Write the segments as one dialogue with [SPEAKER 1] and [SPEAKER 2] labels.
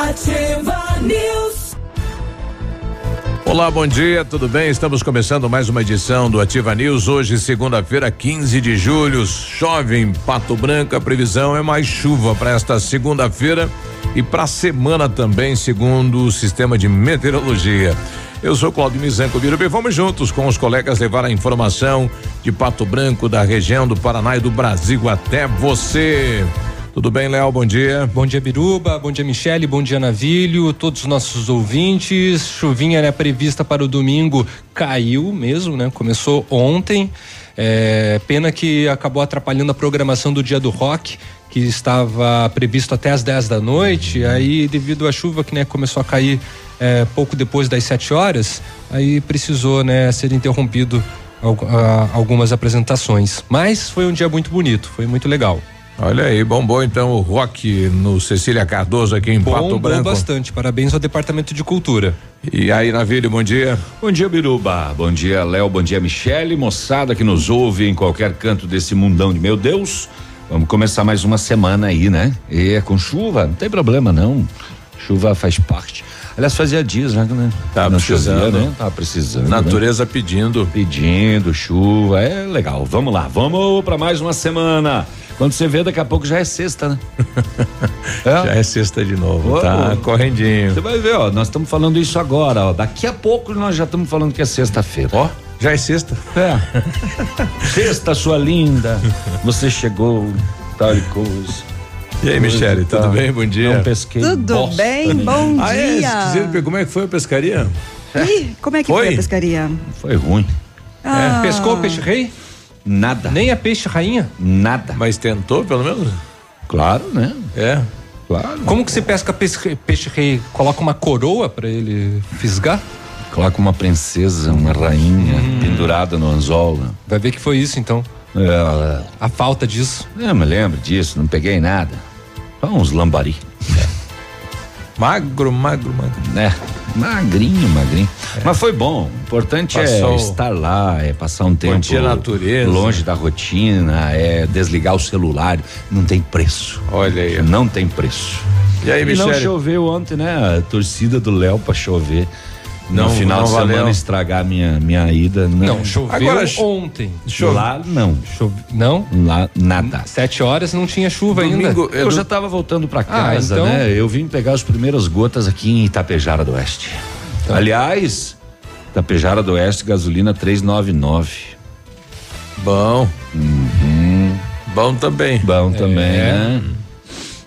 [SPEAKER 1] Ativa News.
[SPEAKER 2] Olá, bom dia, tudo bem? Estamos começando mais uma edição do Ativa News. Hoje, segunda-feira, 15 de julho. Chove em Pato Branco. A previsão é mais chuva para esta segunda-feira e para a semana também, segundo o sistema de meteorologia. Eu sou Claudio Mizanco Birubi. Vamos juntos com os colegas levar a informação de Pato Branco, da região do Paraná e do Brasil até você. Tudo bem, Léo? Bom dia.
[SPEAKER 3] Bom dia, Biruba. Bom dia, Michele. Bom dia, Navilho. Todos os nossos ouvintes. Chuvinha né, prevista para o domingo caiu mesmo, né? Começou ontem. É, pena que acabou atrapalhando a programação do dia do rock, que estava previsto até as 10 da noite. Aí, devido à chuva que né, começou a cair é, pouco depois das 7 horas, aí precisou né, ser interrompido algumas apresentações. Mas foi um dia muito bonito, foi muito legal.
[SPEAKER 2] Olha aí, bombou então o rock no Cecília Cardoso aqui em
[SPEAKER 3] Bom,
[SPEAKER 2] Pato Branco.
[SPEAKER 3] bastante, parabéns ao Departamento de Cultura.
[SPEAKER 2] E aí, Navírio, bom dia.
[SPEAKER 4] Bom dia, Biruba. Bom dia, Léo. Bom dia, Michele. Moçada que nos ouve em qualquer canto desse mundão de meu Deus. Vamos começar mais uma semana aí, né? E é com chuva, não tem problema não. Chuva faz parte. Aliás, fazia dias, né?
[SPEAKER 2] Tá precisando,
[SPEAKER 4] né? Tava precisando.
[SPEAKER 2] Natureza
[SPEAKER 4] né?
[SPEAKER 2] pedindo.
[SPEAKER 4] Pedindo, chuva, é legal. Vamos lá, vamos para mais uma semana. Quando você vê, daqui a pouco já é sexta, né?
[SPEAKER 2] é? Já é sexta de novo, Ô, tá correndinho.
[SPEAKER 4] Você vai ver, ó, nós estamos falando isso agora, ó. Daqui a pouco nós já estamos falando que é sexta-feira.
[SPEAKER 2] Ó, já é sexta.
[SPEAKER 4] É. sexta, sua linda. Você chegou, tal e coisa.
[SPEAKER 2] E aí, Michele, tudo tá. bem? Bom dia.
[SPEAKER 4] Não pesquei.
[SPEAKER 5] Tudo bem? Bom
[SPEAKER 2] ah,
[SPEAKER 5] dia.
[SPEAKER 2] É, como é que foi a pescaria?
[SPEAKER 5] Ih, como é que foi, foi a pescaria?
[SPEAKER 4] Foi ruim.
[SPEAKER 3] Ah. É, pescou peixe rei?
[SPEAKER 4] Nada.
[SPEAKER 3] Nem a peixe rainha?
[SPEAKER 4] Nada.
[SPEAKER 2] Mas tentou, pelo menos?
[SPEAKER 4] Claro, né?
[SPEAKER 2] É.
[SPEAKER 4] Claro.
[SPEAKER 3] Como que se pesca peixe, peixe rei? Coloca uma coroa para ele fisgar?
[SPEAKER 4] Coloca uma princesa, uma rainha hum. pendurada no anzol. Né?
[SPEAKER 3] Vai ver que foi isso então.
[SPEAKER 4] É,
[SPEAKER 3] a falta disso.
[SPEAKER 4] Eu me lembro disso, não peguei nada. Só uns lambari. É.
[SPEAKER 2] Magro, magro, magro.
[SPEAKER 4] É, magrinho, magrinho. É. Mas foi bom. O importante é Passou é estar lá, é passar um tempo
[SPEAKER 2] natureza.
[SPEAKER 4] longe da rotina, é desligar o celular. Não tem preço.
[SPEAKER 2] Olha aí.
[SPEAKER 4] Não tem preço.
[SPEAKER 2] E aí, Michele?
[SPEAKER 4] Não choveu ontem, né? A torcida do Léo pra chover não, no final não de semana valeu. estragar minha minha ida.
[SPEAKER 3] Não, não choveu Agora, ontem.
[SPEAKER 4] Chove... Lá não.
[SPEAKER 3] Chove... Não?
[SPEAKER 4] Lá nada.
[SPEAKER 3] Sete horas não tinha chuva
[SPEAKER 4] Domingo,
[SPEAKER 3] ainda.
[SPEAKER 4] Eu do... já estava voltando para ah, casa, ah, então... né? Eu vim pegar as primeiras gotas aqui em Itapejara do Oeste. Então... Aliás, Itapejara do Oeste, gasolina 399.
[SPEAKER 2] Bom.
[SPEAKER 4] Uhum.
[SPEAKER 2] Bom também.
[SPEAKER 4] Bom também, é. né?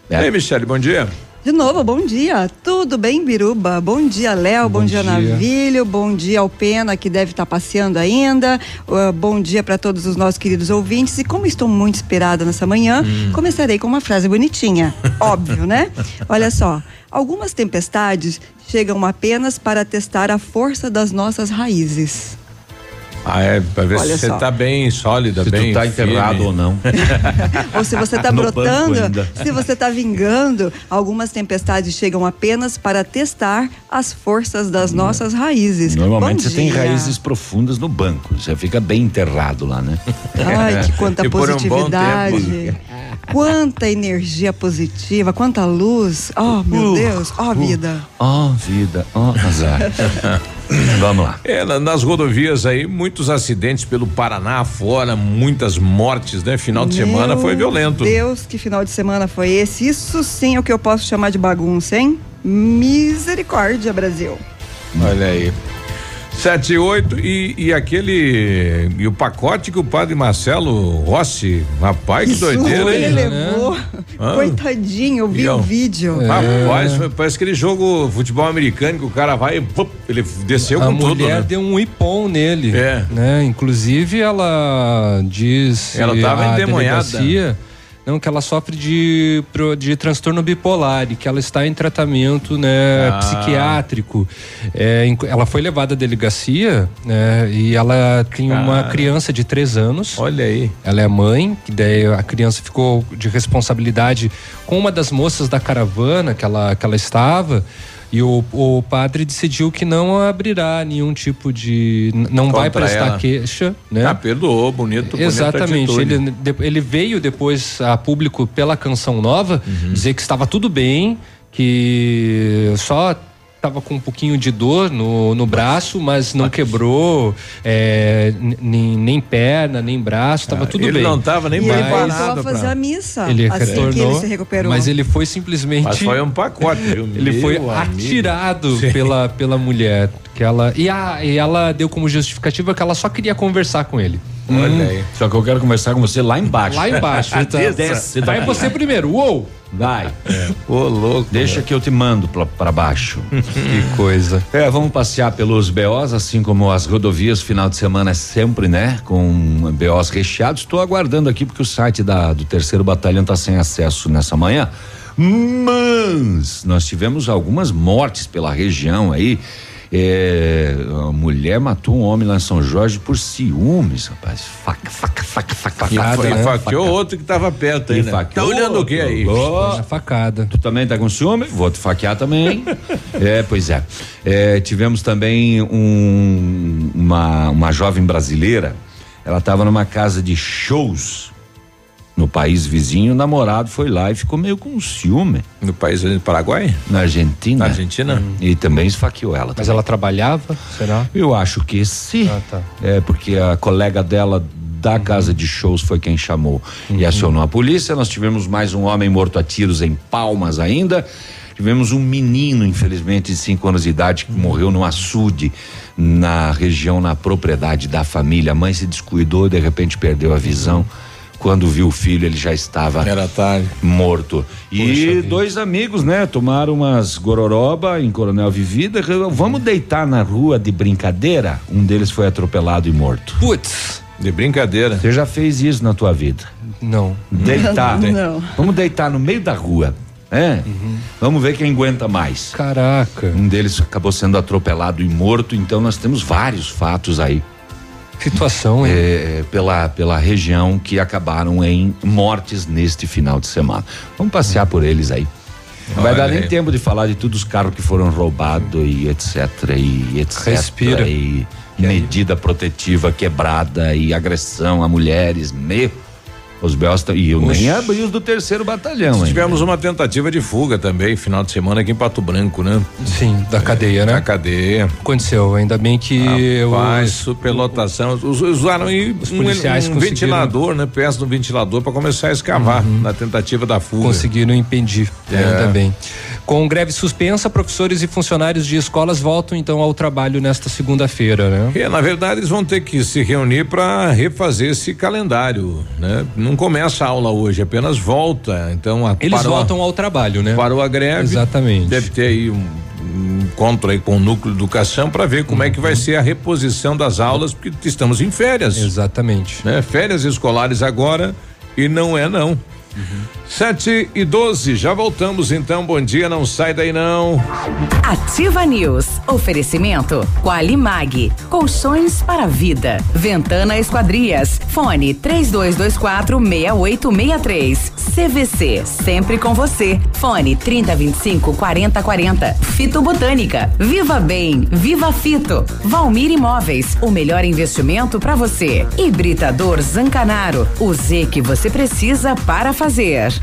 [SPEAKER 2] É. E aí, Michele, bom dia.
[SPEAKER 5] De novo, bom dia. Tudo bem, Biruba? Bom dia, Léo. Bom, bom, dia, dia, Navilho. Bom dia ao Pena, que deve estar passeando ainda. Uh, bom dia para todos os nossos queridos ouvintes. E como estou muito esperada nessa manhã, hum. começarei com uma frase bonitinha. Óbvio, né? Olha só. Algumas tempestades chegam apenas para testar a força das nossas raízes.
[SPEAKER 2] Ah, é, pra ver Olha se você tá bem sólida,
[SPEAKER 4] se
[SPEAKER 2] bem.
[SPEAKER 4] Se tá enterrado ou não.
[SPEAKER 5] ou se você tá brotando, se você tá vingando. Algumas tempestades chegam apenas para testar as forças das nossas raízes.
[SPEAKER 4] Normalmente Bom você dia. tem raízes profundas no banco. Você fica bem enterrado lá, né?
[SPEAKER 5] Ai, que quanta positividade. Um quanta energia positiva, quanta luz. Oh, meu uh, Deus. Oh, uh, vida.
[SPEAKER 4] Oh, vida. Oh, azar. Vamos lá.
[SPEAKER 2] É, nas rodovias aí, muitos acidentes pelo Paraná fora, muitas mortes, né? Final de Meu semana foi violento.
[SPEAKER 5] Deus, que final de semana foi esse? Isso sim é o que eu posso chamar de bagunça, hein? Misericórdia, Brasil.
[SPEAKER 2] Olha aí. Sete e oito e, e aquele e o pacote que o padre Marcelo Rossi, rapaz, que doideira,
[SPEAKER 5] ele levou. Coitadinho, eu vi o vídeo.
[SPEAKER 2] É. Rapaz, parece aquele jogo futebol americano que o cara vai, pum, ele desceu
[SPEAKER 3] a
[SPEAKER 2] com tudo.
[SPEAKER 3] A mulher
[SPEAKER 2] né?
[SPEAKER 3] deu um ipom nele.
[SPEAKER 2] É.
[SPEAKER 3] Né? Inclusive ela diz
[SPEAKER 2] ela tava endemoniada.
[SPEAKER 3] Não, que ela sofre de, de transtorno bipolar e que ela está em tratamento né, ah. psiquiátrico. É, ela foi levada à delegacia né, e ela tem Cara. uma criança de três anos.
[SPEAKER 2] Olha aí.
[SPEAKER 3] Ela é mãe, que daí a criança ficou de responsabilidade com uma das moças da caravana que ela, que ela estava. E o, o padre decidiu que não abrirá nenhum tipo de. não Contra vai prestar ela. queixa, né?
[SPEAKER 2] Ah, perdoou, bonito.
[SPEAKER 3] Exatamente. Ele, ele veio depois a público pela canção nova uhum. dizer que estava tudo bem, que só estava com um pouquinho de dor no, no braço, mas não quebrou é, nem, nem perna, nem braço, estava ah, tudo
[SPEAKER 2] ele
[SPEAKER 3] bem.
[SPEAKER 2] Ele não estava nem preparado.
[SPEAKER 5] Ele voltou a fazer pra... a missa
[SPEAKER 3] ele
[SPEAKER 5] assim
[SPEAKER 3] retornou,
[SPEAKER 5] que ele se recuperou.
[SPEAKER 3] Mas ele foi simplesmente. Mas
[SPEAKER 2] foi um pacote, viu?
[SPEAKER 3] ele
[SPEAKER 2] Meu
[SPEAKER 3] foi
[SPEAKER 2] amigo.
[SPEAKER 3] atirado pela, pela mulher. Que ela, e, a, e ela deu como justificativa que ela só queria conversar com ele.
[SPEAKER 4] Olha hum. aí. Só que eu quero conversar com você lá embaixo.
[SPEAKER 3] Lá embaixo. então,
[SPEAKER 4] Desce
[SPEAKER 3] vai você primeiro. Uou!
[SPEAKER 4] Vai.
[SPEAKER 2] É. Ô, louco.
[SPEAKER 4] Deixa mano. que eu te mando pra, pra baixo.
[SPEAKER 3] que coisa.
[SPEAKER 4] É, vamos passear pelos BOs, assim como as rodovias, final de semana é sempre, né? Com BOs recheados. Estou aguardando aqui porque o site da, do terceiro batalhão tá sem acesso nessa manhã. Mas nós tivemos algumas mortes pela região aí. É, a mulher matou um homem lá em São Jorge por ciúmes, rapaz. Faca, faca, faca, faca,
[SPEAKER 2] faca. Foi, né? Faqueou outro que tava perto aí, né? Tá olhando o que aí?
[SPEAKER 3] Oh, facada.
[SPEAKER 4] Tu também tá com ciúme? Vou te faquear também. é, pois é. é. Tivemos também um, uma, uma jovem brasileira, ela estava numa casa de shows no país vizinho, o namorado foi lá e ficou meio com ciúme.
[SPEAKER 2] No país do Paraguai?
[SPEAKER 4] Na Argentina.
[SPEAKER 2] Na Argentina?
[SPEAKER 4] Hum. E também esfaqueou ela.
[SPEAKER 3] Mas
[SPEAKER 4] também.
[SPEAKER 3] ela trabalhava, será?
[SPEAKER 4] Eu acho que sim. Ah, tá. É, porque a colega dela da uhum. casa de shows foi quem chamou uhum. e acionou a polícia. Nós tivemos mais um homem morto a tiros em Palmas ainda. Tivemos um menino, infelizmente, de 5 anos de idade, que uhum. morreu no açude na região, na propriedade da família. A mãe se descuidou, de repente perdeu a visão. Uhum quando viu o filho, ele já estava
[SPEAKER 2] Era tarde.
[SPEAKER 4] morto. E dois amigos, né, tomaram umas gororoba em Coronel Vivida. Vamos deitar na rua de brincadeira? Um deles foi atropelado e morto.
[SPEAKER 3] Putz.
[SPEAKER 2] De brincadeira.
[SPEAKER 4] Você já fez isso na tua vida?
[SPEAKER 3] Não.
[SPEAKER 4] Deitar.
[SPEAKER 5] Não.
[SPEAKER 4] Vamos deitar no meio da rua. É? Uhum. Vamos ver quem aguenta mais.
[SPEAKER 3] Caraca.
[SPEAKER 4] Um deles acabou sendo atropelado e morto, então nós temos vários fatos aí
[SPEAKER 3] situação, hein?
[SPEAKER 4] É, pela, pela região que acabaram em mortes neste final de semana. Vamos passear por eles aí. Não vai dar nem tempo de falar de todos os carros que foram roubados e etc. E etc.
[SPEAKER 3] Respira.
[SPEAKER 4] E medida protetiva quebrada e agressão a mulheres. Meu. Os BOs e eu nem abri os do terceiro batalhão. Hein?
[SPEAKER 2] Tivemos uma tentativa de fuga também, final de semana aqui em Pato Branco, né?
[SPEAKER 3] Sim, da cadeia, né?
[SPEAKER 2] Da cadeia.
[SPEAKER 3] Aconteceu, ainda bem que
[SPEAKER 2] Rapaz, os, superlotação. usaram os policiais um, um ventilador, né? Peça do ventilador para começar a escavar uhum. na tentativa da fuga.
[SPEAKER 3] Conseguiram impedir é. ainda bem. Com greve suspensa, professores e funcionários de escolas voltam então ao trabalho nesta segunda-feira, né?
[SPEAKER 2] É, na verdade, eles vão ter que se reunir para refazer esse calendário, né? Não começa a aula hoje, apenas volta. Então, a,
[SPEAKER 3] eles voltam ao trabalho, né?
[SPEAKER 2] Parou a greve.
[SPEAKER 3] Exatamente.
[SPEAKER 2] Deve ter aí um, um encontro aí com o núcleo de educação para ver como uhum. é que vai uhum. ser a reposição das aulas, porque estamos em férias.
[SPEAKER 3] Exatamente.
[SPEAKER 2] Né? Férias escolares agora e não é não. Uhum. 7 e 12, já voltamos então. Bom dia, não sai daí não.
[SPEAKER 6] Ativa News. Oferecimento Qualimag. Colchões para vida. Ventana Esquadrias. Fone 3224 6863. CVC. Sempre com você. Fone 3025 4040. Fito Botânica. Viva Bem. Viva Fito. Valmir Imóveis. O melhor investimento para você. Hibridador Zancanaro. O Z que você precisa para fazer.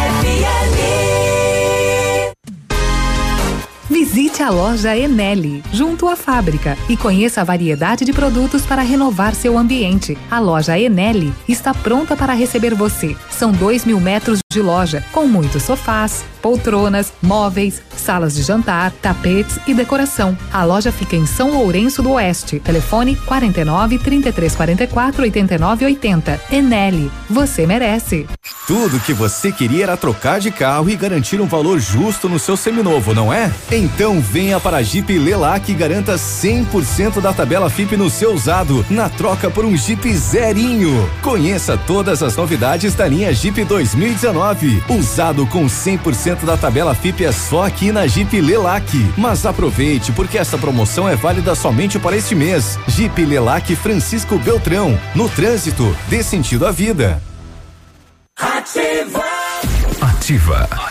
[SPEAKER 7] Visite a loja Enel, junto à fábrica, e conheça a variedade de produtos para renovar seu ambiente. A loja Enel está pronta para receber você. São dois mil metros de loja, com muitos sofás, poltronas, móveis, salas de jantar, tapetes e decoração. A loja fica em São Lourenço do Oeste. Telefone 49 33 44 89 80. Enel, você merece.
[SPEAKER 8] Tudo que você queria era trocar de carro e garantir um valor justo no seu seminovo, não é? Então venha para a Jeep Lelac e garanta 100% da tabela FIP no seu usado, na troca por um Jeep zerinho. Conheça todas as novidades da linha Jeep 2019. Usado com 100% da tabela FIP é só aqui na Jeep Lelac. Mas aproveite, porque essa promoção é válida somente para este mês. Jeep Lelac Francisco Beltrão. No trânsito, dê sentido à vida.
[SPEAKER 9] Ativa.
[SPEAKER 10] Ativa.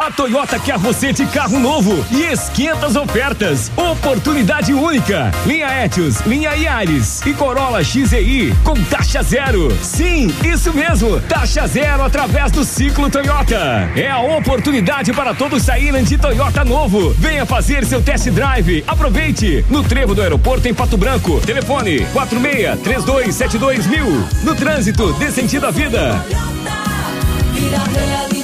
[SPEAKER 11] A Toyota quer você de carro novo e esquenta as ofertas. Oportunidade única. Linha Etios, linha Yaris e Corolla XEI com taxa zero. Sim, isso mesmo. Taxa zero através do ciclo Toyota. É a oportunidade para todos saírem de Toyota novo. Venha fazer seu test drive. Aproveite. No trevo do aeroporto em Pato Branco. Telefone 46 3272 mil. No trânsito, dê sentido à vida.
[SPEAKER 9] Vira realidade.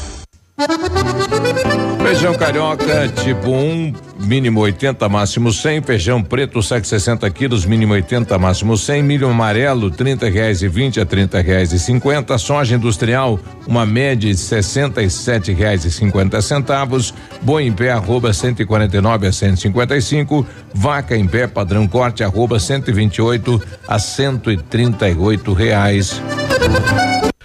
[SPEAKER 2] Feijão carioca tipo 1, mínimo 80, máximo 100. Feijão preto, saco 60 quilos, mínimo 80, máximo 100. Milho amarelo, 30 reais e 20 a 30 reais e 50. Soja industrial, uma média de 67 reais e 50 centavos. Boi em pé, arroba 149 a 155. Vaca em pé, padrão corte, arroba 128 a 138 reais.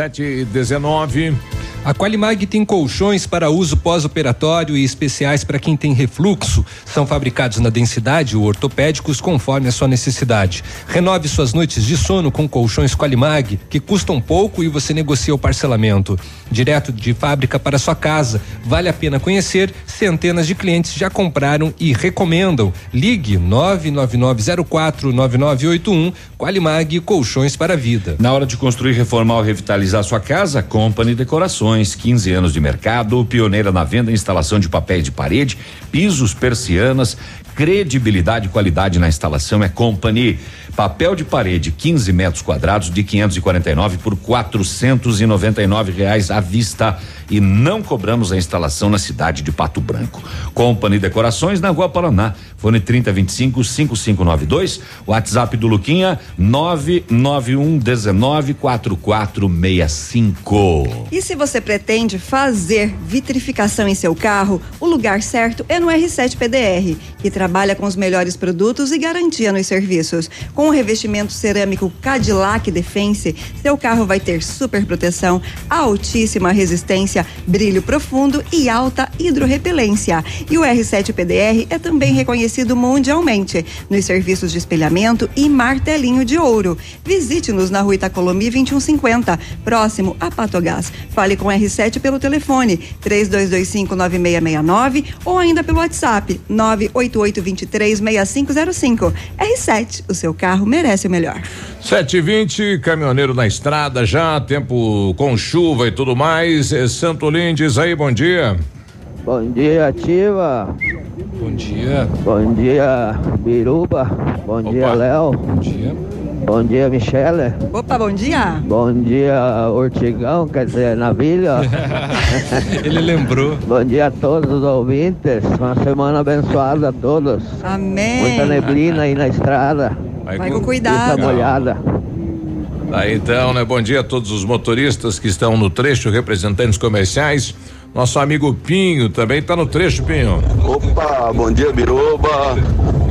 [SPEAKER 2] 7 e 19.
[SPEAKER 3] A Qualimag tem colchões para uso pós-operatório e especiais para quem tem refluxo. São fabricados na densidade ou ortopédicos conforme a sua necessidade. Renove suas noites de sono com colchões Qualimag, que custam pouco e você negocia o parcelamento. Direto de fábrica para sua casa. Vale a pena conhecer. Centenas de clientes já compraram e recomendam. Ligue 999049981 Qualimag Colchões para a Vida.
[SPEAKER 4] Na hora de construir, reformar ou revitalizar sua casa, Company Decorações, 15 anos de mercado, pioneira na venda e instalação de papéis de parede, pisos, persianas, credibilidade e qualidade na instalação é Company. Papel de parede 15 metros quadrados de 549 por 499 reais à vista e não cobramos a instalação na cidade de Pato Branco. Company Decorações na Rua Paraná. Fone 3025 5592. WhatsApp do Luquinha 991 19 4465.
[SPEAKER 5] E se você pretende fazer vitrificação em seu carro, o lugar certo é no R7 PDR, que trabalha com os melhores produtos e garantia nos serviços. Com o revestimento cerâmico Cadillac Defense, seu carro vai ter super proteção, altíssima resistência, brilho profundo e alta hidrorrepelência. E o R7 PDR é também reconhecido mundialmente nos serviços de espelhamento e martelinho de ouro. Visite-nos na rua Itacolomi 2150, próximo a Patogás. Fale com o R7 pelo telefone 32259669 ou ainda pelo WhatsApp 988236505. R7, o seu carro merece o melhor.
[SPEAKER 2] 720, caminhoneiro na estrada já, tempo com chuva e tudo mais. É Santo Lindes aí, bom dia.
[SPEAKER 12] Bom dia, Ativa.
[SPEAKER 3] Bom dia.
[SPEAKER 12] Bom dia, Biruba. Bom dia, Léo.
[SPEAKER 3] Bom dia.
[SPEAKER 12] Bom dia, Michele.
[SPEAKER 5] Opa, bom dia.
[SPEAKER 12] Bom dia, Ortigão, quer dizer, Navilha.
[SPEAKER 3] Ele lembrou.
[SPEAKER 12] Bom dia a todos os ouvintes. Uma semana abençoada a todos.
[SPEAKER 5] Amém.
[SPEAKER 12] Muita neblina aí na estrada.
[SPEAKER 5] Vai com cuidado.
[SPEAKER 12] Pista molhada.
[SPEAKER 2] Aí então, né? Bom dia a todos os motoristas que estão no trecho, representantes comerciais. Nosso amigo Pinho também está no trecho, Pinho.
[SPEAKER 13] Opa, bom dia Biruba,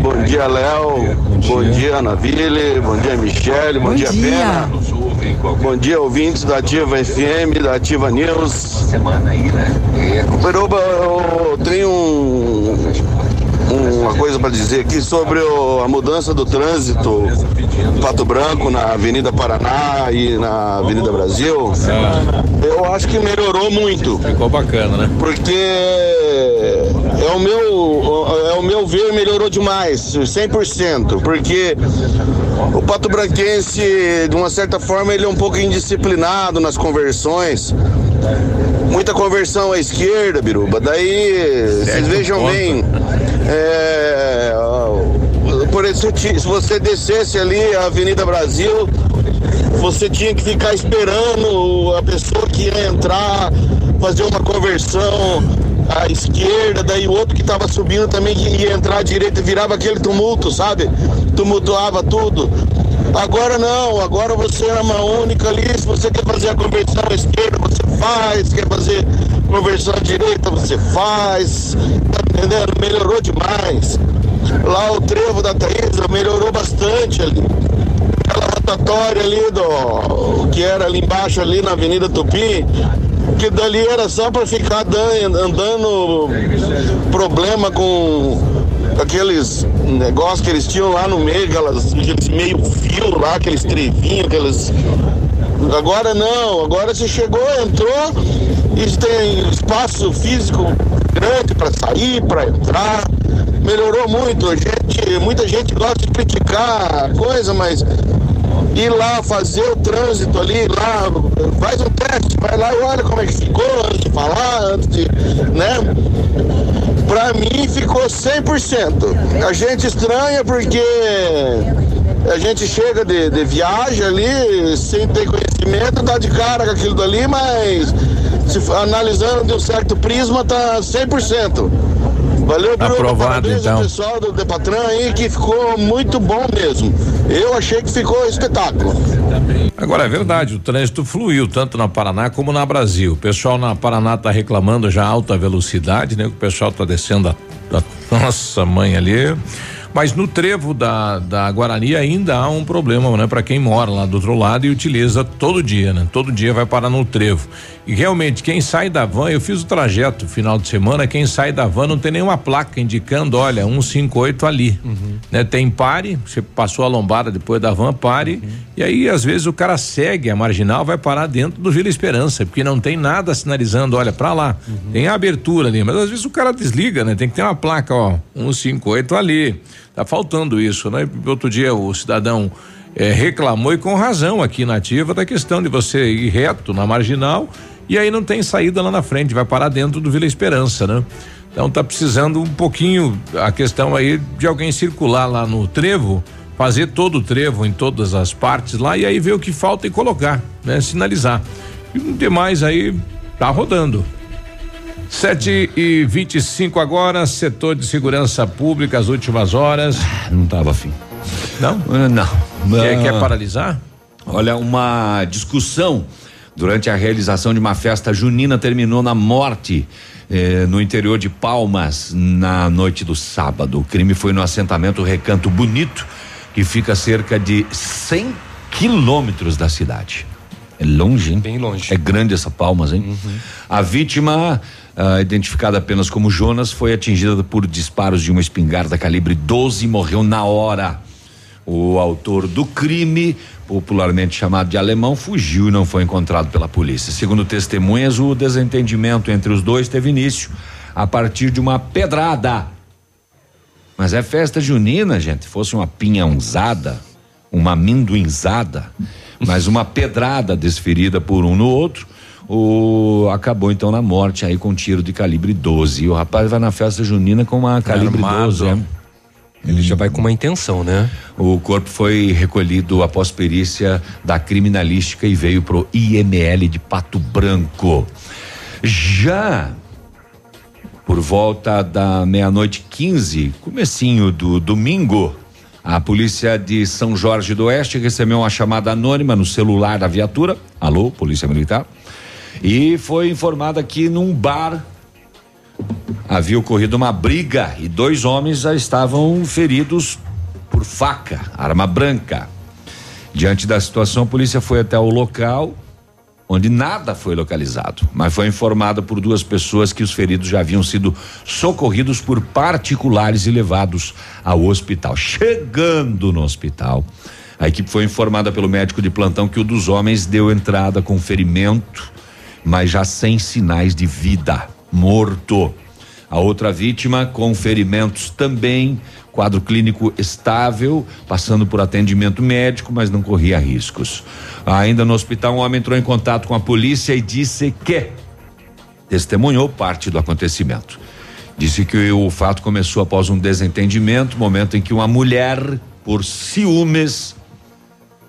[SPEAKER 13] bom dia Léo, bom dia Naville, bom dia Michele, bom,
[SPEAKER 5] Bom
[SPEAKER 13] dia,
[SPEAKER 5] dia.
[SPEAKER 13] Pena. Bom dia ouvintes da Ativa FM, da Ativa News. Semana aí, né? Biruba, eu tenho um- uma coisa para dizer aqui sobre o- a mudança do trânsito Pato Branco na Avenida Paraná e na Avenida Brasil. Eu acho que melhorou muito.
[SPEAKER 2] Ficou bacana, né?
[SPEAKER 13] Porque é o meu, é o meu ver melhorou demais, 100%, porque o Pato Branquense, de uma certa forma, ele é um pouco indisciplinado nas conversões. Muita conversão à esquerda, Biruba. Daí, vocês vejam
[SPEAKER 2] ponto.
[SPEAKER 13] bem, é, por exemplo, se você descesse ali a Avenida Brasil, você tinha que ficar esperando a pessoa que ia entrar, fazer uma conversão à esquerda, daí o outro que estava subindo também que ia entrar à direita, virava aquele tumulto, sabe? Tumultuava tudo. Agora não, agora você é uma única ali, se você quer fazer a conversão à esquerda, você faz, quer fazer conversão à direita, você faz, tá entendendo? Melhorou demais. Lá o trevo da Taísa melhorou bastante ali aquela rotatória ali do que era ali embaixo ali na Avenida Tupi, que dali era só para ficar dan- andando problema com aqueles negócios que eles tinham lá no meio, aquelas, aqueles meio fio lá, aqueles trevinhos, aqueles. Agora não, agora você chegou, entrou e tem espaço físico grande para sair, para entrar. Melhorou muito. Gente, muita gente gosta de criticar a coisa, mas ir lá fazer o trânsito ali, lá, faz um teste, vai lá e olha como é que ficou antes de falar, antes de. né? Pra mim ficou 100%. A gente estranha porque a gente chega de, de viagem ali, sem ter conhecimento, dá de cara com aquilo dali, mas se analisando de um certo prisma, tá 100%. Valeu, Bruno.
[SPEAKER 2] Aprovado, então.
[SPEAKER 13] pessoal do Depatran aí, que ficou muito bom mesmo. Eu achei que ficou espetáculo.
[SPEAKER 2] Agora é verdade, o trânsito fluiu tanto na Paraná como na Brasil. O pessoal na Paraná está reclamando já alta velocidade, né? O pessoal está descendo a, a nossa mãe ali. Mas no trevo da, da Guarani ainda há um problema, né? Para quem mora lá do outro lado e utiliza todo dia, né? Todo dia vai parar no trevo. E realmente, quem sai da van, eu fiz o trajeto final de semana, quem sai da van não tem nenhuma placa indicando, olha, 158 ali. Né? Tem pare, você passou a lombada depois da van, pare. E aí, às vezes, o cara segue a marginal, vai parar dentro do Vila Esperança, porque não tem nada sinalizando, olha, para lá. Tem a abertura ali, mas às vezes o cara desliga, né? Tem que ter uma placa, ó, 158 ali. Tá faltando isso, né? Outro dia o cidadão eh, reclamou e com razão aqui na ativa da questão de você ir reto na marginal e aí não tem saída lá na frente, vai parar dentro do Vila Esperança, né? Então tá precisando um pouquinho a questão aí de alguém circular lá no trevo, fazer todo o trevo em todas as partes lá e aí ver o que falta e colocar, né? Sinalizar. E demais aí tá rodando. 7 e 25 agora, setor de segurança pública, as últimas horas.
[SPEAKER 4] Não tava afim.
[SPEAKER 2] Não?
[SPEAKER 4] Não.
[SPEAKER 2] Quer,
[SPEAKER 4] Ah.
[SPEAKER 2] quer paralisar?
[SPEAKER 4] Olha, uma discussão durante a realização de uma festa junina terminou na morte eh, no interior de Palmas na noite do sábado. O crime foi no assentamento Recanto Bonito, que fica a cerca de 100 quilômetros da cidade. É longe, hein?
[SPEAKER 3] Bem longe.
[SPEAKER 4] É grande essa Palmas, hein? A vítima, ah, identificada apenas como Jonas, foi atingida por disparos de uma espingarda calibre 12 e morreu na hora. O autor do crime, popularmente chamado de alemão, fugiu e não foi encontrado pela polícia. Segundo testemunhas, o desentendimento entre os dois teve início a partir de uma pedrada. Mas é festa junina, gente. Fosse uma pinhãozada, uma amendoinzada, mas uma pedrada desferida por um no outro, o acabou então na morte aí com um tiro de calibre 12. E o rapaz vai na festa junina com uma calibre
[SPEAKER 3] Armado.
[SPEAKER 4] 12, é.
[SPEAKER 3] Ele já vai com uma intenção, né?
[SPEAKER 4] O corpo foi recolhido após perícia da criminalística e veio pro IML de Pato Branco. Já por volta da meia-noite 15, comecinho do domingo, a polícia de São Jorge do Oeste recebeu uma chamada anônima no celular da viatura. Alô, Polícia Militar. E foi informada que num bar havia ocorrido uma briga e dois homens já estavam feridos por faca, arma branca. Diante da situação, a polícia foi até o local, onde nada foi localizado, mas foi informada por duas pessoas que os feridos já haviam sido socorridos por particulares e levados ao hospital. Chegando no hospital, a equipe foi informada pelo médico de plantão que o dos homens deu entrada com ferimento, mas já sem sinais de vida, morto. A outra vítima com ferimentos também, quadro clínico estável, passando por atendimento médico, mas não corria riscos. Ainda no hospital, um homem entrou em contato com a polícia e disse que testemunhou parte do acontecimento. Disse que o fato começou após um desentendimento, momento em que uma mulher, por ciúmes,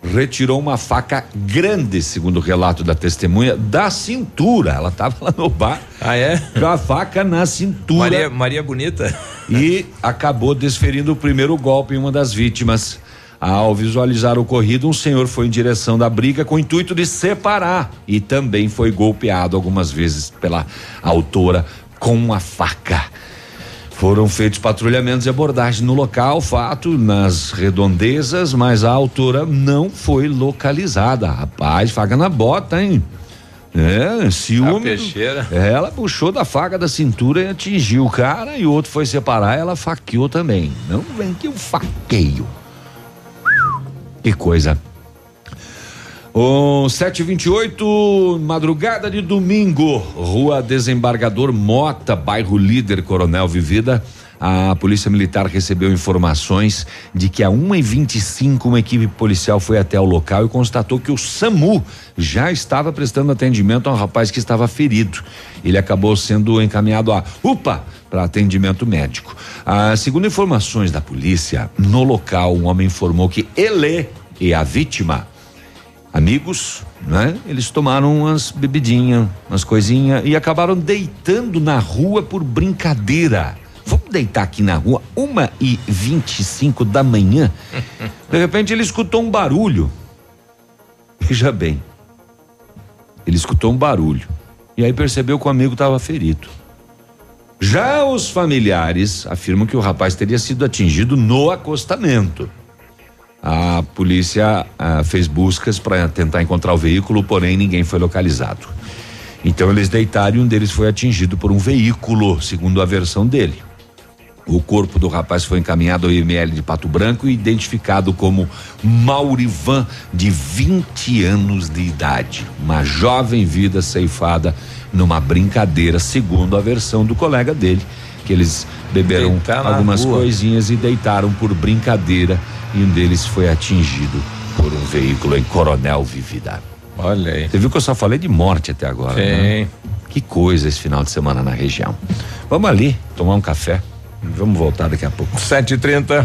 [SPEAKER 4] retirou uma faca grande, segundo o relato da testemunha, da cintura. Ela estava lá no bar.
[SPEAKER 2] Ah, é?
[SPEAKER 4] Com a faca na cintura.
[SPEAKER 2] Maria, Maria Bonita.
[SPEAKER 4] E acabou desferindo o primeiro golpe em uma das vítimas. Ao visualizar o ocorrido, um senhor foi em direção da briga com o intuito de separar e também foi golpeado algumas vezes pela autora com uma faca. Foram feitos patrulhamentos e abordagem no local, fato nas redondezas, mas a autora não foi localizada. Rapaz, faca na bota, hein? É, ciúme.
[SPEAKER 2] Peixeira.
[SPEAKER 4] Ela puxou da faca da cintura e atingiu o cara e o outro foi separar, ela faqueou também. Não vem que eu faqueio. Que coisa. O 728, madrugada de domingo, Rua Desembargador Mota, bairro Líder Coronel Vivida. A Polícia Militar recebeu informações de que a 1h25 uma equipe policial foi até o local e constatou que o SAMU já estava prestando atendimento a um rapaz que estava ferido. Ele acabou sendo encaminhado a UPA para atendimento médico. Ah, segundo informações da polícia, no local um homem informou que ele e a vítima amigos, né? Eles tomaram umas bebidinhas, umas coisinhas e acabaram deitando na rua por brincadeira. Vamos deitar aqui na rua, uma e vinte e cinco da manhã. De repente ele escutou um barulho. Veja bem, ele escutou um barulho e aí percebeu que o amigo estava ferido. Já os familiares afirmam que o rapaz teria sido atingido no acostamento. A polícia ah, fez buscas para tentar encontrar o veículo, porém ninguém foi localizado. Então eles deitaram e um deles foi atingido por um veículo, segundo a versão dele. O corpo do rapaz foi encaminhado ao IML de Pato Branco e identificado como Maurivan, de 20 anos de idade. Uma jovem vida ceifada numa brincadeira, segundo a versão do colega dele, que eles beberam
[SPEAKER 2] Deitar
[SPEAKER 4] algumas coisinhas e deitaram por brincadeira e um deles foi atingido por um veículo em Coronel Vivida.
[SPEAKER 2] Olha aí.
[SPEAKER 4] Você viu que eu só falei de morte até agora,
[SPEAKER 2] Sim.
[SPEAKER 4] né? Que coisa esse final de semana na região. Vamos ali tomar um café. Vamos voltar daqui a pouco.
[SPEAKER 2] 7h30.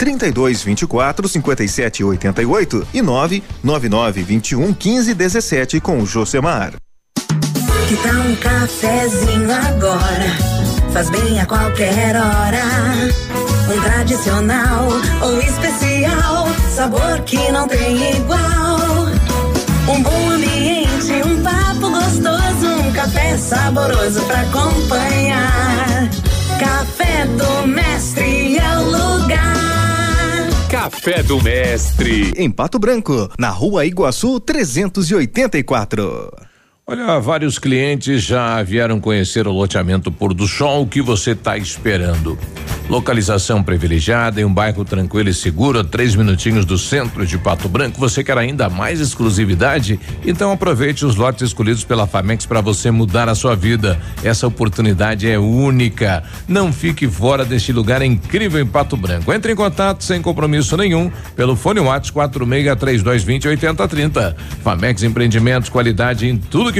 [SPEAKER 14] 32 24 57 88 e 999 21 15 17 com o Josemar.
[SPEAKER 1] Que tal um cafezinho agora? Faz bem a qualquer hora. Um tradicional ou especial, sabor que não tem igual. Um bom ambiente, um papo gostoso, um café saboroso pra acompanhar. Café do Mestre é o lugar.
[SPEAKER 8] Café do Mestre.
[SPEAKER 14] Em Pato Branco, na rua Iguaçu 384.
[SPEAKER 2] Olha, vários clientes já vieram conhecer o loteamento Pôr do Sol. O que você está esperando? Localização privilegiada em um bairro tranquilo e seguro, a três minutinhos do centro de Pato Branco. Você quer ainda mais exclusividade? Então aproveite os lotes escolhidos pela Famex para você mudar a sua vida. Essa oportunidade é única. Não fique fora deste lugar incrível em Pato Branco. Entre em contato sem compromisso nenhum pelo fone WhatsApp 46 3220 8030. Famex Empreendimentos, qualidade em tudo que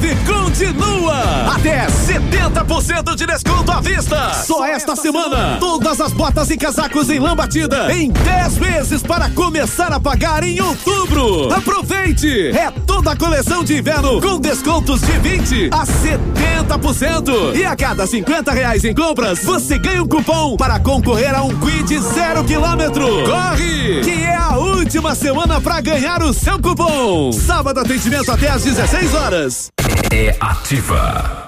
[SPEAKER 15] Leve continua! Até 70% de desconto à vista! Só esta semana! Todas as botas e casacos em lã batida em 10 vezes para começar a pagar em outubro! Aproveite! É toda a coleção de inverno com descontos de 20 a 70%! E a cada 50 reais em compras, você ganha um cupom para concorrer a um quid zero quilômetro! Corre! Que é a última semana para ganhar o seu cupom! Sábado atendimento até às 16 horas.
[SPEAKER 10] É ativa.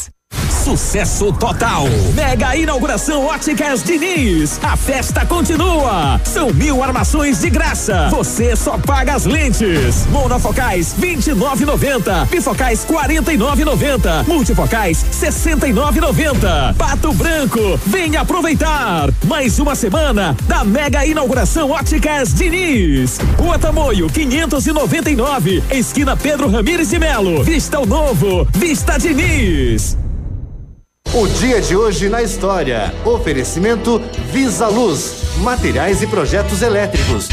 [SPEAKER 16] Sucesso total! Mega inauguração Óticas Diniz. A festa continua. São mil armações de graça. Você só paga as lentes. Monofocais 29,90. Bifocais 49,90. Multifocais 69,90. Pato Branco, venha aproveitar. Mais uma semana da mega inauguração Óticas Diniz. Rua Tamoio 599, esquina Pedro Ramires de Melo. Vista o novo, Vista Diniz.
[SPEAKER 17] O dia de hoje na história. Oferecimento Visa Luz, materiais e projetos elétricos.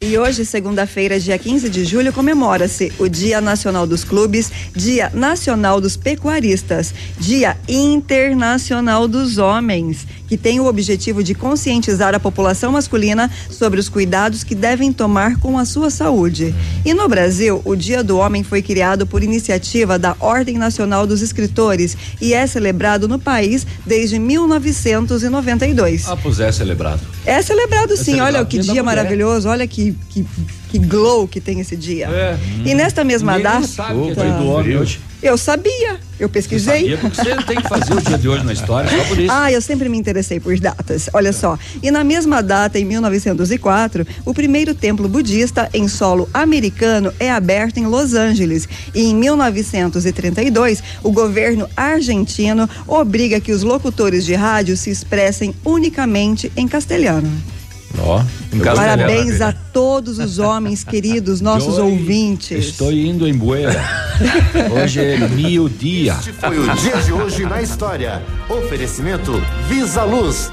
[SPEAKER 5] E hoje, segunda-feira, dia 15 de julho, comemora-se o Dia Nacional dos Clubes, Dia Nacional dos Pecuaristas, Dia Internacional dos Homens, que tem o objetivo de conscientizar a população masculina sobre os cuidados que devem tomar com a sua saúde. E no Brasil, o Dia do Homem foi criado por iniciativa da Ordem Nacional dos Escritores e é celebrado no país desde 1992.
[SPEAKER 4] Ah, pois é celebrado.
[SPEAKER 5] É celebrado sim,
[SPEAKER 4] celebrado.
[SPEAKER 5] olha que
[SPEAKER 4] Dia
[SPEAKER 5] maravilhoso, olha que, que, que glow que tem esse dia.
[SPEAKER 4] É.
[SPEAKER 5] E nesta mesma
[SPEAKER 4] Ninguém
[SPEAKER 5] data.
[SPEAKER 4] sabe que é dia do homem hoje.
[SPEAKER 5] Eu sabia, eu pesquisei.
[SPEAKER 4] Sabia porque você tem que fazer o dia de hoje na história, só por isso.
[SPEAKER 5] Ah, eu sempre me interessei por datas. Olha só. E na mesma data, em 1904, o primeiro templo budista em solo americano é aberto em Los Angeles. E em 1932, o governo argentino obriga que os locutores de rádio se expressem unicamente em castelhano.
[SPEAKER 4] Ó,
[SPEAKER 5] Parabéns a todos os homens queridos, nossos
[SPEAKER 4] Eu
[SPEAKER 5] ouvintes.
[SPEAKER 4] Estou indo em Bueira. Hoje é meu dia.
[SPEAKER 17] Foi o dia de hoje na história. Oferecimento Visa Luz.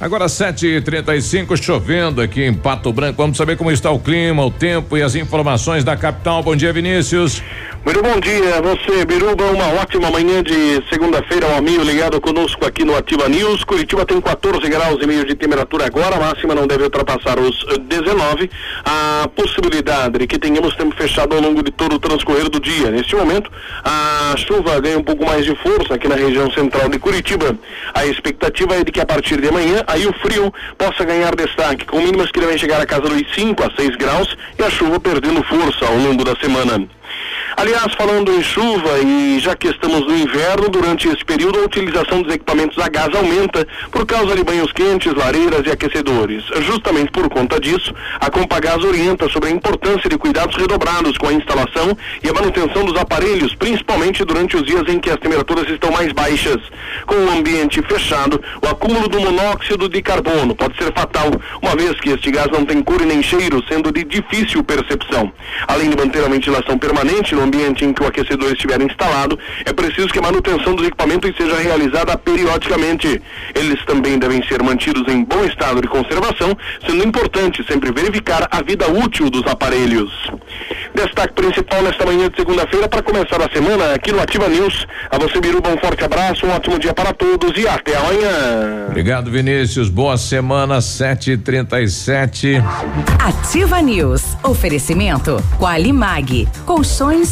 [SPEAKER 2] Agora 7h35, chovendo aqui em Pato Branco. Vamos saber como está o clima, o tempo e as informações da capital. Bom dia, Vinícius.
[SPEAKER 18] Muito bom dia você, Biruba. Uma ótima manhã de segunda-feira, um amigo ligado conosco aqui no Ativa News. Curitiba tem 14 graus e meio de temperatura agora, a máxima não deve ultrapassar os eh, 19. A possibilidade de que tenhamos tempo fechado ao longo de todo o transcorrer do dia. Neste momento, a chuva ganha um pouco mais de força aqui na região central de Curitiba. A expectativa é de que a partir de amanhã, aí o frio possa ganhar destaque, com mínimas que devem chegar a casa dos 5 a 6 graus e a chuva perdendo força ao longo da semana. Aliás, falando em chuva e já que estamos no inverno, durante esse período a utilização dos equipamentos a gás aumenta por causa de banhos quentes, lareiras e aquecedores. Justamente por conta disso, a Compagás orienta sobre a importância de cuidados redobrados com a instalação e a manutenção dos aparelhos, principalmente durante os dias em que as temperaturas estão mais baixas. Com o ambiente fechado, o acúmulo do monóxido de carbono pode ser fatal, uma vez que este gás não tem cor e nem cheiro, sendo de difícil percepção. Além de manter a ventilação permanente no ambiente em que o aquecedor estiver instalado, é preciso que a manutenção dos equipamentos seja realizada periodicamente. Eles também devem ser mantidos em bom estado de conservação, sendo importante sempre verificar a vida útil dos aparelhos. Destaque principal nesta manhã de segunda-feira para começar a semana aqui no Ativa News. A você, Biruba, um forte abraço, um ótimo dia para todos e até amanhã.
[SPEAKER 2] Obrigado, Vinícius. Boa semana, 7h37.
[SPEAKER 19] Ativa News. Oferecimento. Qualimag. Colchões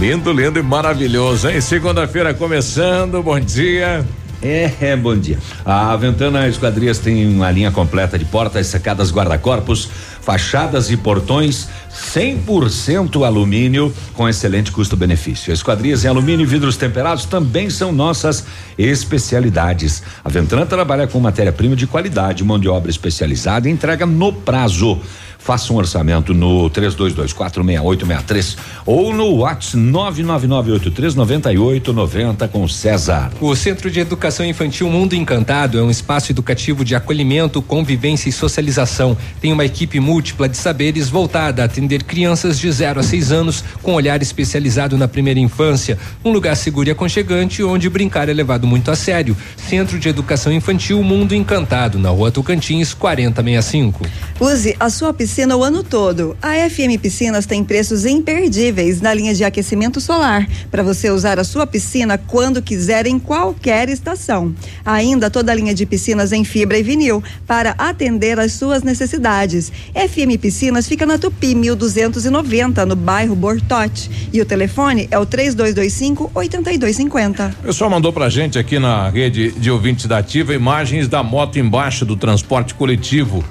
[SPEAKER 2] Lindo, lindo e maravilhoso, hein? Segunda-feira começando, bom dia.
[SPEAKER 4] É, é, bom dia. A Ventana Esquadrias tem uma linha completa de portas secadas guarda-corpos, fachadas e portões 100% alumínio com excelente custo-benefício. Esquadrias em alumínio e vidros temperados também são nossas especialidades. A Ventana trabalha com matéria-prima de qualidade, mão de obra especializada e entrega no prazo. Faça um orçamento no 32246863 ou no WhatsApp 999839890 com César.
[SPEAKER 3] O Centro de Educação Infantil Mundo Encantado é um espaço educativo de acolhimento, convivência e socialização. Tem uma equipe múltipla de saberes voltada a atender crianças de 0 a 6 anos com olhar especializado na primeira infância. Um lugar seguro e aconchegante onde brincar é levado muito a sério. Centro de Educação Infantil Mundo Encantado, na rua Tocantins, 4065.
[SPEAKER 5] Use a sua piscina piscina o ano todo. A FM Piscinas tem preços imperdíveis na linha de aquecimento solar, para você usar a sua piscina quando quiser em qualquer estação. Ainda toda a linha de piscinas em fibra e vinil, para atender às suas necessidades. FM Piscinas fica na Tupi 1290, no bairro Bortote. E o telefone é o 3225 8250.
[SPEAKER 2] O pessoal mandou pra gente aqui na rede de ouvintes da Ativa imagens da moto embaixo do transporte coletivo.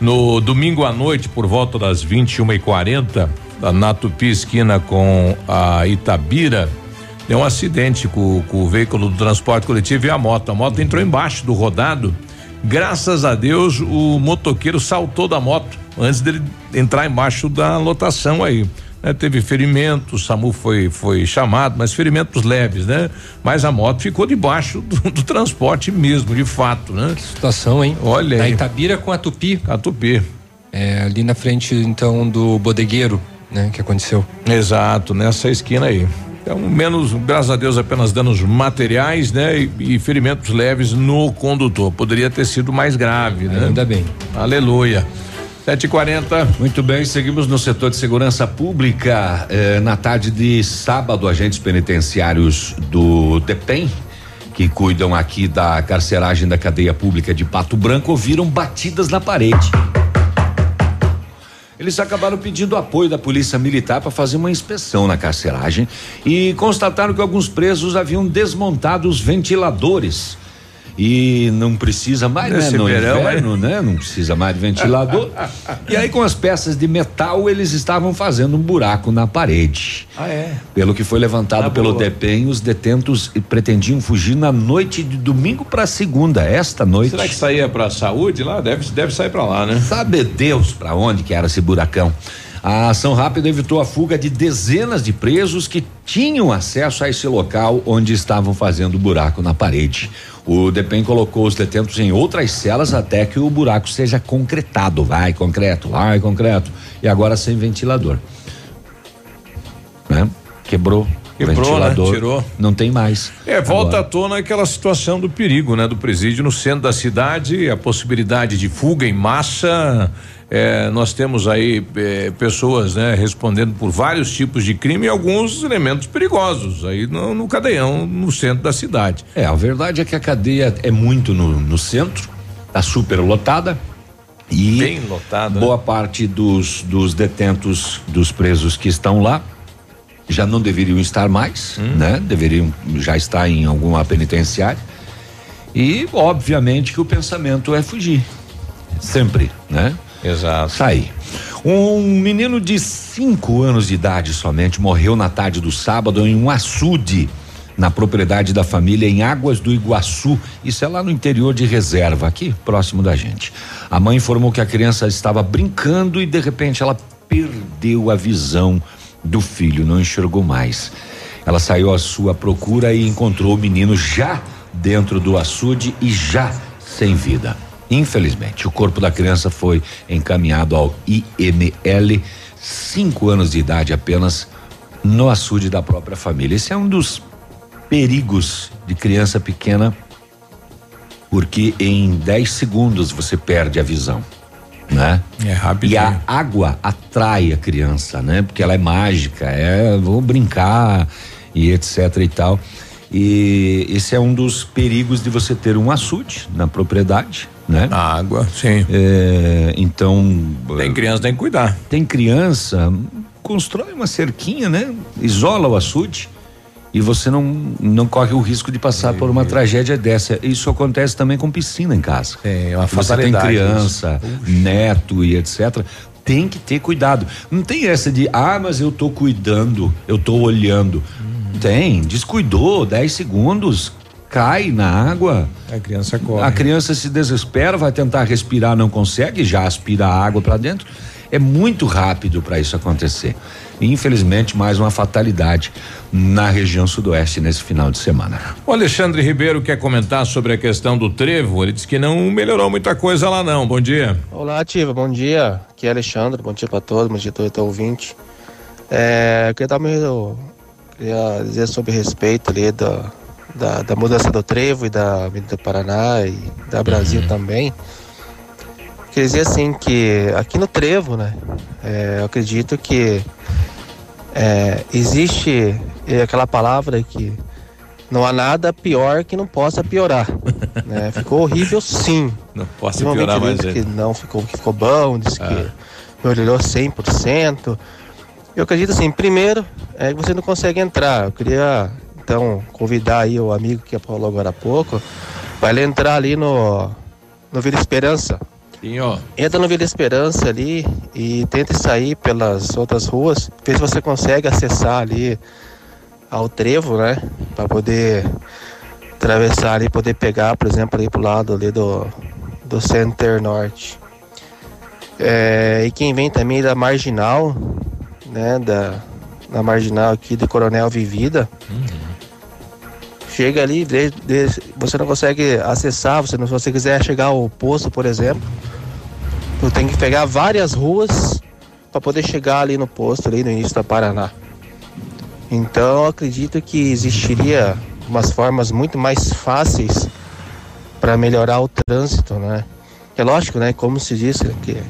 [SPEAKER 2] No domingo à noite, por volta das 21 e 40 na Tupi esquina com a Itabira, deu um acidente com, com o veículo do transporte coletivo e a moto. A moto entrou embaixo do rodado. Graças a Deus, o motoqueiro saltou da moto antes dele entrar embaixo da lotação aí. Né? teve ferimentos, o SAMU foi foi chamado, mas ferimentos leves, né? Mas a moto ficou debaixo do, do transporte mesmo, de fato, né? Que
[SPEAKER 3] situação, hein?
[SPEAKER 2] Olha
[SPEAKER 3] Da
[SPEAKER 2] aí.
[SPEAKER 3] Itabira com a Tupi.
[SPEAKER 2] A Tupi.
[SPEAKER 3] É, ali na frente, então, do bodegueiro, né? Que aconteceu.
[SPEAKER 2] Exato, nessa esquina aí. Então, menos, graças a Deus, apenas danos materiais, né? E, e ferimentos leves no condutor. Poderia ter sido mais grave, né?
[SPEAKER 3] Ainda bem.
[SPEAKER 2] Aleluia. 7h40.
[SPEAKER 4] Muito bem, seguimos no setor de segurança pública. Eh, na tarde de sábado, agentes penitenciários do DEPEN, que cuidam aqui da carceragem da cadeia pública de Pato Branco, ouviram batidas na parede. Eles acabaram pedindo apoio da polícia militar para fazer uma inspeção na carceragem e constataram que alguns presos haviam desmontado os ventiladores. E não precisa mais, né?
[SPEAKER 2] Nesse
[SPEAKER 4] No
[SPEAKER 2] verão,
[SPEAKER 4] inverno, né? Não precisa mais de ventilador. e aí, com as peças de metal, eles estavam fazendo um buraco na parede.
[SPEAKER 2] Ah, é?
[SPEAKER 4] Pelo que foi levantado
[SPEAKER 2] Na
[SPEAKER 4] pelo
[SPEAKER 2] boa.
[SPEAKER 4] DEPEN, os detentos pretendiam fugir na noite de domingo para segunda, esta noite.
[SPEAKER 2] Será que saía pra saúde lá? Deve, deve sair pra lá, né?
[SPEAKER 4] Sabe Deus para onde que era esse buracão. A ação rápida evitou a fuga de dezenas de presos que tinham acesso a esse local onde estavam fazendo buraco na parede. O DEPEN colocou os detentos em outras celas até que o buraco seja concretado. Vai, concreto, vai, concreto. E agora sem ventilador. Né? Quebrou.
[SPEAKER 2] Quebrou, né?
[SPEAKER 4] ventilador.
[SPEAKER 2] Tirou.
[SPEAKER 4] Não tem mais.
[SPEAKER 2] É, volta
[SPEAKER 4] Agora-
[SPEAKER 2] à tona aquela situação do perigo, né? Do presídio no centro da cidade, a possibilidade de fuga em massa. É, nós temos aí é, pessoas, né, respondendo por vários tipos de crime e alguns elementos perigosos aí no, no cadeião, no centro da cidade.
[SPEAKER 4] É, a verdade é que a cadeia é muito no, no centro, tá super lotada. E
[SPEAKER 2] Bem lotada.
[SPEAKER 4] boa parte dos, dos detentos, dos presos que estão lá, já não deveriam estar mais,
[SPEAKER 2] Hum.
[SPEAKER 4] né? Deveriam já estar em alguma penitenciária. E, obviamente, que o pensamento é fugir. Sempre, né?
[SPEAKER 2] Exato.
[SPEAKER 4] Sair. Um menino de cinco anos de idade somente morreu na tarde do sábado em um açude na propriedade da família em Águas do Iguaçu. Isso é lá no interior de reserva, aqui próximo da gente. A mãe informou que a criança estava brincando e de repente ela perdeu a visão do filho, não enxergou mais. Ela saiu à sua procura e encontrou o menino já dentro do açude e já sem vida. Infelizmente, o corpo da criança foi encaminhado ao IML, cinco anos de idade apenas, no açude da própria família. Esse é um dos perigos de criança pequena, porque em 10 segundos você perde a visão, né?
[SPEAKER 2] É
[SPEAKER 4] E
[SPEAKER 2] rapidinho.
[SPEAKER 4] a água atrai a criança, né? Porque ela é mágica, é, vou brincar e etc e tal. E esse é um dos perigos de você ter um açude na propriedade, né?
[SPEAKER 2] A água, sim.
[SPEAKER 4] É, então.
[SPEAKER 2] Tem criança, tem que cuidar.
[SPEAKER 4] Tem criança, constrói uma cerquinha, né? Isola o açude e você não, não corre o risco de passar por uma tragédia dessa. Isso acontece também com piscina em casa.
[SPEAKER 2] É uma
[SPEAKER 4] você tem criança, neto e etc. Tem que ter cuidado. Não tem essa de, ah, mas eu tô cuidando, eu tô olhando. Tem, descuidou, 10 segundos, cai na água.
[SPEAKER 2] A criança corre.
[SPEAKER 4] A criança se desespera, vai tentar respirar, não consegue, já aspira a água para dentro. É muito rápido para isso acontecer. E, infelizmente, mais uma fatalidade na região sudoeste nesse final de semana.
[SPEAKER 2] O Alexandre Ribeiro quer comentar sobre a questão do trevo. Ele disse que não melhorou muita coisa lá, não. Bom dia.
[SPEAKER 20] Olá, Ativa, bom dia. Aqui é Alexandre, bom dia para todos, bom dia a todo ouvinte. É, eu queria, dar meu, eu queria dizer sobre respeito ali da, da, da mudança do trevo e da Avenida Paraná e da Brasil também. quer dizer assim que aqui no Trevo, né? é, eu acredito que é, existe é, aquela palavra que não há nada pior que não possa piorar. né? Ficou horrível sim.
[SPEAKER 2] Não posso piorar mais
[SPEAKER 20] que não ficou, que ficou bom, disse
[SPEAKER 2] Ah.
[SPEAKER 20] que melhorou 100%. Eu acredito assim, primeiro, é que você não consegue entrar. Eu queria, então, convidar aí o amigo que falou agora há pouco, para ele entrar ali no, no Vila Esperança.
[SPEAKER 2] Sim, ó.
[SPEAKER 20] Entra no Vila Esperança ali e tenta sair pelas outras ruas, vê se você consegue acessar ali ao trevo, né? Para poder atravessar ali, poder pegar, por exemplo, ali pro lado ali do, do Center Norte. É, e quem vem também da Marginal, né? Da, da Marginal aqui de Coronel Vivida. Chega ali, você não consegue acessar, você não, se você quiser chegar ao posto, por exemplo, tu tem que pegar várias ruas para poder chegar ali no posto, ali no início da Paraná. Então acredito que existiria umas formas muito mais fáceis para melhorar o trânsito, né? É lógico, né? Como se diz que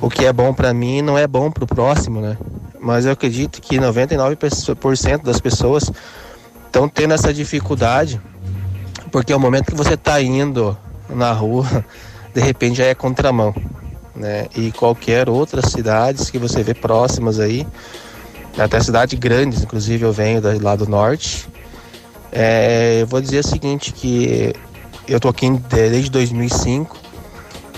[SPEAKER 20] o que é bom para mim não é bom para o próximo, né? Mas eu acredito que 99% das pessoas estão tendo essa dificuldade porque é o momento que você está indo na rua, de repente já é contramão, né? E qualquer outras cidades que você vê próximas aí, até cidades grandes, inclusive eu venho lá do norte. É, eu vou dizer o seguinte, que eu tô aqui desde 2005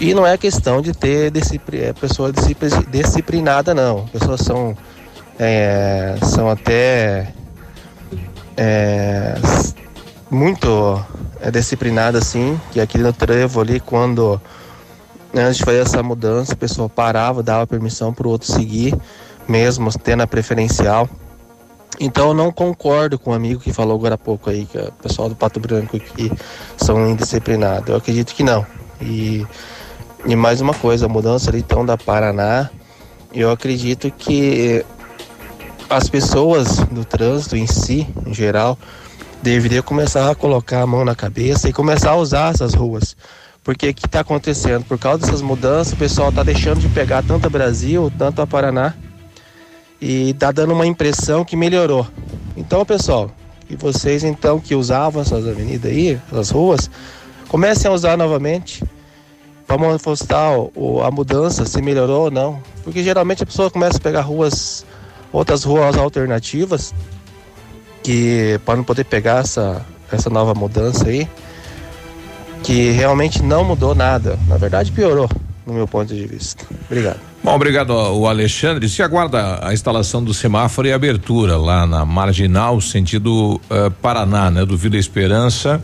[SPEAKER 20] e não é questão de ter discipli- é, pessoa discipli- disciplinada não. Pessoas são é, são até é, muito é, disciplinadas assim, que aqui no trevo ali quando né, antes de fazer essa mudança, a pessoa parava, dava permissão para o outro seguir, mesmo tendo a preferencial. Então eu não concordo com o amigo que falou agora há pouco aí, que é o pessoal do Pato Branco que são indisciplinados. Eu acredito que não. E, e mais uma coisa, a mudança ali então da Paraná, eu acredito que as pessoas do trânsito em si, em geral, deveriam começar a colocar a mão na cabeça e começar a usar essas ruas. Porque o que está acontecendo? Por causa dessas mudanças, o pessoal está deixando de pegar tanto a Brasil, tanto a Paraná, e tá dando uma impressão que melhorou. Então, pessoal, e vocês então que usavam essas avenidas aí, essas ruas, comecem a usar novamente manifestar o- a mudança, se melhorou ou não. Porque geralmente a pessoa começa a pegar ruas, outras ruas alternativas, que para não poder pegar essa, essa nova mudança aí, que realmente não mudou nada. Na verdade, piorou, no meu ponto de vista. Obrigado.
[SPEAKER 2] Bom, obrigado ao Alexandre. Se aguarda a instalação do semáforo e abertura lá na Marginal, sentido eh, Paraná, né? Do Vila Esperança.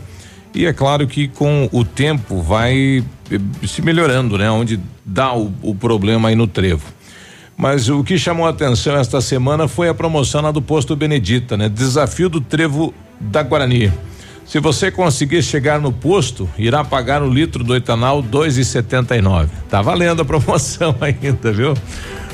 [SPEAKER 2] E é claro que com o tempo vai eh, se melhorando, né? Onde dá o, o problema aí no trevo. Mas o que chamou a atenção esta semana foi a promoção lá do posto Benedita, né? Desafio do trevo da Guarani. Se você conseguir chegar no posto, irá pagar o litro do etanol 2,79. Tá valendo a promoção ainda, viu?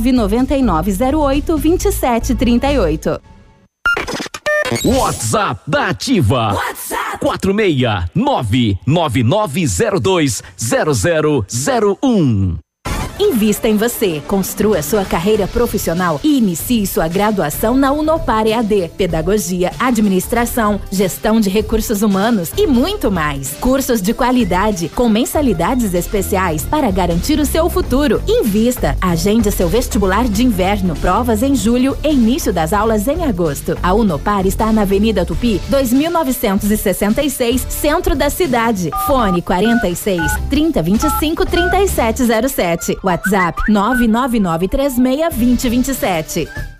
[SPEAKER 21] 99908 2738.
[SPEAKER 10] WhatsApp da Ativa. WhatsApp 469 9902 0001.
[SPEAKER 21] Invista em você, construa sua carreira profissional e inicie sua graduação na Unopar EAD, Pedagogia, Administração, Gestão de Recursos Humanos e muito mais. Cursos de qualidade com mensalidades especiais para garantir o seu futuro. Invista, agende seu vestibular de inverno, provas em julho e início das aulas em agosto. A Unopar está na Avenida Tupi, 2966, centro da cidade. Fone 46 3025 3707. WhatsApp 999362027.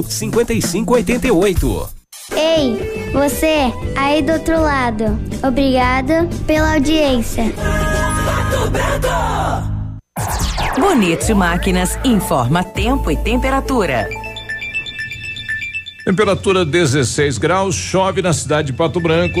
[SPEAKER 22] 5588.
[SPEAKER 23] Ei, você aí do outro lado. Obrigada pela audiência.
[SPEAKER 6] Bonito Máquinas informa tempo e temperatura.
[SPEAKER 2] Temperatura 16 graus, chove na cidade de Pato Branco.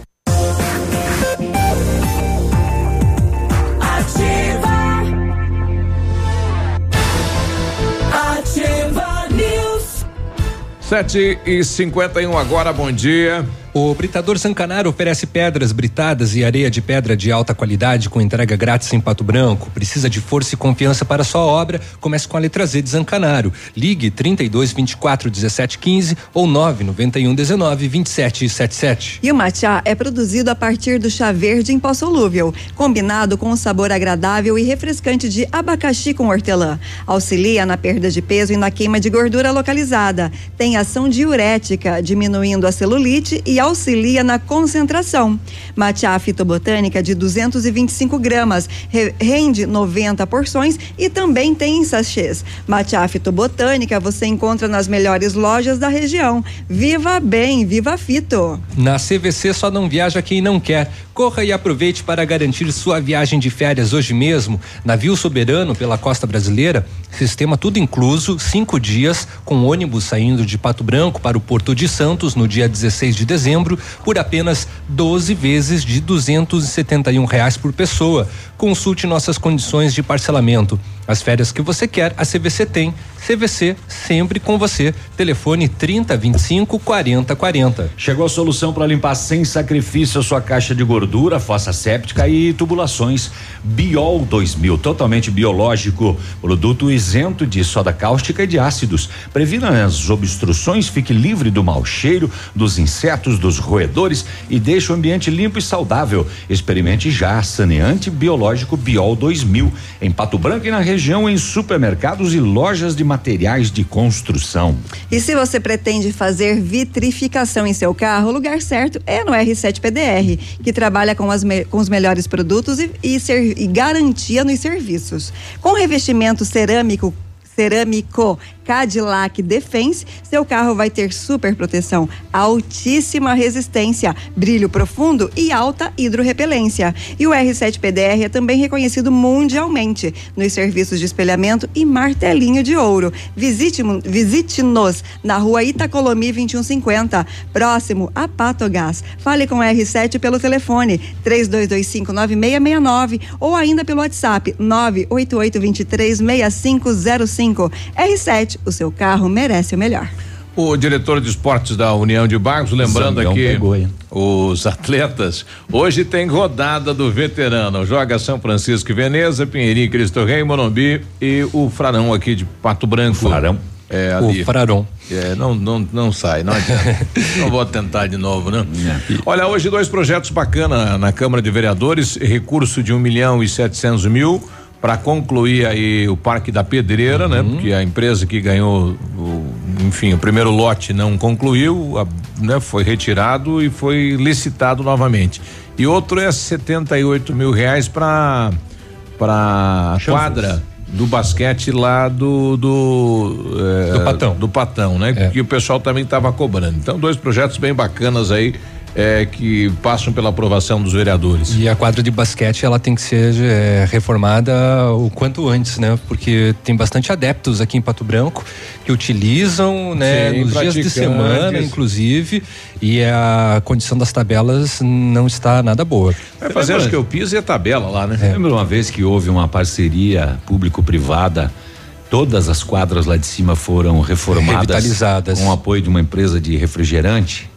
[SPEAKER 2] 7 e 51 agora, bom dia.
[SPEAKER 3] O Britador Zancanaro oferece pedras britadas e areia de pedra de alta qualidade com entrega grátis em Pato Branco. Precisa de força e confiança para sua obra? Comece com a letra Z de Zancanaro. Ligue 32 24 17 15 ou 991 19 27 77.
[SPEAKER 5] E o matcha é produzido a partir do chá verde em pó solúvel, combinado com um sabor agradável e refrescante de abacaxi com hortelã. Auxilia na perda de peso e na queima de gordura localizada. Tem ação diurética, diminuindo a celulite e auxilia na concentração. Matcha fitobotânica de 225 gramas re rende 90 porções e também tem em sachês. Matcha fitobotânica você encontra nas melhores lojas da região. Viva bem, viva fito.
[SPEAKER 3] Na CVC só não viaja quem não quer. Corra e aproveite para garantir sua viagem de férias hoje mesmo. Navio soberano pela costa brasileira, sistema tudo incluso, cinco dias, com ônibus saindo de Pato Branco para o Porto de Santos no dia 16 de dezembro, por apenas 12 vezes de 271 reais por pessoa. Consulte nossas condições de parcelamento. as férias que você quer, a CVC tem. CVC sempre com você. Telefone 30 25 40 40.
[SPEAKER 4] Chegou a solução para limpar sem sacrifício a sua caixa de gordura, fossa séptica e tubulações. Biol 2000, totalmente biológico, produto isento de soda cáustica e de ácidos. Previna as obstruções, fique livre do mau cheiro, dos insetos, dos roedores e deixe o ambiente limpo e saudável. Experimente já saneante biológico Biol 2000 em Pato Branco e na região em supermercados e lojas de materiais de construção.
[SPEAKER 5] E se você pretende fazer vitrificação em seu carro, o lugar certo é no R7 PDR, que trabalha com, as com os melhores produtos e, e, ser, e garantia nos serviços. Com revestimento cerâmico cerâmico Cadillac Defense, seu carro vai ter super proteção, altíssima resistência, brilho profundo e alta hidrorrepelência. E o R7 PDR é também reconhecido mundialmente nos serviços de espelhamento e martelinho de ouro. Visite-nos visite na rua Itacolomi 2150, próximo a Patogás. Fale com o R7 pelo telefone 32259669 ou ainda pelo WhatsApp 988236505. R7 o seu carro merece o melhor.
[SPEAKER 2] O diretor de esportes da União de Barcos, lembrando
[SPEAKER 4] Zangão
[SPEAKER 2] aqui
[SPEAKER 4] pegou,
[SPEAKER 2] os atletas, hoje tem rodada do veterano, joga São Francisco e Veneza, Pinheirinho, Cristo Rei, Morumbi e o Frarão aqui de Pato Branco.
[SPEAKER 4] Frarão.
[SPEAKER 2] É,
[SPEAKER 3] O
[SPEAKER 2] ali.
[SPEAKER 3] Frarão.
[SPEAKER 2] É, não, não, não sai, não adianta. não vou tentar de novo, né? Olha, hoje dois projetos bacanas na Câmara de Vereadores, recurso de um milhão e setecentos mil para concluir aí o Parque da Pedreira, né? Porque a empresa que ganhou, o, enfim, o primeiro lote não concluiu, a- né? Foi retirado e foi licitado novamente. E outro é 78 mil reais para para quadra do basquete lá do do, eh,
[SPEAKER 3] Do Patão.
[SPEAKER 2] do Patão, né? Que o pessoal também estava cobrando. Então, dois projetos bem bacanas aí eh, que passam pela aprovação dos vereadores.
[SPEAKER 3] E a quadra de basquete ela tem que ser é, reformada o quanto antes, né? Porque tem bastante adeptos aqui em Pato Branco que utilizam, né?
[SPEAKER 2] Sim,
[SPEAKER 3] nos dias de semana, inclusive, e a condição das tabelas não está nada boa.
[SPEAKER 2] Vai fazer acho que eu piso e a tabela lá, né?
[SPEAKER 4] Lembra uma vez que houve uma parceria público-privada? Todas as quadras lá de cima foram reformadas
[SPEAKER 3] Revitalizadas.
[SPEAKER 4] com o apoio de uma empresa de refrigerante.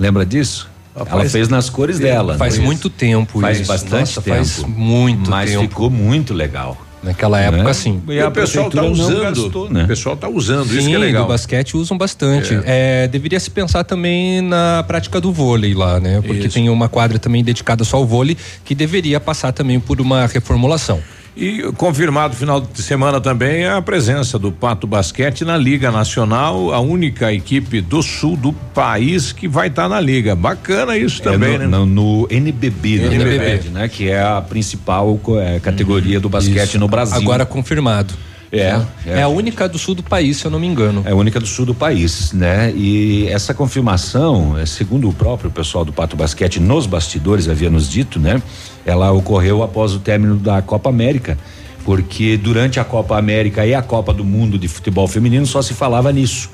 [SPEAKER 4] Lembra disso? Ela fez nas cores
[SPEAKER 3] é,
[SPEAKER 4] dela.
[SPEAKER 3] faz
[SPEAKER 4] é
[SPEAKER 3] muito tempo
[SPEAKER 4] Faz
[SPEAKER 3] isso.
[SPEAKER 4] bastante
[SPEAKER 3] Nossa,
[SPEAKER 4] tempo.
[SPEAKER 3] faz muito
[SPEAKER 4] Mas
[SPEAKER 3] tempo.
[SPEAKER 4] ficou muito legal.
[SPEAKER 3] Naquela época,
[SPEAKER 4] Né?
[SPEAKER 3] sim.
[SPEAKER 2] E, o pessoal tá
[SPEAKER 4] não
[SPEAKER 2] usando.
[SPEAKER 4] gastou, né?
[SPEAKER 2] O pessoal tá usando, isso
[SPEAKER 3] Sim,
[SPEAKER 2] que é legal.
[SPEAKER 3] do basquete usam bastante. É, deveria se pensar também na prática do vôlei lá, né? Porque
[SPEAKER 2] Isso.
[SPEAKER 3] tem uma quadra também dedicada só ao vôlei que deveria passar também por uma reformulação.
[SPEAKER 2] E confirmado final de semana também a presença do Pato Basquete na Liga Nacional, a única equipe do sul do país que vai estar na liga. Bacana isso também,
[SPEAKER 4] É
[SPEAKER 2] né?
[SPEAKER 4] no, no, no NBB, no
[SPEAKER 2] NBB.
[SPEAKER 4] NBB, né? Que é a principal é, categoria do basquete
[SPEAKER 3] Isso.
[SPEAKER 4] no Brasil.
[SPEAKER 3] Agora confirmado.
[SPEAKER 4] É,
[SPEAKER 3] É. a única do sul do país, se eu não me engano.
[SPEAKER 4] É a única do sul do país, né? E essa confirmação, é, segundo o próprio pessoal do Pato Basquete, nos bastidores havia nos dito, né? Ela ocorreu após o término da Copa América, porque durante a Copa América e a Copa do Mundo de futebol feminino só se falava nisso,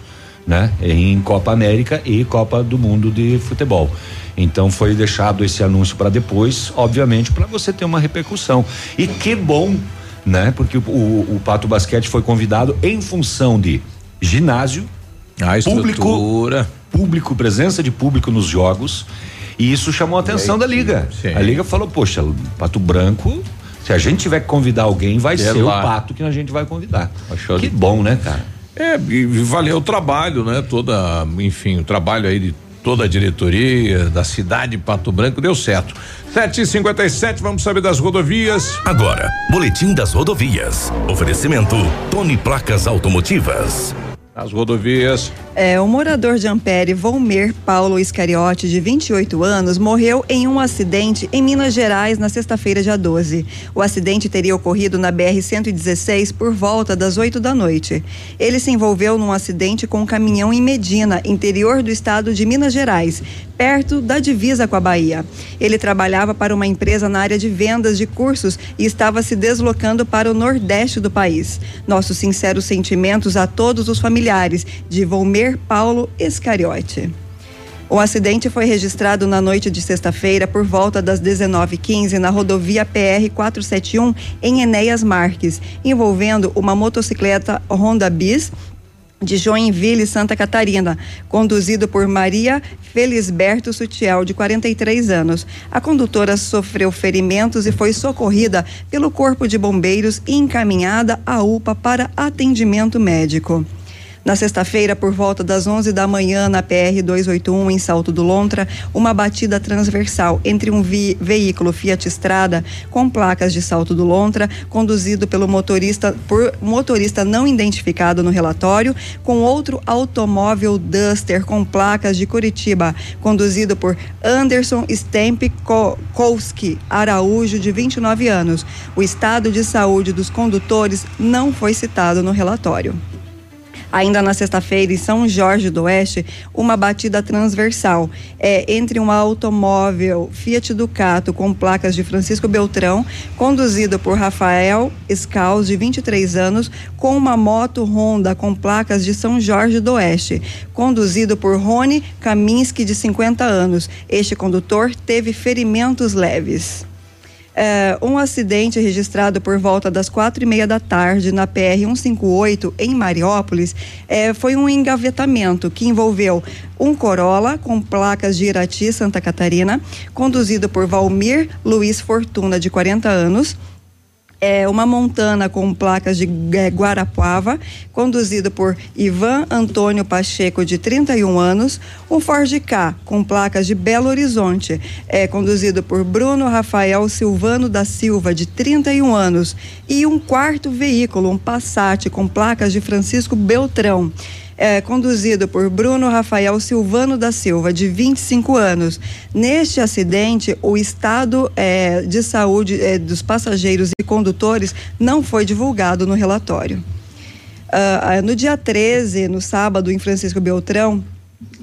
[SPEAKER 4] né? Em Copa América e Copa do Mundo de futebol. Então foi deixado esse anúncio para depois, obviamente, para você ter uma repercussão. E que bom, né? Porque o, o, Pato Basquete foi convidado em função de ginásio,
[SPEAKER 2] a
[SPEAKER 4] público,
[SPEAKER 2] estrutura.
[SPEAKER 4] público, presença de público nos jogos. E isso chamou a atenção da liga.
[SPEAKER 2] sim.
[SPEAKER 4] A liga falou: "Poxa, Pato Branco, se a gente tiver que convidar alguém, vai ser
[SPEAKER 2] lá.
[SPEAKER 4] o Pato que a gente vai convidar".
[SPEAKER 2] Achou
[SPEAKER 4] que
[SPEAKER 2] de-
[SPEAKER 4] bom, né, cara?
[SPEAKER 2] É, e valeu o trabalho, né? Toda, enfim, o trabalho aí de toda a diretoria da cidade de Pato Branco deu certo. 7h57, vamos saber das rodovias.
[SPEAKER 24] Agora, Boletim das Rodovias. Oferecimento Tony Placas Automotivas.
[SPEAKER 2] As rodovias.
[SPEAKER 5] É, o morador de Ampere, Volmer Paulo Iscariote, de 28 anos, morreu em um acidente em Minas Gerais na sexta-feira, dia 12. O acidente teria ocorrido na BR-116 por volta das 8 da noite. Ele se envolveu num acidente com um caminhão em Medina, interior do estado de Minas Gerais, perto da divisa com a Bahia. Ele trabalhava para uma empresa na área de vendas de cursos e estava se deslocando para o nordeste do país. Nossos sinceros sentimentos a todos os familiares de Volmer Paulo Escariote. O acidente foi registrado na noite de sexta-feira por volta das 19h15 na rodovia PR 471 em Enéas Marques, envolvendo uma motocicleta Honda Bis de Joinville, Santa Catarina, conduzido por Maria Felisberto Sutiel, de 43 anos. A condutora sofreu ferimentos e foi socorrida pelo Corpo de Bombeiros e encaminhada à UPA para atendimento médico. Na sexta-feira, por volta das 11 da manhã, na PR 281 em Salto do Lontra, uma batida transversal entre um veículo Fiat Estrada com placas de Salto do Lontra, conduzido pelo motorista por motorista não identificado no relatório, com outro automóvel Duster com placas de Curitiba, conduzido por Anderson Stempkowski Araújo, de 29 anos. O estado de saúde dos condutores não foi citado no relatório. Ainda na sexta-feira, em São Jorge do Oeste, uma batida transversal é, entre um automóvel Fiat Ducato com placas de Francisco Beltrão, conduzido por Rafael Scaus, de 23 anos, com uma moto Honda com placas de São Jorge do Oeste, conduzido por Rony Kaminski, de 50 anos. Este condutor teve ferimentos leves. É, um acidente registrado por volta das quatro e meia da tarde na PR 158 em Mariópolis é, foi um engavetamento que envolveu um Corolla com placas de Irati, Santa Catarina, conduzido por Valmir Luiz Fortuna, de 40 anos é uma montana com placas de é, Guarapuava, conduzido por Ivan Antônio Pacheco, de 31 anos, um Ford K com placas de Belo Horizonte, é conduzido por Bruno Rafael Silvano da Silva, de 31 anos, e um quarto veículo, um Passat com placas de Francisco Beltrão é, conduzido por Bruno Rafael Silvano da Silva, de 25 anos. Neste acidente, o estado é, de saúde é, dos passageiros e condutores não foi divulgado no relatório. Uh, no dia 13, no sábado, em Francisco Beltrão,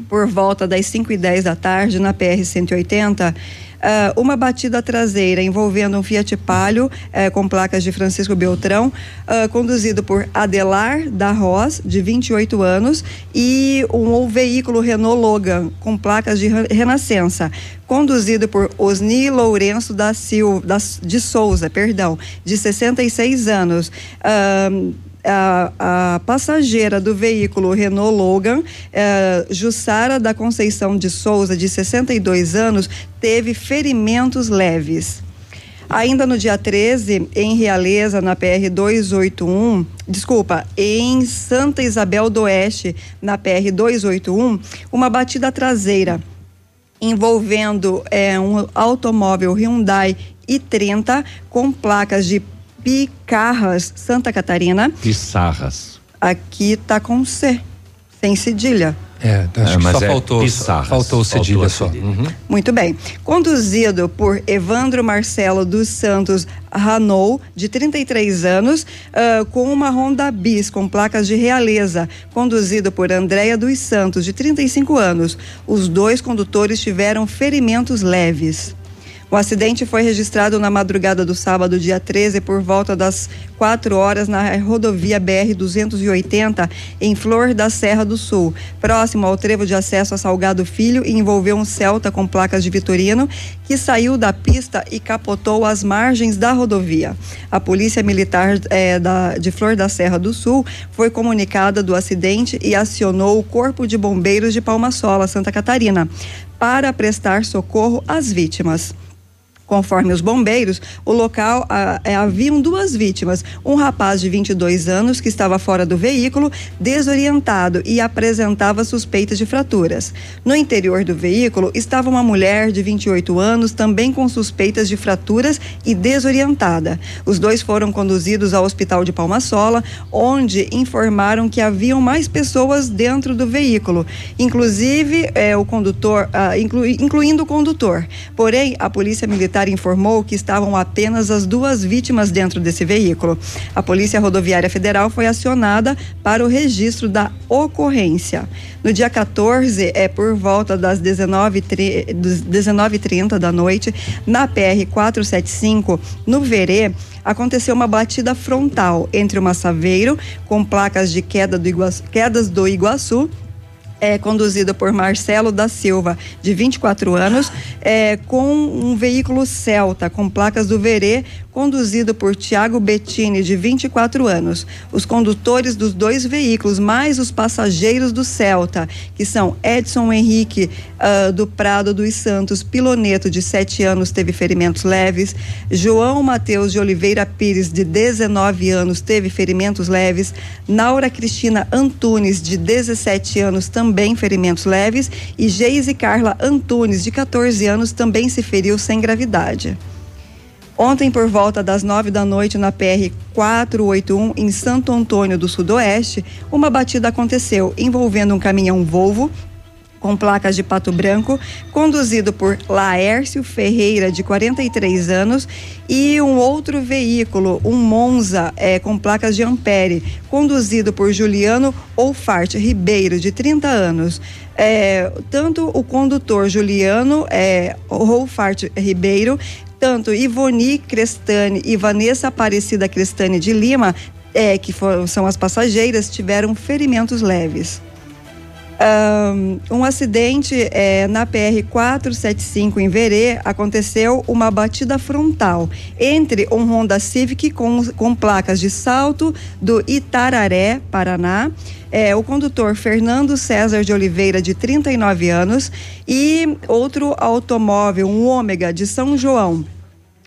[SPEAKER 5] por volta das 5 e 10 da tarde, na PR 180, uh, uma batida traseira envolvendo um Fiat Palio uh, com placas de Francisco Beltrão, uh, conduzido por Adelar da Roz, de 28 anos, e um, um veículo Renault Logan com placas de Renascença, conduzido por Osni Lourenço da Silva, da, de Souza, perdão, de 66 anos. Uh, a, a passageira do veículo Renault Logan, eh, Jussara da Conceição de Souza, de 62 anos, teve ferimentos leves. Ainda no dia 13, em Realeza, na PR 281, desculpa, em Santa Isabel do Oeste, na PR 281, uma batida traseira envolvendo é, um automóvel Hyundai i30 com placas de Picarras, Santa Catarina.
[SPEAKER 4] Pissarras.
[SPEAKER 5] Aqui tá com C, sem cedilha.
[SPEAKER 3] É, acho é, que só é faltou, pissarras. faltou cedilha só.
[SPEAKER 5] Uhum. Muito bem. Conduzido por Evandro Marcelo dos Santos Ranou, de 33 anos, uh, com uma Honda Bis com placas de realeza, conduzido por Andréia dos Santos, de 35 anos. Os dois condutores tiveram ferimentos leves. O acidente foi registrado na madrugada do sábado, dia 13, por volta das 4 horas, na rodovia BR-280, em Flor da Serra do Sul, próximo ao trevo de acesso a Salgado Filho, e envolveu um Celta com placas de Vitorino, que saiu da pista e capotou às margens da rodovia. A Polícia Militar eh, da, de Flor da Serra do Sul foi comunicada do acidente e acionou o Corpo de Bombeiros de Palmasola, Santa Catarina, para prestar socorro às vítimas. Conforme os bombeiros, o local ah, é, haviam duas vítimas: um rapaz de 22 anos que estava fora do veículo, desorientado e apresentava suspeitas de fraturas. No interior do veículo estava uma mulher de 28 anos, também com suspeitas de fraturas e desorientada. Os dois foram conduzidos ao hospital de Palmasola, onde informaram que haviam mais pessoas dentro do veículo, inclusive é, o condutor, ah, inclu, incluindo o condutor. Porém, a polícia militar informou que estavam apenas as duas vítimas dentro desse veículo. A Polícia Rodoviária Federal foi acionada para o registro da ocorrência. No dia 14, é por volta das 19h30 19 da noite, na PR 475, no Verê, aconteceu uma batida frontal entre uma Saveiro com placas de queda do Iguaçu, quedas do Iguaçu é conduzido por Marcelo da Silva, de 24 anos, é, com um veículo Celta com placas do Verê, conduzido por Tiago Bettini, de 24 anos. Os condutores dos dois veículos, mais os passageiros do Celta, que são Edson Henrique uh, do Prado dos Santos Piloneto, de 7 anos, teve ferimentos leves. João Mateus de Oliveira Pires, de 19 anos, teve ferimentos leves. Naura Cristina Antunes, de 17 anos, também ferimentos leves. E Geise Carla Antunes, de 14 anos, também se feriu sem gravidade. Ontem, por volta das nove da noite, na PR 481, em Santo Antônio do Sudoeste, uma batida aconteceu envolvendo um caminhão Volvo com placas de Pato Branco, conduzido por Laércio Ferreira, de 43 anos, e um outro veículo, um Monza, é, com placas de Ampere, conduzido por Juliano Olfarte Ribeiro, de 30 anos. É, tanto o condutor Juliano é, Olfarte Ribeiro tanto Ivoni Crestani e Vanessa Aparecida Crestani de Lima, é, que foram, são as passageiras, tiveram ferimentos leves. Um, acidente é, na PR 475 em Verê aconteceu uma batida frontal entre um Honda Civic com, com placas de salto do Itararé, Paraná. É, o condutor Fernando César de Oliveira, de 39 anos, e outro automóvel, um Ômega de São João,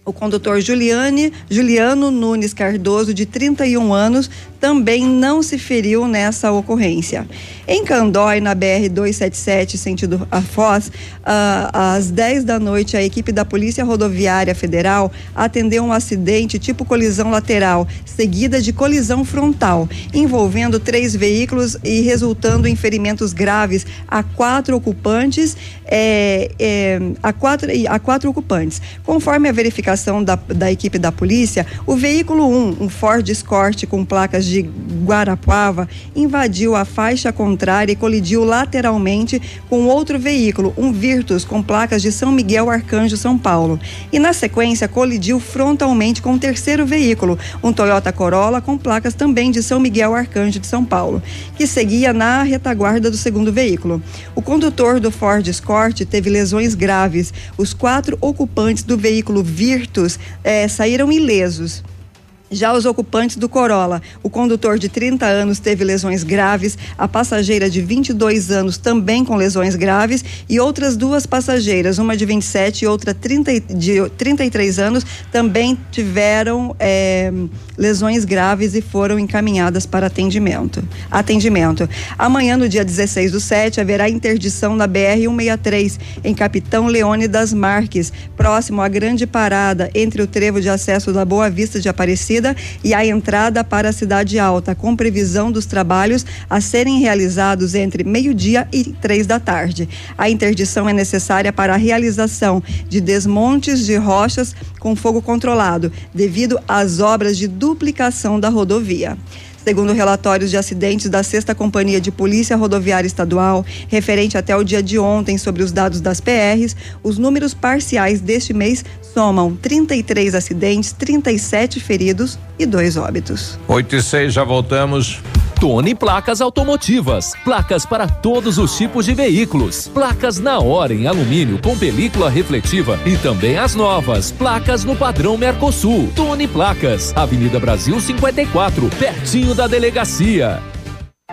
[SPEAKER 5] o condutor Juliane, Juliano Nunes Cardoso, de 31 anos, também não se feriu nessa ocorrência. Em Candói, na BR-277, sentido a Foz, ah, às 10 da noite, a equipe da Polícia Rodoviária Federal atendeu um acidente tipo colisão lateral, seguida de colisão frontal, envolvendo três veículos e resultando em ferimentos graves a quatro ocupantes, é, é, a, quatro, a quatro ocupantes. Conforme a verificação da, da equipe da polícia, o veículo 1, um Ford Escort com placas de Guarapuava, invadiu a faixa contrária e colidiu lateralmente com outro veículo, um Virtus com placas de São Miguel Arcanjo, São Paulo. E na sequência colidiu frontalmente com um terceiro veículo, um Toyota Corolla com placas também de São Miguel Arcanjo de São Paulo, que seguia na retaguarda do segundo veículo. O condutor do Ford Escort teve lesões graves. Os quatro ocupantes do veículo Virtus eh, saíram ilesos. Já os ocupantes do Corolla, o condutor de 30 anos teve lesões graves, a passageira de 22 anos também com lesões graves e outras duas passageiras, uma de 27 e outra 30, de 33 anos, também tiveram é, lesões graves e foram encaminhadas para atendimento. Atendimento. Amanhã, no dia 16 do 7, haverá interdição na BR-163, em Capitão Leone das Marques, próximo à grande parada entre o trevo de acesso da Boa Vista de Aparecida e a entrada para a Cidade Alta, com previsão dos trabalhos a serem realizados entre meio-dia e três da tarde. A interdição é necessária para a realização de desmontes de rochas com fogo controlado, devido às obras de duplicação da rodovia. Segundo relatórios de acidentes da Sexta Companhia de Polícia Rodoviária Estadual, referente até o dia de ontem sobre os dados das PRs, os números parciais deste mês somam 33 acidentes, 37 feridos e dois óbitos.
[SPEAKER 2] 8 e 6, já voltamos.
[SPEAKER 10] Tony Placas Automotivas. Placas para todos os tipos de veículos. Placas na hora em alumínio com película refletiva e também as novas. Placas no padrão Mercosul. Tony Placas. Avenida Brasil 54, pertinho da delegacia.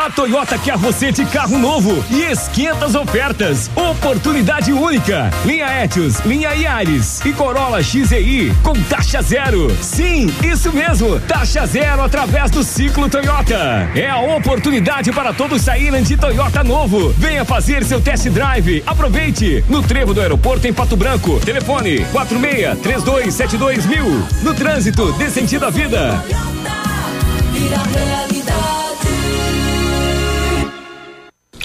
[SPEAKER 8] A Toyota quer você de carro novo e esquenta as ofertas. Oportunidade única. Linha Etios, linha Yaris e Corolla XEI com taxa zero. Sim, isso mesmo. Taxa zero através do ciclo Toyota. É a oportunidade para todos saírem de Toyota novo. Venha fazer seu test drive. Aproveite. No trevo do aeroporto em Pato Branco. Telefone 46 3272 mil. No trânsito, dê sentido à vida.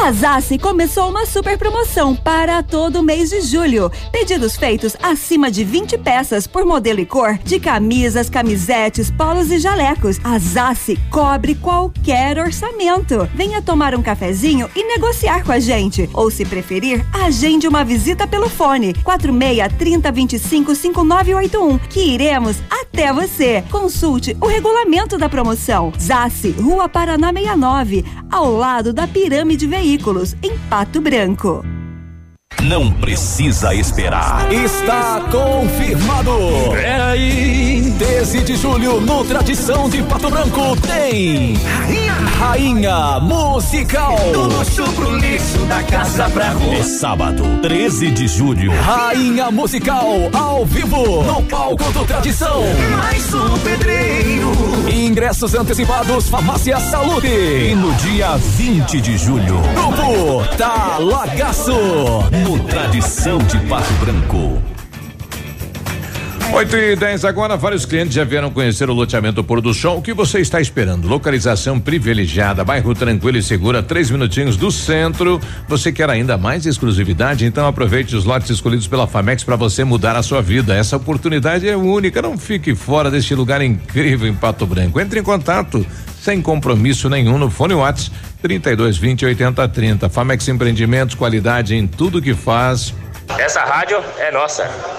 [SPEAKER 5] A Zassi começou uma super promoção para todo mês de julho. Pedidos feitos acima de 20 peças por modelo e cor de camisas, camisetes, polos e jalecos. A Zassi cobre qualquer orçamento. Venha tomar um cafezinho e negociar com a gente. Ou se preferir, agende uma visita pelo fone 46 30 25 5981 que iremos até você. Consulte o regulamento da promoção. Zassi, Rua Paraná 69, ao lado da Pirâmide Veículos, em Pato Branco.
[SPEAKER 25] Não precisa esperar.
[SPEAKER 26] Está confirmado. É aí. 13 de julho, no Tradição de Pato Branco, tem Rainha, Rainha Musical.
[SPEAKER 27] Do luxo pro lixo, da casa pra rua.
[SPEAKER 26] É sábado, 13 de julho. Rainha Musical, ao vivo, no palco do Tradição.
[SPEAKER 27] Mais um pedreiro.
[SPEAKER 26] Ingressos antecipados, Farmácia Saúde. E no dia 20 de julho, Grupo Talagaço.
[SPEAKER 25] No Tradição de Pato Branco.
[SPEAKER 2] 8 e 10 agora, vários clientes já vieram conhecer o loteamento Pôr do Sol. O que você está esperando? Localização privilegiada, bairro tranquilo e segura, três minutinhos do centro. Você quer ainda mais exclusividade? Então aproveite os lotes escolhidos pela Famex para você mudar a sua vida. Essa oportunidade é única. Não fique fora deste lugar incrível em Pato Branco. Entre em contato sem compromisso nenhum no fone Whats 32 20 80 30. Famex Empreendimentos, qualidade em tudo que faz.
[SPEAKER 28] Essa rádio é nossa.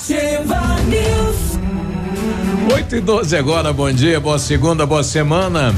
[SPEAKER 27] Ativa News.
[SPEAKER 2] 8 e 12 agora, bom dia, boa segunda, boa semana.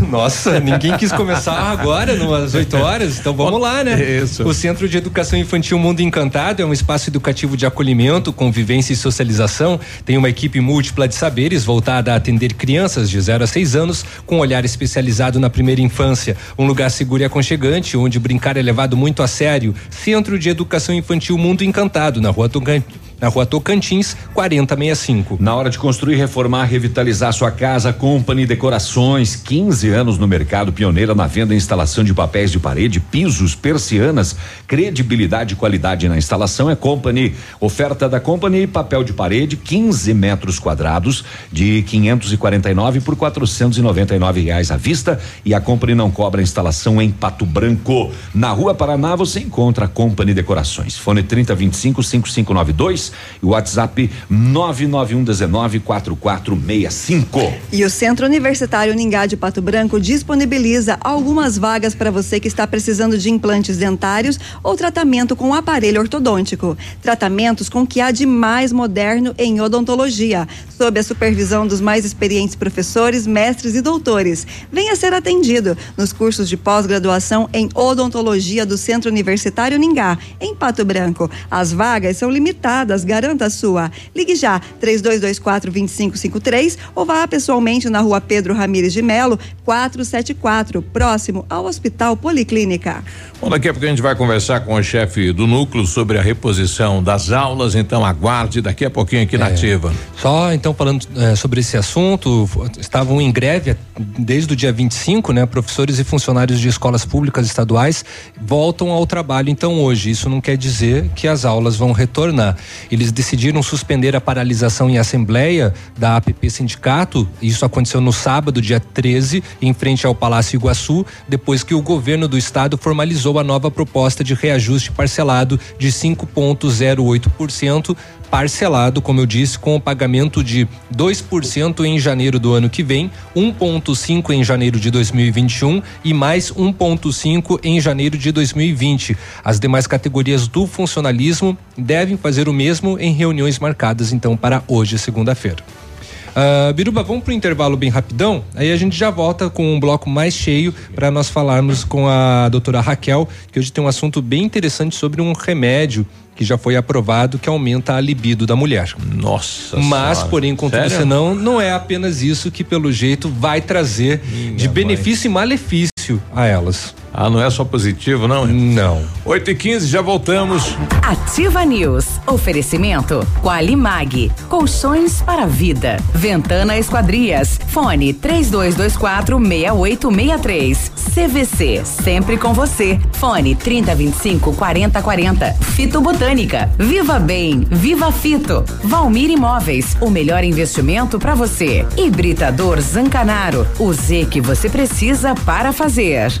[SPEAKER 3] Nossa, ninguém quis começar agora, às 8 horas, então vamos lá, né?
[SPEAKER 2] Isso.
[SPEAKER 3] O Centro de Educação Infantil Mundo Encantado é um espaço educativo de acolhimento, convivência e socialização. Tem uma equipe múltipla de saberes voltada a atender crianças de 0 a 6 anos com um olhar especializado na primeira infância. Um lugar seguro e aconchegante, onde brincar é levado muito a sério. Centro de Educação Infantil Mundo Encantado, na rua Tocantins na rua Tocantins, 4065.
[SPEAKER 4] Na hora de construir, reformar, revitalizar sua casa, Company Decorações, 15 anos no mercado, pioneira na venda e instalação de papéis de parede, pisos, persianas, credibilidade e qualidade na instalação é Company. Oferta da Company, papel de parede, 15 metros quadrados, de 549 por 499 reais à vista e a Company não cobra instalação em Pato Branco. Na Rua Paraná você encontra a Company Decorações. Fone 3025 5592 e o WhatsApp 991194465.
[SPEAKER 5] E o Centro Universitário Ningá de Pato Branco disponibiliza algumas vagas para você que está precisando de implantes dentários ou tratamento com aparelho ortodôntico. Tratamentos com o que há de mais moderno em odontologia, sob a supervisão dos mais experientes professores, mestres e doutores. Venha ser atendido nos cursos de pós-graduação em odontologia do Centro Universitário Ningá, em Pato Branco. As vagas são limitadas, garanta a sua. Ligue já 3224 2553 ou vá pessoalmente na rua Pedro Ramires de Melo, 474, próximo ao Hospital Policlínica.
[SPEAKER 2] Bom, daqui a pouco a gente vai conversar com o chefe do núcleo sobre a reposição das aulas, então aguarde daqui a pouquinho aqui na
[SPEAKER 3] É.
[SPEAKER 2] Ativa.
[SPEAKER 3] Só então falando eh, sobre esse assunto, estavam em greve desde o dia 25, né? Professores e funcionários de escolas públicas estaduais voltam ao trabalho então hoje. Isso não quer dizer que as aulas vão retornar. Eles decidiram suspender a paralisação em assembleia da APP Sindicato. Isso aconteceu no sábado, dia 13, em frente ao Palácio Iguaçu, depois que o governo do estado formalizou a nova proposta de reajuste parcelado de 5,08% parcelado, como eu disse, com o pagamento de 2% em janeiro do ano que vem, 1,5% em janeiro de 2021 e mais 1,5% em janeiro de 2020. As demais categorias do funcionalismo devem fazer o mesmo em reuniões marcadas, então, para hoje, segunda-feira. Ah, Biruba, vamos para o intervalo bem rapidão? Aí a gente já volta com um bloco mais cheio para nós falarmos com a doutora Raquel, que hoje tem um assunto bem interessante sobre um remédio que já foi aprovado que aumenta a libido da mulher.
[SPEAKER 2] Nossa
[SPEAKER 3] Mas,
[SPEAKER 2] Senhora.
[SPEAKER 3] porém, contudo,
[SPEAKER 2] Sério?
[SPEAKER 3] senão, não é apenas isso que, pelo jeito, vai trazer de benefício e malefício a elas.
[SPEAKER 2] Ah, não é só positivo, não?
[SPEAKER 3] Não.
[SPEAKER 2] 8 e 15 já voltamos.
[SPEAKER 6] Ativa News. Oferecimento Qualimag. Colchões para a vida. Ventana Esquadrias. Fone 3224 6863. CVC. Sempre com você. Fone 3025 4040. Fito Botânica. Viva Bem. Viva Fito. Valmir Imóveis. O melhor investimento para você. Hibridador Zancanaro. O Z que você precisa para fazer. dizer.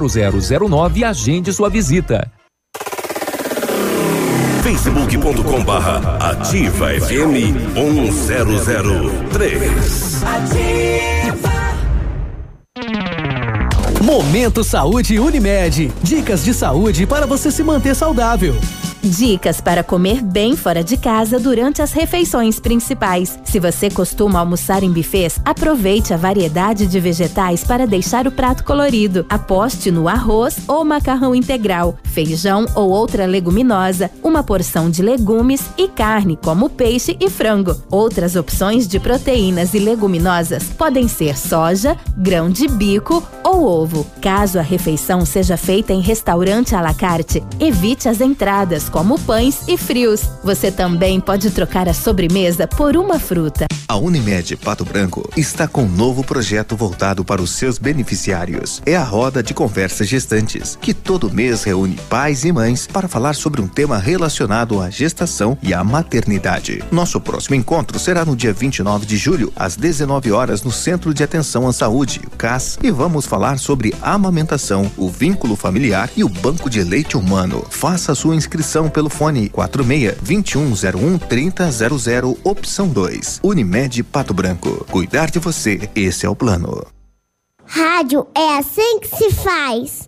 [SPEAKER 10] 32250009 e agende sua visita.
[SPEAKER 24] facebook.com barra ativa FM 1003.
[SPEAKER 29] Momento Saúde Unimed. Dicas de saúde para você se manter saudável.
[SPEAKER 21] Dicas para comer bem fora de casa durante as refeições principais. Se você costuma almoçar em buffets, aproveite a variedade de vegetais para deixar o prato colorido. Aposte no arroz ou macarrão integral, feijão ou outra leguminosa, uma porção de legumes e carne, como peixe e frango. Outras opções de proteínas e leguminosas podem ser soja, grão de bico ou ovo. Caso a refeição seja feita em restaurante à la carte, evite as entradas, como pães e frios. Você também pode trocar a sobremesa por uma fruta.
[SPEAKER 14] A Unimed Pato Branco está com um novo projeto voltado para os seus beneficiários. É a roda de conversas gestantes, que todo mês reúne pais e mães para falar sobre um tema relacionado à gestação e à maternidade. Nosso próximo encontro será no dia 29 de julho, às 19 horas, no Centro de Atenção à Saúde, CAS, e vamos falar sobre amamentação, o vínculo familiar e o banco de leite humano. Faça sua inscrição pelo fone 46 2101 3000, opção 2. Unimed Pato Branco. Cuidar de você, esse é o plano.
[SPEAKER 30] Rádio é assim que se faz.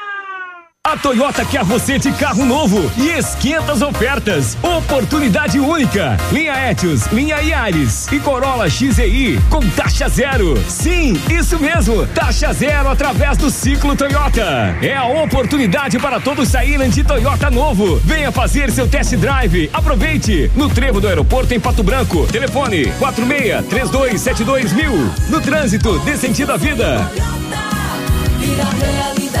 [SPEAKER 31] A Toyota quer você de carro novo e esquenta as ofertas. Oportunidade única. Linha Etios, linha Yaris e Corolla XEI com taxa zero. Sim, isso mesmo. Taxa zero através do ciclo Toyota. É a oportunidade para todos saírem de Toyota novo. Venha fazer seu test drive. Aproveite. No trevo do aeroporto em Pato Branco. Telefone 46 3272 mil. No trânsito, dê sentido à vida.
[SPEAKER 7] Para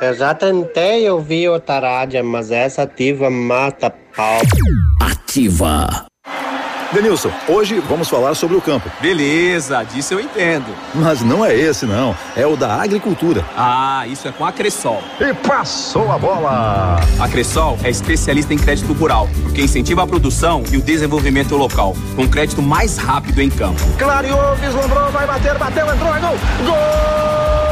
[SPEAKER 32] Eu já tentei ouvir outra rádio, mas essa ativa mata pau.
[SPEAKER 17] Ativa. Denilson, hoje vamos falar sobre o campo.
[SPEAKER 33] Beleza, disso eu entendo.
[SPEAKER 17] Mas não é esse, não. É o da agricultura.
[SPEAKER 33] Ah, isso é com a Cressol.
[SPEAKER 17] E passou a bola!
[SPEAKER 33] A Cressol é especialista em crédito rural, que incentiva a produção e o desenvolvimento local, com crédito mais rápido em campo.
[SPEAKER 17] Clareou, vislumbrou, vai bater, bateu, entrou, é gol! Gol!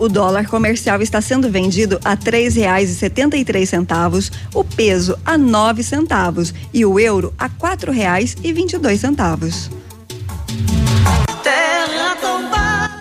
[SPEAKER 5] O dólar comercial está sendo vendido a três reais e setenta e três centavos, o peso a nove centavos e o euro a quatro reais e vinte e dois centavos.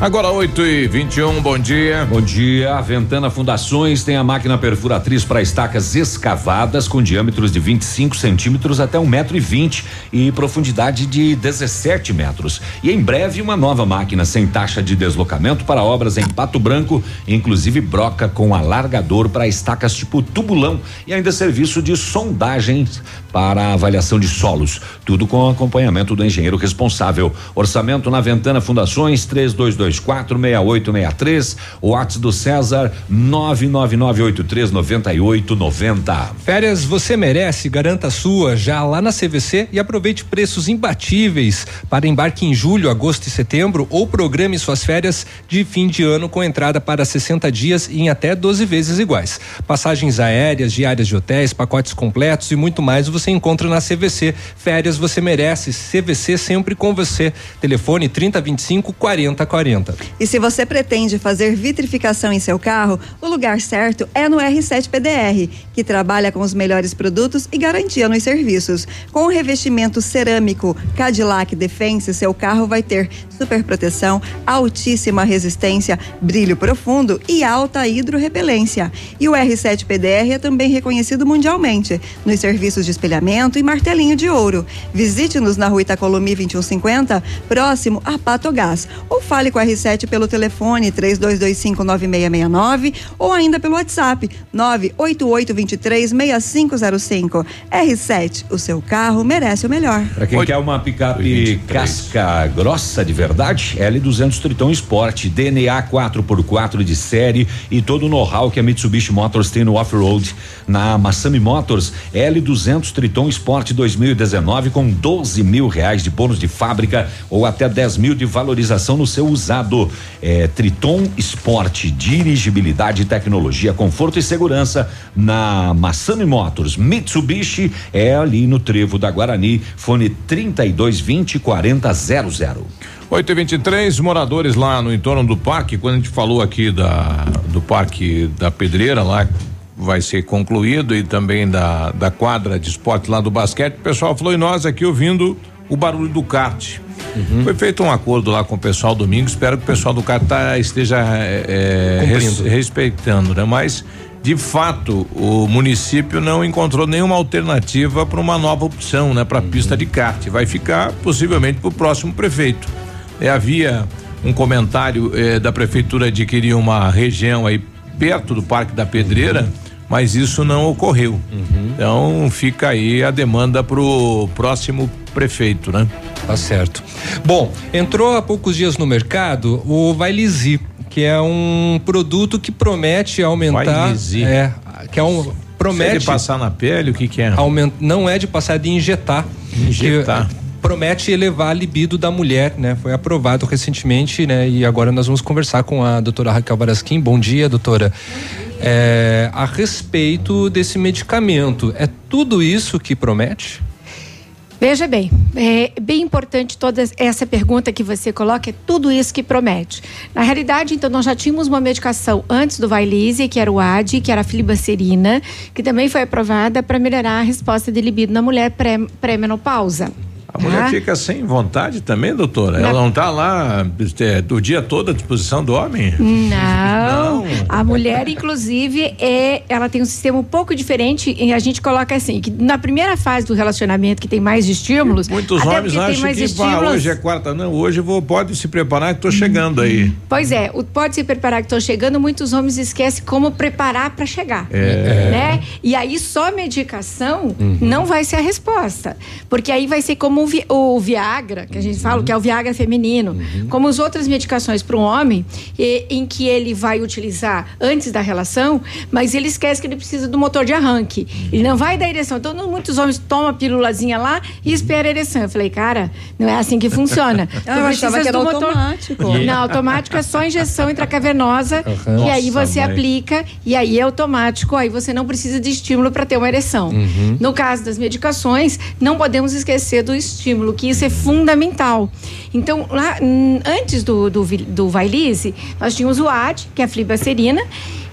[SPEAKER 2] Agora 8 e 21 bom dia.
[SPEAKER 4] Bom dia. A Ventana Fundações tem a máquina perfuratriz para estacas escavadas com diâmetros de 25 centímetros até um metro e vinte e profundidade de 17 metros. E em breve uma nova máquina sem taxa de deslocamento para obras em Pato Branco, inclusive broca com alargador para estacas tipo tubulão e ainda serviço de sondagens para avaliação de solos. Tudo com acompanhamento do engenheiro responsável. Orçamento na Ventana Fundações 3222 3224 6863. O WhatsApp do César 99983 9890.
[SPEAKER 3] Férias você merece, garanta a sua já lá na CVC e aproveite preços imbatíveis para embarque em julho, agosto e setembro ou programe suas férias de fim de ano com entrada para 60 dias e em até 12 vezes iguais. Passagens aéreas, diárias de hotéis, pacotes completos e muito mais você encontra na CVC. Férias você merece, CVC sempre com você. Telefone 3025 4040.
[SPEAKER 5] E se você pretende fazer vitrificação em seu carro, o lugar certo é no R7 PDR, que trabalha com os melhores produtos e garantia nos serviços. Com o revestimento cerâmico Cadillac Defense, seu carro vai ter super proteção, altíssima resistência, brilho profundo e alta hidrorrepelência. E o R7 PDR é também reconhecido mundialmente nos serviços de espelhamento e martelinho de ouro. Visite-nos na rua Itacolomi 2150, próximo a Patogás. Ou fale com a R7 pelo telefone 32259669 ou ainda pelo WhatsApp 988236505. R7, o seu carro merece o melhor.
[SPEAKER 4] Para quem quer uma picape casca grossa de verdade, L200 Triton Sport, DNA 4x4 de série e todo o know-how que a Mitsubishi Motors tem no off-road. Na Massami Motors, L200 Triton Sport 2019 com 12 mil reais de bônus de fábrica ou até 10 mil de valorização no seu usado. É, Triton Sport, dirigibilidade, tecnologia, conforto e segurança na Massami Motors. Mitsubishi é ali no trevo da Guarani, fone 3220 4000.
[SPEAKER 2] 8 e 23 moradores lá no entorno do parque, quando a gente falou aqui da do parque da Pedreira lá vai ser concluído e também da da quadra de esporte lá do basquete, o pessoal falou e nós aqui ouvindo o barulho do kart. Uhum. Foi feito um acordo lá com o pessoal domingo, espero que o pessoal do kart tá, esteja é, res, respeitando, né? Mas de fato, o município não encontrou nenhuma alternativa para uma nova opção, né, para uhum. pista de kart. Vai ficar possivelmente para o próximo prefeito. É, havia um comentário é, da prefeitura de querer uma região aí perto do Parque da Pedreira, mas isso não ocorreu.
[SPEAKER 3] Uhum.
[SPEAKER 2] Então fica aí a demanda para o próximo prefeito, né?
[SPEAKER 3] Tá certo. Bom, entrou há poucos dias no mercado o Vailizi, que é um produto que promete aumentar.
[SPEAKER 2] Vailizi.
[SPEAKER 3] É, que é um promete.
[SPEAKER 2] Se ele passar na pele, o que que é?
[SPEAKER 3] Aumenta, não é de passar, é de injetar.
[SPEAKER 2] Injetar.
[SPEAKER 3] Que, promete elevar a libido da mulher, né? Foi aprovado recentemente, né? E agora nós vamos conversar com a doutora Raquel Barasquim. Bom dia, doutora. É, a respeito desse medicamento, é tudo isso que promete?
[SPEAKER 34] Veja bem, é bem importante toda essa pergunta que você coloca, é tudo isso que promete. Na realidade, então, nós já tínhamos uma medicação antes do Vailise, que era o AD, que era a filibacerina, que também foi aprovada para melhorar a resposta de libido na mulher pré-menopausa. Pré
[SPEAKER 2] a mulher ah. fica sem vontade também, doutora? Ela não está lá é, do dia todo à disposição do homem?
[SPEAKER 34] Não. não. A mulher, inclusive, é, ela tem um sistema um pouco diferente e a gente coloca assim, que na primeira fase do relacionamento, que tem mais estímulos.
[SPEAKER 2] Muitos homens acham que estímulos, hoje é quarta, não, hoje vou, pode se preparar que estou chegando aí.
[SPEAKER 34] Pois é, o, pode se preparar que estou chegando, muitos homens esquecem como preparar para chegar.
[SPEAKER 2] É.
[SPEAKER 34] Né? E aí só medicação uhum. não vai ser a resposta. Porque aí vai ser como como o, vi, o Viagra, que a gente uhum. fala, que é o Viagra feminino, uhum. como as outras medicações para um homem, e, em que ele vai utilizar antes da relação, mas ele esquece que ele precisa do motor de arranque. Uhum. Ele não vai dar ereção. Então, muitos homens tomam a pílulazinha lá e espera a ereção. Eu falei, cara, não é assim que funciona.
[SPEAKER 5] Ah, eu achava que era motor... automático.
[SPEAKER 34] Não, automático é só injeção intracavernosa uhum. e aí você mãe. aplica e aí é automático, aí você não precisa de estímulo para ter uma ereção.
[SPEAKER 3] Uhum.
[SPEAKER 34] No caso das medicações, não podemos esquecer do estímulo, que isso é fundamental. Então, lá, antes do, do, do Vailize, nós tínhamos o AD, que é a flibacerina,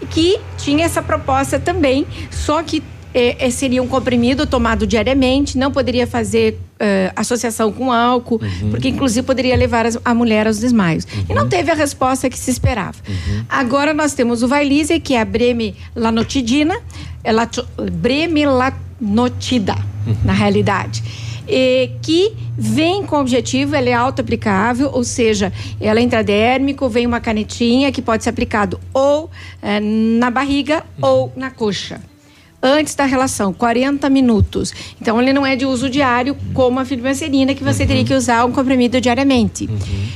[SPEAKER 34] que tinha essa proposta também, só que é, é, seria um comprimido tomado diariamente, não poderia fazer uh, associação com álcool, uhum. porque inclusive poderia levar a mulher aos desmaios. Uhum. E não uhum. teve a resposta que se esperava. Uhum. Agora nós temos o Vailize, que é a bremilanotidina, é bremilanotida, na realidade eh, que vem com o objetivo, ela é auto-aplicável, ou seja, ela é intradérmico, vem uma canetinha que pode ser aplicado ou eh, na barriga ou na coxa. antes da relação, 40 minutos. Então, ele não é de uso diário como a filibanserina, que você teria que usar um comprimido diariamente.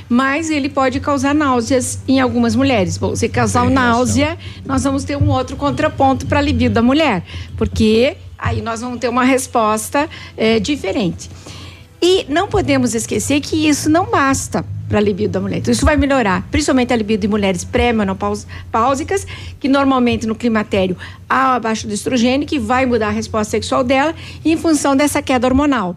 [SPEAKER 34] Mas ele pode causar náuseas em algumas mulheres. Bom, se causar náusea, nós vamos ter um outro contraponto para a libido da mulher, porque aí nós vamos ter uma resposta eh, diferente. E não podemos esquecer que isso não basta para a libido da mulher. Então, isso vai melhorar, principalmente a libido de mulheres pré-menopáusicas, que normalmente no climatério há abaixo do estrogênio, que vai mudar a resposta sexual dela em função dessa queda hormonal.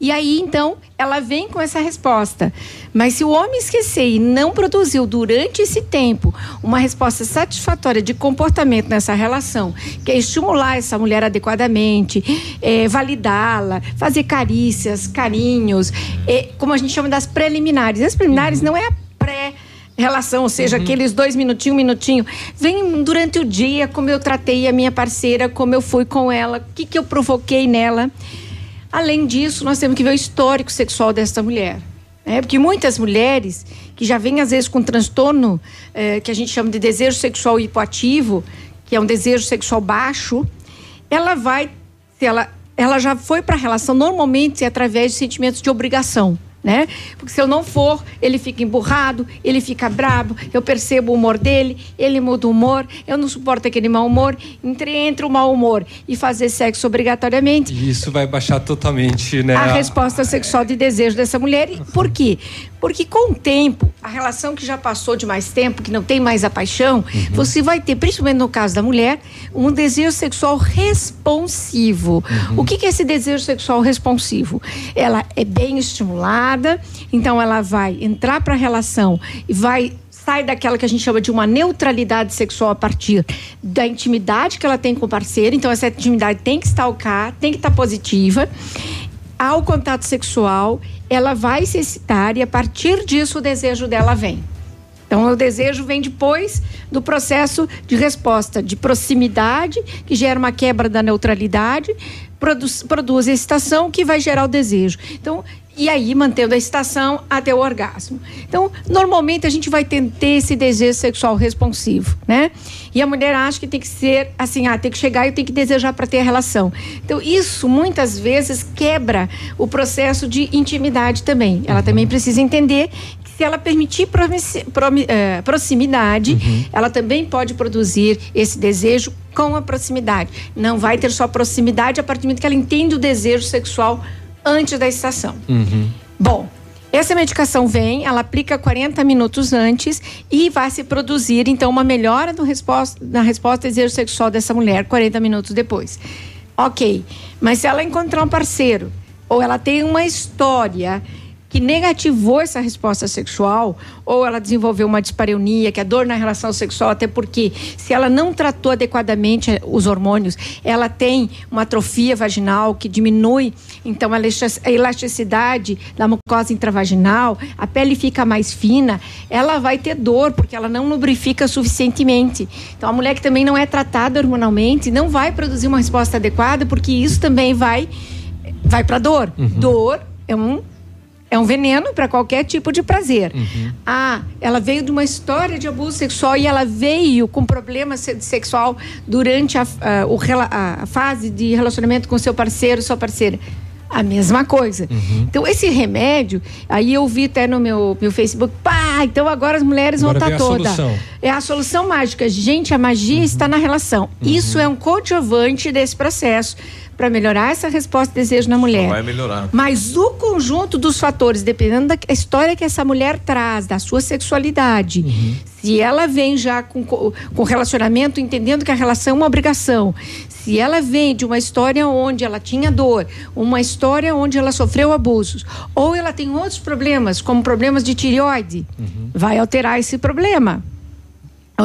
[SPEAKER 34] E aí, então, ela vem com essa resposta. Mas se o homem esquecer e não produziu durante esse tempo uma resposta satisfatória de comportamento nessa relação, que é estimular essa mulher adequadamente, é, validá-la, fazer carícias, carinhos, é, como a gente chama das preliminares. As preliminares não é a pré relação, ou seja, aqueles dois minutinhos, um minutinho. Vem durante o dia como eu tratei a minha parceira, como eu fui com ela, o que, que eu provoquei nela. Além disso, nós temos que ver o histórico sexual dessa mulher. né? porque muitas mulheres que já vêm, às vezes, com transtorno eh, que a gente chama de desejo sexual hipoativo, que é um desejo sexual baixo, ela vai, ela, ela já foi para a relação normalmente através de sentimentos de obrigação. Né? Porque se eu não for, ele fica emburrado, ele fica brabo, eu percebo o humor dele, ele muda o humor, eu não suporto aquele mau humor, entre, entre o mau humor e fazer sexo obrigatoriamente,
[SPEAKER 3] E isso vai baixar totalmente, né?
[SPEAKER 34] a resposta sexual de desejo dessa mulher. E Por quê? Porque com o tempo, a relação que já passou de mais tempo, que não tem mais a paixão, você vai ter, principalmente no caso da mulher, um desejo sexual responsivo. O que que é esse desejo sexual responsivo? Ela é bem estimulada, então ela vai entrar para a relação e vai sai daquela que a gente chama de uma neutralidade sexual a partir da intimidade que ela tem com o parceiro. Então, essa intimidade tem que estar ok, tem que estar positiva. Ao contato sexual, ela vai se excitar e a partir disso o desejo dela vem. Então, o desejo vem depois do processo de resposta de proximidade, que gera uma quebra da neutralidade, produz, produz excitação, que vai gerar o desejo. Então, e aí mantendo a excitação até o orgasmo. Então, normalmente a gente vai ter, esse desejo sexual responsivo, né? E a mulher acha que tem que ser assim, ah, tem que chegar e tem que desejar para ter a relação. Então, isso muitas vezes quebra o processo de intimidade também. Ela também precisa entender que se ela permitir eh, proximidade, ela também pode produzir esse desejo com a proximidade. Não vai ter só proximidade a partir do momento que ela entende o desejo sexual antes da estação. Bom, essa medicação vem, ela aplica 40 minutos antes e vai se produzir, então, uma melhora resposta, na resposta ao desejo sexual dessa mulher 40 minutos depois. Ok, mas se ela encontrar um parceiro ou ela tem uma história que negativou essa resposta sexual, ou ela desenvolveu uma dispareunia, que é dor na relação sexual, até porque se ela não tratou adequadamente eh, os hormônios, ela tem uma atrofia vaginal que diminui, então a elasti- a elasticidade da mucosa intravaginal, a pele fica mais fina, ela vai ter dor, porque ela não lubrifica suficientemente. Então a mulher que também não é tratada hormonalmente não vai produzir uma resposta adequada, porque isso também vai vai para dor. Dor é um é um veneno para qualquer tipo de prazer. Ah, ela veio de uma história de abuso sexual e ela veio com problema se- sexual durante a, a- a- fase de relacionamento com seu parceiro, sua parceira. A mesma coisa. Então, esse remédio, aí eu vi até no meu, meu Facebook, pá, então agora as mulheres
[SPEAKER 3] Agora
[SPEAKER 34] vão
[SPEAKER 3] vem
[SPEAKER 34] estar
[SPEAKER 3] a
[SPEAKER 34] todas.
[SPEAKER 3] solução.
[SPEAKER 34] É a solução mágica. Gente, a magia está na relação. Isso é um coadjuvante desse processo para melhorar essa resposta de desejo na mulher.
[SPEAKER 2] Vai melhorar.
[SPEAKER 34] Mas o conjunto dos fatores, dependendo da história que essa mulher traz, da sua sexualidade, se ela vem já com, co- com relacionamento, entendendo que a relação é uma obrigação, se ela vem de uma história onde ela tinha dor, uma história onde ela sofreu abusos, ou ela tem outros problemas, como problemas de tireoide, vai alterar esse problema.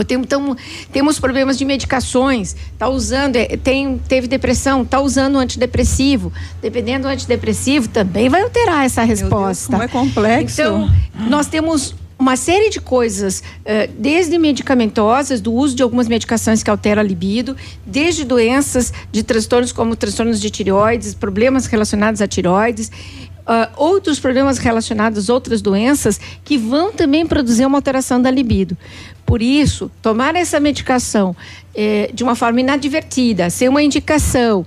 [SPEAKER 34] Então, temos problemas de medicações, tá usando, é, tem, teve depressão, tá usando antidepressivo. Dependendo do antidepressivo, também vai alterar essa resposta.
[SPEAKER 5] como é complexo.
[SPEAKER 34] Então, nós temos uma série de coisas, eh, desde medicamentosas, do uso de algumas medicações que alteram a libido, desde doenças de transtornos como transtornos de tireoides, problemas relacionados a tireoides, uh, outros problemas relacionados a outras doenças que vão também produzir uma alteração da libido. Por isso, tomar essa medicação eh, de uma forma inadvertida, sem uma indicação,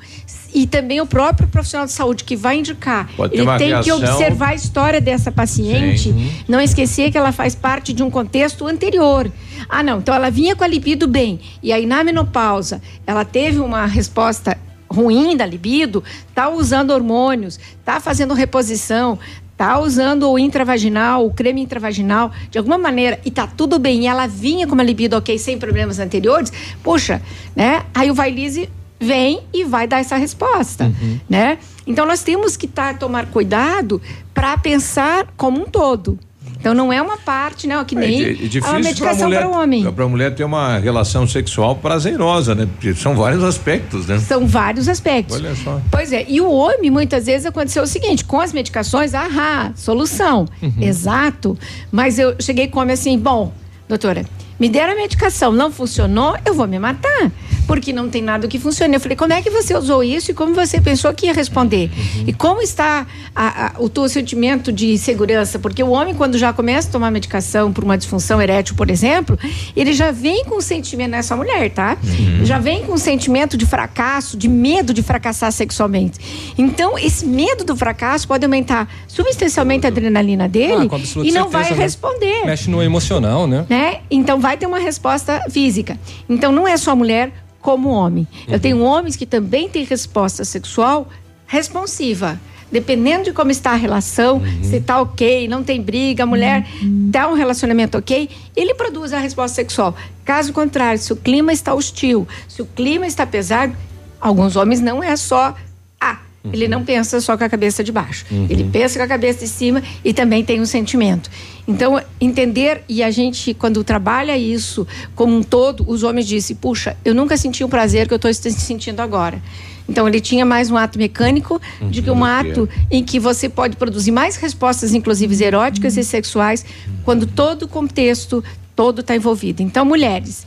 [SPEAKER 34] e também o próprio profissional de saúde que vai indicar, ele tem que
[SPEAKER 2] reação.
[SPEAKER 34] observar a história dessa paciente,
[SPEAKER 2] Sim.
[SPEAKER 34] não esquecer que ela faz parte de um contexto anterior. Ah, não, então ela vinha com a libido bem, e aí na menopausa ela teve uma resposta ruim da libido, tá usando hormônios, tá fazendo reposição, tá usando o intravaginal, o creme intravaginal, de alguma maneira, e tá tudo bem, e ela vinha com uma libido ok, sem problemas anteriores, poxa, né? Aí o Vailise vem e vai dar essa resposta, né? Então nós temos que tá, tomar cuidado para pensar como um todo. Então não é uma parte, né? Que nem
[SPEAKER 2] É, é
[SPEAKER 34] a
[SPEAKER 2] difícil para
[SPEAKER 34] medicação para o homem.
[SPEAKER 2] para mulher ter uma relação sexual prazerosa, né? Porque são vários aspectos, né?
[SPEAKER 34] São vários aspectos.
[SPEAKER 2] Olha só.
[SPEAKER 34] Pois é, e o homem, muitas vezes, aconteceu o seguinte: com as medicações, ahá, solução.
[SPEAKER 2] Uhum.
[SPEAKER 34] Exato. Mas eu cheguei com o homem assim: bom, doutora, me deram a medicação, não funcionou, eu vou me matar. Porque não tem nada que funcione. Eu falei, como é que você usou isso e como você pensou que ia responder?
[SPEAKER 2] Uhum.
[SPEAKER 34] E como está a- a- o teu sentimento de segurança? Porque o homem, quando já começa a tomar medicação por uma disfunção erétil, por exemplo, ele já vem com um sentimento, não é só mulher, tá?
[SPEAKER 2] Uhum.
[SPEAKER 34] Já vem com um sentimento de fracasso, de medo de fracassar sexualmente. Então, esse medo do fracasso pode aumentar substancialmente a adrenalina dele
[SPEAKER 3] Ah,
[SPEAKER 34] e não
[SPEAKER 3] certeza,
[SPEAKER 34] vai
[SPEAKER 3] né?
[SPEAKER 34] responder
[SPEAKER 3] Mexe no emocional, né?
[SPEAKER 34] né? Então vai ter uma resposta física. Então não é só mulher como homem. Eu tenho homens que também têm resposta sexual responsiva. Dependendo de como está a relação, se tá ok, não tem briga, a mulher tá um relacionamento ok, ele produz a resposta sexual. Caso contrário, se o clima está hostil, se o clima está pesado, alguns homens não é só ah, ele não pensa só com a cabeça de baixo.
[SPEAKER 35] Uhum.
[SPEAKER 34] Ele pensa com a cabeça de cima e também tem um sentimento. Então, entender, e a gente, quando trabalha isso como um todo, os homens dizem, puxa, eu nunca senti o prazer que eu estou sentindo agora. Então, ele tinha mais um ato mecânico de que um
[SPEAKER 35] Uhum.
[SPEAKER 34] ato em que você pode produzir mais respostas, inclusive eróticas e sexuais, quando todo o contexto todo está envolvido. Então, mulheres,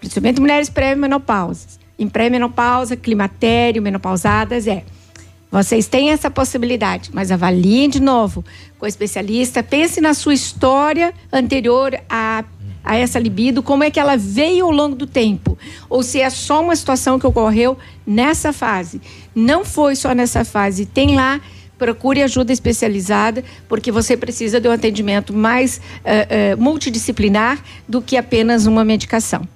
[SPEAKER 34] principalmente mulheres pré-menopausas, em pré-menopausa, climatério, menopausadas, é. Vocês têm essa possibilidade, mas avaliem de novo com o especialista. Pense na sua história anterior a, a essa libido, como é que ela veio ao longo do tempo. Ou se é só uma situação que ocorreu nessa fase. Não foi só nessa fase. Tem lá, procure ajuda especializada, porque você precisa de um atendimento mais eh, eh, multidisciplinar do que apenas uma medicação.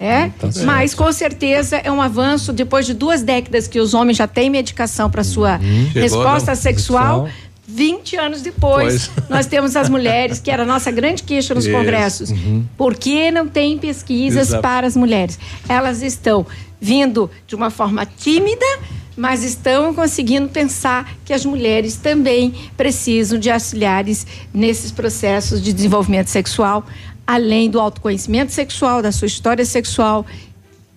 [SPEAKER 34] É,
[SPEAKER 35] certo.
[SPEAKER 34] mas com certeza é um avanço depois de duas décadas que os homens já têm medicação para sua
[SPEAKER 35] Chegou
[SPEAKER 34] resposta
[SPEAKER 35] a-
[SPEAKER 34] sexual.
[SPEAKER 35] sexual.
[SPEAKER 34] 20 anos depois,
[SPEAKER 35] Pois.
[SPEAKER 34] nós temos as mulheres, que era a nossa grande queixa nos
[SPEAKER 35] Isso.
[SPEAKER 34] congressos.
[SPEAKER 35] Uhum.
[SPEAKER 34] Por que não tem pesquisas
[SPEAKER 35] Exato.
[SPEAKER 34] para as mulheres? Elas estão vindo de uma forma tímida, mas estão conseguindo pensar que as mulheres também precisam de auxiliares nesses processos de desenvolvimento sexual, além do autoconhecimento sexual, da sua história sexual.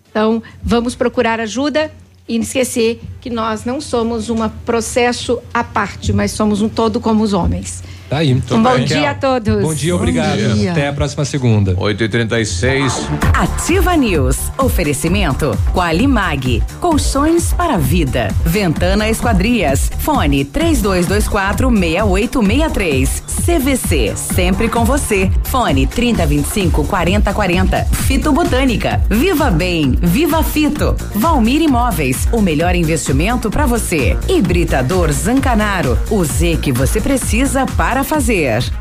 [SPEAKER 34] Então, vamos procurar ajuda e esquecer que nós não somos um processo à parte, mas somos um todo como os homens.
[SPEAKER 3] Tá aí.
[SPEAKER 34] Um bom dia a todos.
[SPEAKER 3] Bom dia, obrigado.
[SPEAKER 34] dia.
[SPEAKER 3] Até a próxima segunda.
[SPEAKER 2] 8h36.
[SPEAKER 6] Ativa News. Oferecimento Qualimag. Colchões para a vida. Ventana Esquadrias. Fone 3224 6863. CVC. Sempre com você. Fone 3025 4040. Fito Botânica. Viva Bem. Viva Fito. Valmir Imóveis. O melhor investimento para você. Hibridador Zancanaro. O Z que você precisa para fazer.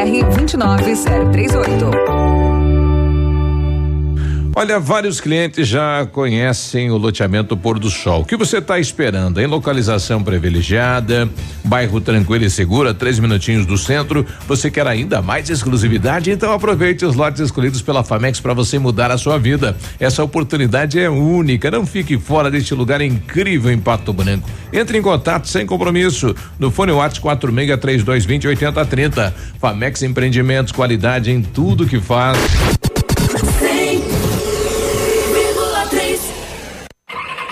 [SPEAKER 7] 29038.
[SPEAKER 2] Olha, vários clientes já conhecem o loteamento Pôr do Sol. O que você está esperando? Em localização privilegiada, bairro tranquilo e seguro, três minutinhos do centro. Você quer ainda mais exclusividade? Então aproveite os lotes escolhidos pela Famex para você mudar a sua vida. Essa oportunidade é única. Não fique fora deste lugar incrível em Pato Branco. Entre em contato sem compromisso no fone WhatsApp 463220 8030. Famex Empreendimentos, qualidade em tudo que faz.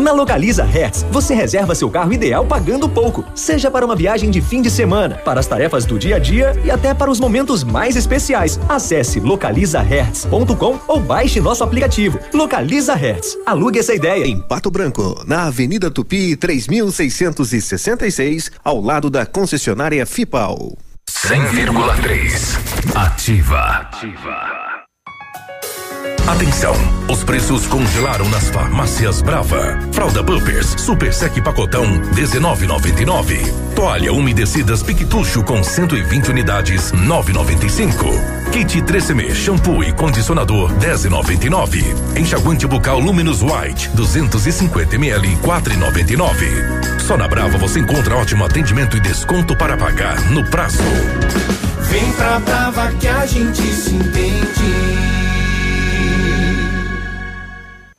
[SPEAKER 35] Na Localiza Hertz, você reserva seu carro ideal pagando pouco, seja para uma viagem de fim de semana, para as tarefas do dia a dia e até para os momentos mais especiais. Acesse localizahertz.com ou baixe nosso aplicativo. Localiza Hertz. Alugue essa ideia.
[SPEAKER 36] Em Pato Branco, na Avenida Tupi, 3666, ao lado da concessionária Fipal.
[SPEAKER 25] 100,3. Ativa. Ativa. Atenção, os preços congelaram nas farmácias Brava. Fralda Pampers Super Sec Pacotão 19,99. Toalha umedecidas Piquetucho com 120 unidades 9,95. Kit 3M shampoo e condicionador 10,99. Enxaguante bucal Luminous White 250 ml 4,99. Só na Brava você encontra ótimo atendimento e desconto para pagar no prazo.
[SPEAKER 37] Vem pra Brava que a gente se entende.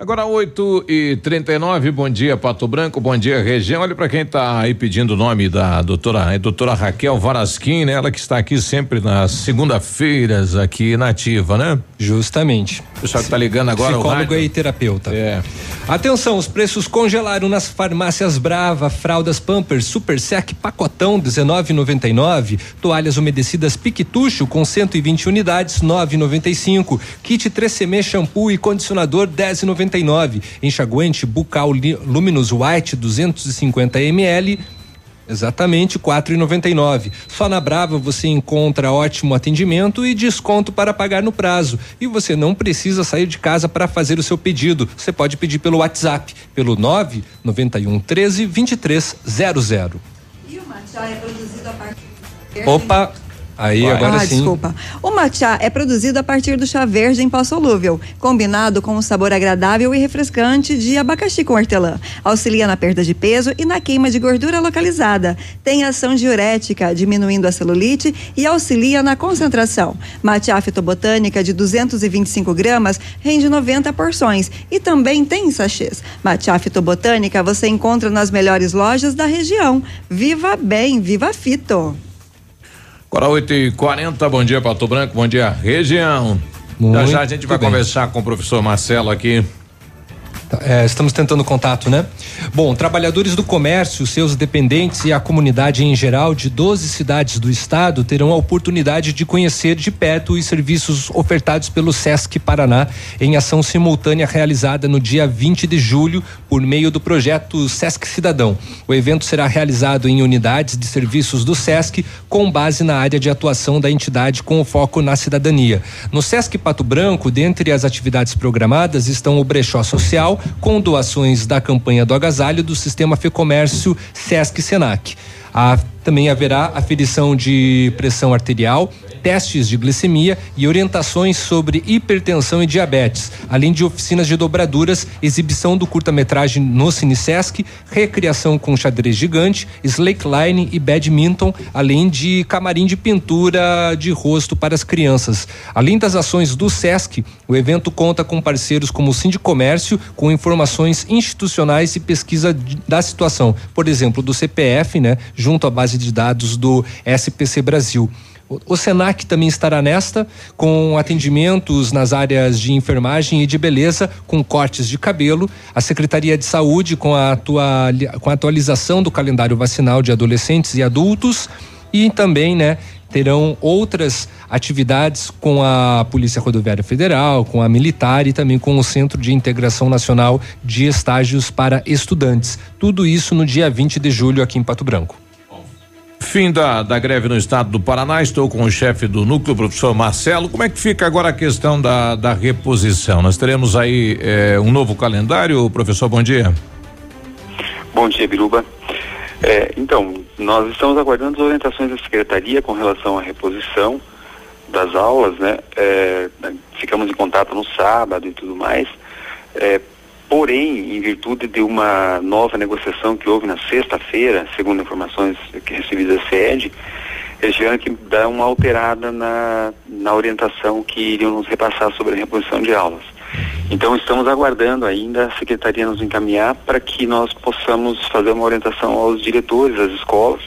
[SPEAKER 2] Agora 8 e 39 bom dia Pato Branco, bom dia região. Olha para quem tá aí pedindo o nome da doutora, é doutora Raquel Varasquim, né? Ela que está aqui sempre nas segunda-feiras aqui na ativa, né?
[SPEAKER 3] Justamente.
[SPEAKER 2] O pessoal que tá ligando agora
[SPEAKER 3] Psicólogo e terapeuta.
[SPEAKER 2] É.
[SPEAKER 3] Atenção, os preços congelaram nas farmácias Brava, fraldas Pampers, Super Sec, pacotão 19,99, toalhas umedecidas Piquetucho com 120 unidades 9,95, kit 3CM shampoo e condicionador 10,99, enxaguante bucal Luminous White 250 ml Exatamente, quatro e noventa e nove. Só na Brava você encontra ótimo atendimento e desconto para pagar no prazo. E você não precisa sair de casa para fazer o seu pedido. Você pode pedir pelo WhatsApp, pelo nove noventa e um treze vinte e três zero zero.
[SPEAKER 5] E o matcha é produzido a partir
[SPEAKER 3] Opa, aí agora
[SPEAKER 5] ah,
[SPEAKER 3] sim.
[SPEAKER 5] desculpa. O matcha é produzido a partir do chá verde em pó solúvel, combinado com um sabor agradável e refrescante de abacaxi com hortelã. Auxilia na perda de peso e na queima de gordura localizada. Tem ação diurética, diminuindo a celulite e auxilia na concentração. Matcha fitobotânica de 225 gramas rende 90 porções e também tem sachês. Matcha fitobotânica você encontra nas melhores lojas da região. Viva bem, viva fito!
[SPEAKER 2] Agora 8 e 40 bom dia Pato Branco, bom dia região. já
[SPEAKER 3] Muito
[SPEAKER 2] já a gente vai
[SPEAKER 3] bem.
[SPEAKER 2] conversar com o professor Marcelo aqui
[SPEAKER 3] É, estamos tentando contato, né? Bom, trabalhadores do comércio, seus dependentes e a comunidade em geral de 12 cidades do estado terão a oportunidade de conhecer de perto os serviços ofertados pelo SESC Paraná em ação simultânea realizada no dia 20 de julho por meio do projeto SESC Cidadão. O evento será realizado em unidades de serviços do SESC com base na área de atuação da entidade com foco na cidadania. No SESC Pato Branco, dentre as atividades programadas estão o brechó social com doações da campanha do agasalho do Sistema Fecomércio Sesc Senac. A, também haverá aferição de pressão arterial, testes de glicemia e orientações sobre hipertensão e diabetes, além de oficinas de dobraduras, exibição do curta-metragem no Cinesesc, recriação com xadrez gigante, slackline e badminton, além de camarim de pintura de rosto para as crianças. Além das ações do Sesc, o evento conta com parceiros como o Sindicomércio, com informações institucionais e pesquisa da situação, por exemplo, do CPF, né, junto à base de dados do SPC Brasil. O Senac também estará nesta, com atendimentos nas áreas de enfermagem e de beleza, com cortes de cabelo, a Secretaria de Saúde com a, com a atualização do calendário vacinal de adolescentes e adultos, e também, né, terão outras atividades com a Polícia Rodoviária Federal, com a Militar e também com o Centro de Integração Nacional de Estágios para Estudantes. Tudo isso no dia 20 de julho aqui em Pato Branco.
[SPEAKER 2] Fim da, da greve no estado do Paraná, estou com o chefe do núcleo, professor Marcelo. Como é que fica agora a questão da, da reposição? Nós teremos aí eh, um novo calendário, professor, bom dia.
[SPEAKER 38] Bom dia, Biruba. É, então, nós estamos aguardando as orientações da Secretaria com relação à reposição das aulas, né? É, ficamos em contato no sábado e tudo mais. É, Porém, em virtude de uma nova negociação que houve na sexta-feira, segundo informações que recebi da SED, eles tiveram que dar uma alterada na, na orientação que iriam nos repassar sobre a reposição de aulas. Então estamos aguardando ainda a secretaria nos encaminhar para que nós possamos fazer uma orientação aos diretores das escolas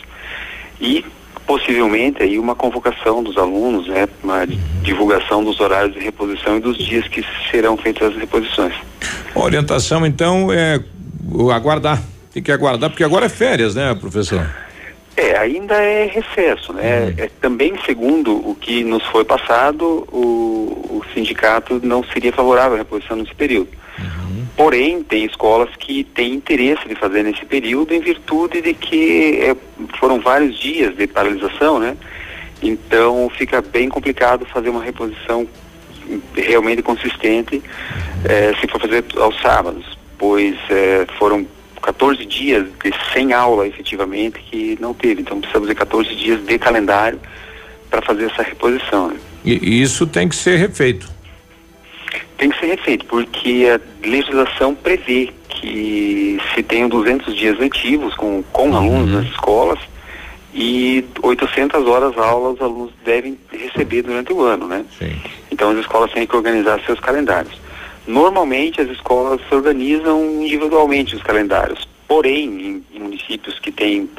[SPEAKER 38] e possivelmente aí uma convocação dos alunos, né, uma divulgação dos horários de reposição e dos dias que serão feitas as reposições.
[SPEAKER 2] A orientação então é aguardar, tem que aguardar porque agora é férias, né, professor?
[SPEAKER 38] É, ainda é recesso, né? Uhum. É, também segundo o que nos foi passado, o, o sindicato não seria favorável à reposição nesse período. Uhum. Porém, tem escolas que têm interesse de fazer nesse período em virtude de que é, foram vários dias de paralisação, né? Então fica bem complicado fazer uma reposição realmente consistente é, se for fazer aos sábados, pois é, foram 14 dias de sem aula efetivamente que não teve. Então precisamos de 14 dias de calendário para fazer essa reposição. Né?
[SPEAKER 2] E isso tem que ser refeito.
[SPEAKER 38] Tem que ser refeito, porque a legislação prevê que se tenham 200 dias letivos com, com uhum. alunos nas escolas e 800 horas aula os alunos devem receber durante o ano, né? Sim. Então as escolas têm que organizar seus calendários. Normalmente as escolas se organizam individualmente os calendários, porém em, em municípios que têm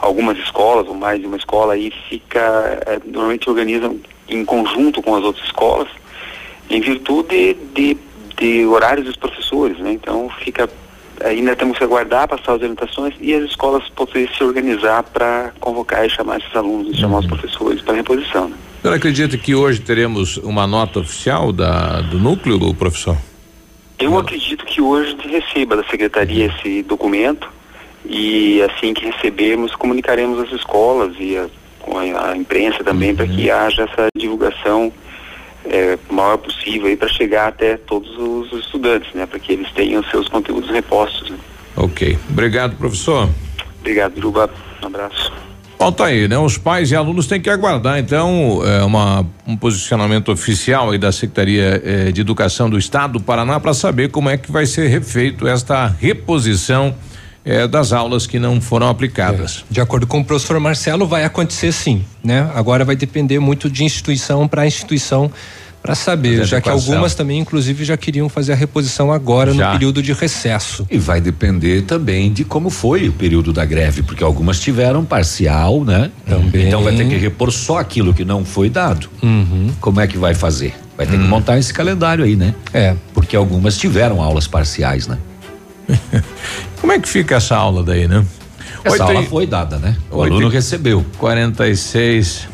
[SPEAKER 38] algumas escolas ou mais de uma escola aí fica é, normalmente organizam em conjunto com as outras escolas em virtude de, de horários dos professores, né? Então fica ainda temos que aguardar passar as orientações e as escolas poderem se organizar para convocar e chamar esses alunos e chamar os professores para reposição. Né?
[SPEAKER 2] O senhor acredita que hoje teremos uma nota oficial da, do núcleo, professor?
[SPEAKER 38] Eu acredito que hoje receba da secretaria esse documento e assim que recebermos comunicaremos às escolas e a, a imprensa também uhum. para que haja essa divulgação é, maior possível para chegar até todos os estudantes, né, para que eles tenham seus conteúdos repostos. Né?
[SPEAKER 2] Ok, obrigado professor.
[SPEAKER 38] Obrigado, Juba. Um abraço.
[SPEAKER 2] Bom, tá aí, né? Os pais e alunos têm que aguardar, então, é, uma, um posicionamento oficial aí da Secretaria é, de Educação do Estado do Paraná para saber como é que vai ser refeito esta reposição é, das aulas que não foram aplicadas.
[SPEAKER 3] É, de acordo com o professor Marcelo, vai acontecer sim, né? Agora vai depender muito de instituição para instituição Para saber, já que algumas também, inclusive, já queriam fazer a reposição agora já. no período de recesso.
[SPEAKER 4] E vai depender também de como foi o período da greve, porque algumas tiveram parcial, né? Também. Então vai ter que repor só aquilo que não foi dado.
[SPEAKER 3] Uhum.
[SPEAKER 4] Como é que vai fazer? Vai ter hum. que montar esse calendário aí, né?
[SPEAKER 3] É.
[SPEAKER 4] Porque algumas tiveram aulas parciais, né?
[SPEAKER 2] como é que fica essa aula daí, né?
[SPEAKER 4] Essa Oito aula e... foi dada, né? O aluno recebeu.
[SPEAKER 2] 46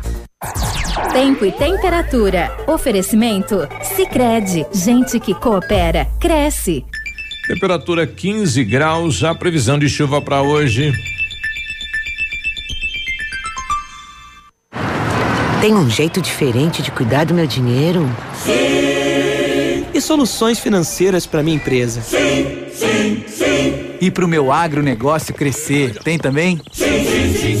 [SPEAKER 39] Tempo e temperatura. Oferecimento? Sicredi Gente que coopera, cresce.
[SPEAKER 2] Temperatura 15 graus. A previsão de chuva para hoje.
[SPEAKER 40] Tem um jeito diferente de cuidar do meu dinheiro?
[SPEAKER 41] Sim. E soluções financeiras para minha empresa?
[SPEAKER 42] Sim, sim, sim.
[SPEAKER 41] E para o meu agronegócio crescer? Tem também?
[SPEAKER 42] Sim, sim, sim, sim.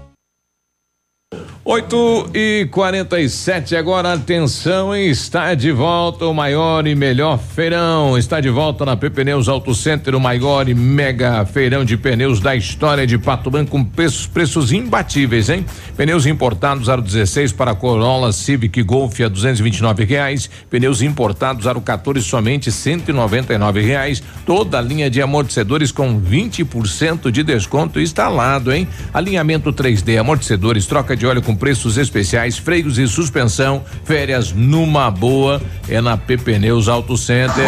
[SPEAKER 2] 8 e 47 agora atenção, está de volta o maior e melhor feirão. Está de volta na PP Pneus Auto Center, o maior e mega feirão de pneus da história de Pato Branco com preços, preços imbatíveis, hein? Pneus importados aro 16 para Corolla Civic Golf a 229 reais, pneus importados aro 14 somente 199 reais, toda a linha de amortecedores com 20% de desconto instalado, hein? Alinhamento 3D, amortecedores, troca de óleo com com preços especiais, freios e suspensão. Férias numa boa é na PP Neus Auto Center.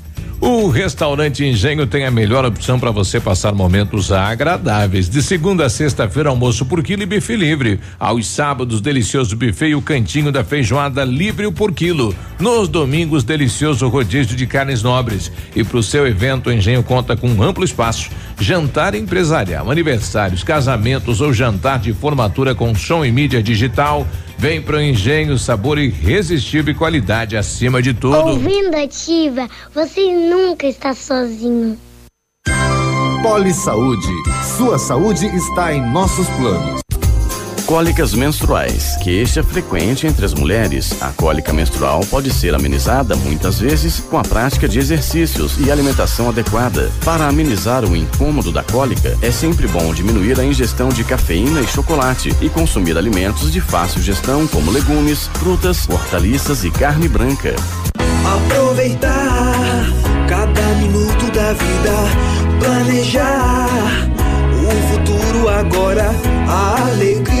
[SPEAKER 2] O restaurante Engenho tem a melhor opção para você passar momentos agradáveis. De segunda a sexta-feira, almoço por quilo e bife livre. Aos sábados, delicioso buffet e o cantinho da feijoada livre por quilo. Nos domingos, delicioso rodízio de carnes nobres. E para o seu evento, o Engenho conta com um amplo espaço. Jantar empresarial, aniversários, casamentos ou jantar de formatura com som e mídia digital. Vem pro Engenho, sabor irresistível e qualidade acima de tudo.
[SPEAKER 43] Ouvindo ativa, você nunca está sozinho.
[SPEAKER 44] Poli Saúde. Sua saúde está em nossos planos.
[SPEAKER 45] Cólicas menstruais, queixa frequente entre as mulheres. A cólica menstrual pode ser amenizada muitas vezes com a prática de exercícios e alimentação adequada. Para amenizar o incômodo da cólica, é sempre bom diminuir a ingestão de cafeína e chocolate e consumir alimentos de fácil gestão como legumes, frutas, hortaliças e carne branca.
[SPEAKER 37] Aproveitar cada minuto da vida, planejar o futuro agora, a alegria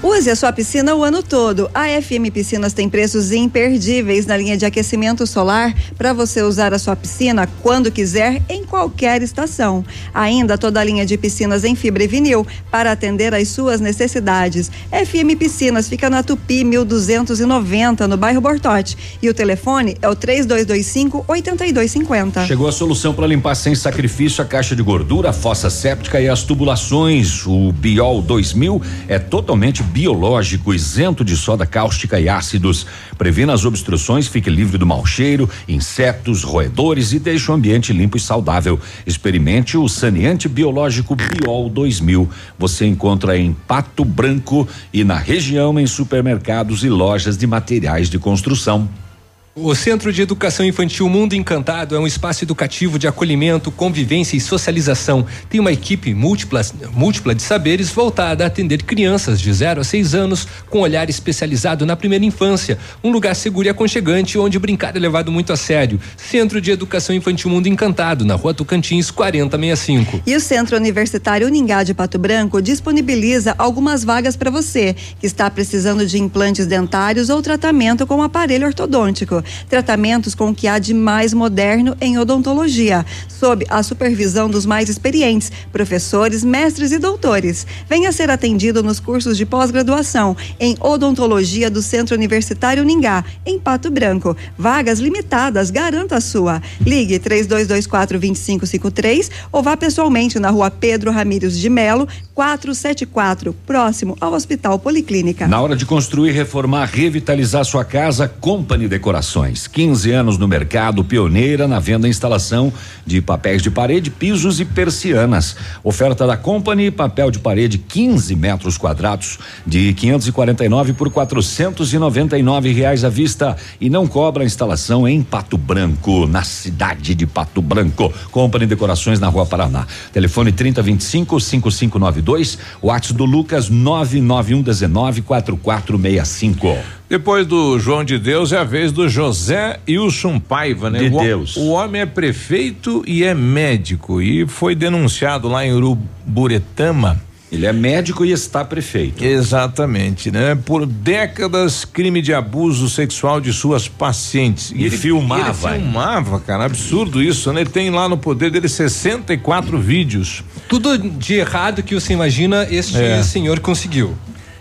[SPEAKER 5] Use a sua piscina o ano todo. A FM Piscinas tem preços imperdíveis na linha de aquecimento solar para você usar a sua piscina quando quiser, em qualquer estação. Ainda toda a linha de piscinas em fibra e vinil para atender às suas necessidades. FM Piscinas fica na Tupi 1290, no bairro Bortote. E o telefone é o 3225 8250.
[SPEAKER 4] Chegou a solução para limpar sem sacrifício a caixa de gordura, a fossa séptica e as tubulações. O Biol 2000 é totalmente biológico, isento de soda cáustica e ácidos. Previna as obstruções, fique livre do mau cheiro, insetos, roedores e deixe o ambiente limpo e saudável. Experimente o saneante biológico Biol 2000. Você encontra em Pato Branco e na região em supermercados e lojas de materiais de construção.
[SPEAKER 3] O Centro de Educação Infantil Mundo Encantado é um espaço educativo de acolhimento, convivência e socialização. Tem uma equipe múltipla, múltipla de saberes voltada a atender crianças de 0 a 6 anos com olhar especializado na primeira infância. Um lugar seguro e aconchegante onde brincar é levado muito a sério. Centro de Educação Infantil Mundo Encantado, na rua Tocantins, 4065.
[SPEAKER 5] E o Centro Universitário Uningá de Pato Branco disponibiliza algumas vagas para você que está precisando de implantes dentários ou tratamento com aparelho ortodôntico tratamentos com o que há de mais moderno em odontologia, sob a supervisão dos mais experientes, professores, mestres e doutores. Venha ser atendido nos cursos de pós-graduação em odontologia do Centro Universitário Ningá, em Pato Branco. Vagas limitadas, garanta a sua. Ligue 3224 2553 ou vá pessoalmente na rua Pedro Ramírez de Melo, 474, próximo ao Hospital Policlínica.
[SPEAKER 4] Na hora de construir, reformar, revitalizar sua casa, Company Decorações. 15 anos no mercado, pioneira na venda e instalação de papéis de parede, pisos e persianas. Oferta da Company, papel de parede 15 metros quadrados de 549 por 499 reais à vista e não cobra instalação em Pato Branco, na cidade de Pato Branco. Company Decorações na Rua Paraná. Telefone 3025 5592, WhatsApp do Lucas 991 19 4465.
[SPEAKER 2] Depois do João de Deus é a vez do José Wilson Paiva, né?
[SPEAKER 4] De
[SPEAKER 2] o,
[SPEAKER 4] Deus.
[SPEAKER 2] O homem é prefeito e é médico e foi denunciado lá em Uruburetama.
[SPEAKER 4] Ele é médico e está prefeito.
[SPEAKER 2] Exatamente, né? Por décadas, crime de abuso sexual de suas pacientes.
[SPEAKER 4] E filmava,
[SPEAKER 2] Ele
[SPEAKER 4] hein?
[SPEAKER 2] filmava, cara, absurdo isso, né? Ele tem lá no poder dele 64 vídeos.
[SPEAKER 3] Tudo de errado que você imagina este
[SPEAKER 2] É.
[SPEAKER 3] senhor conseguiu.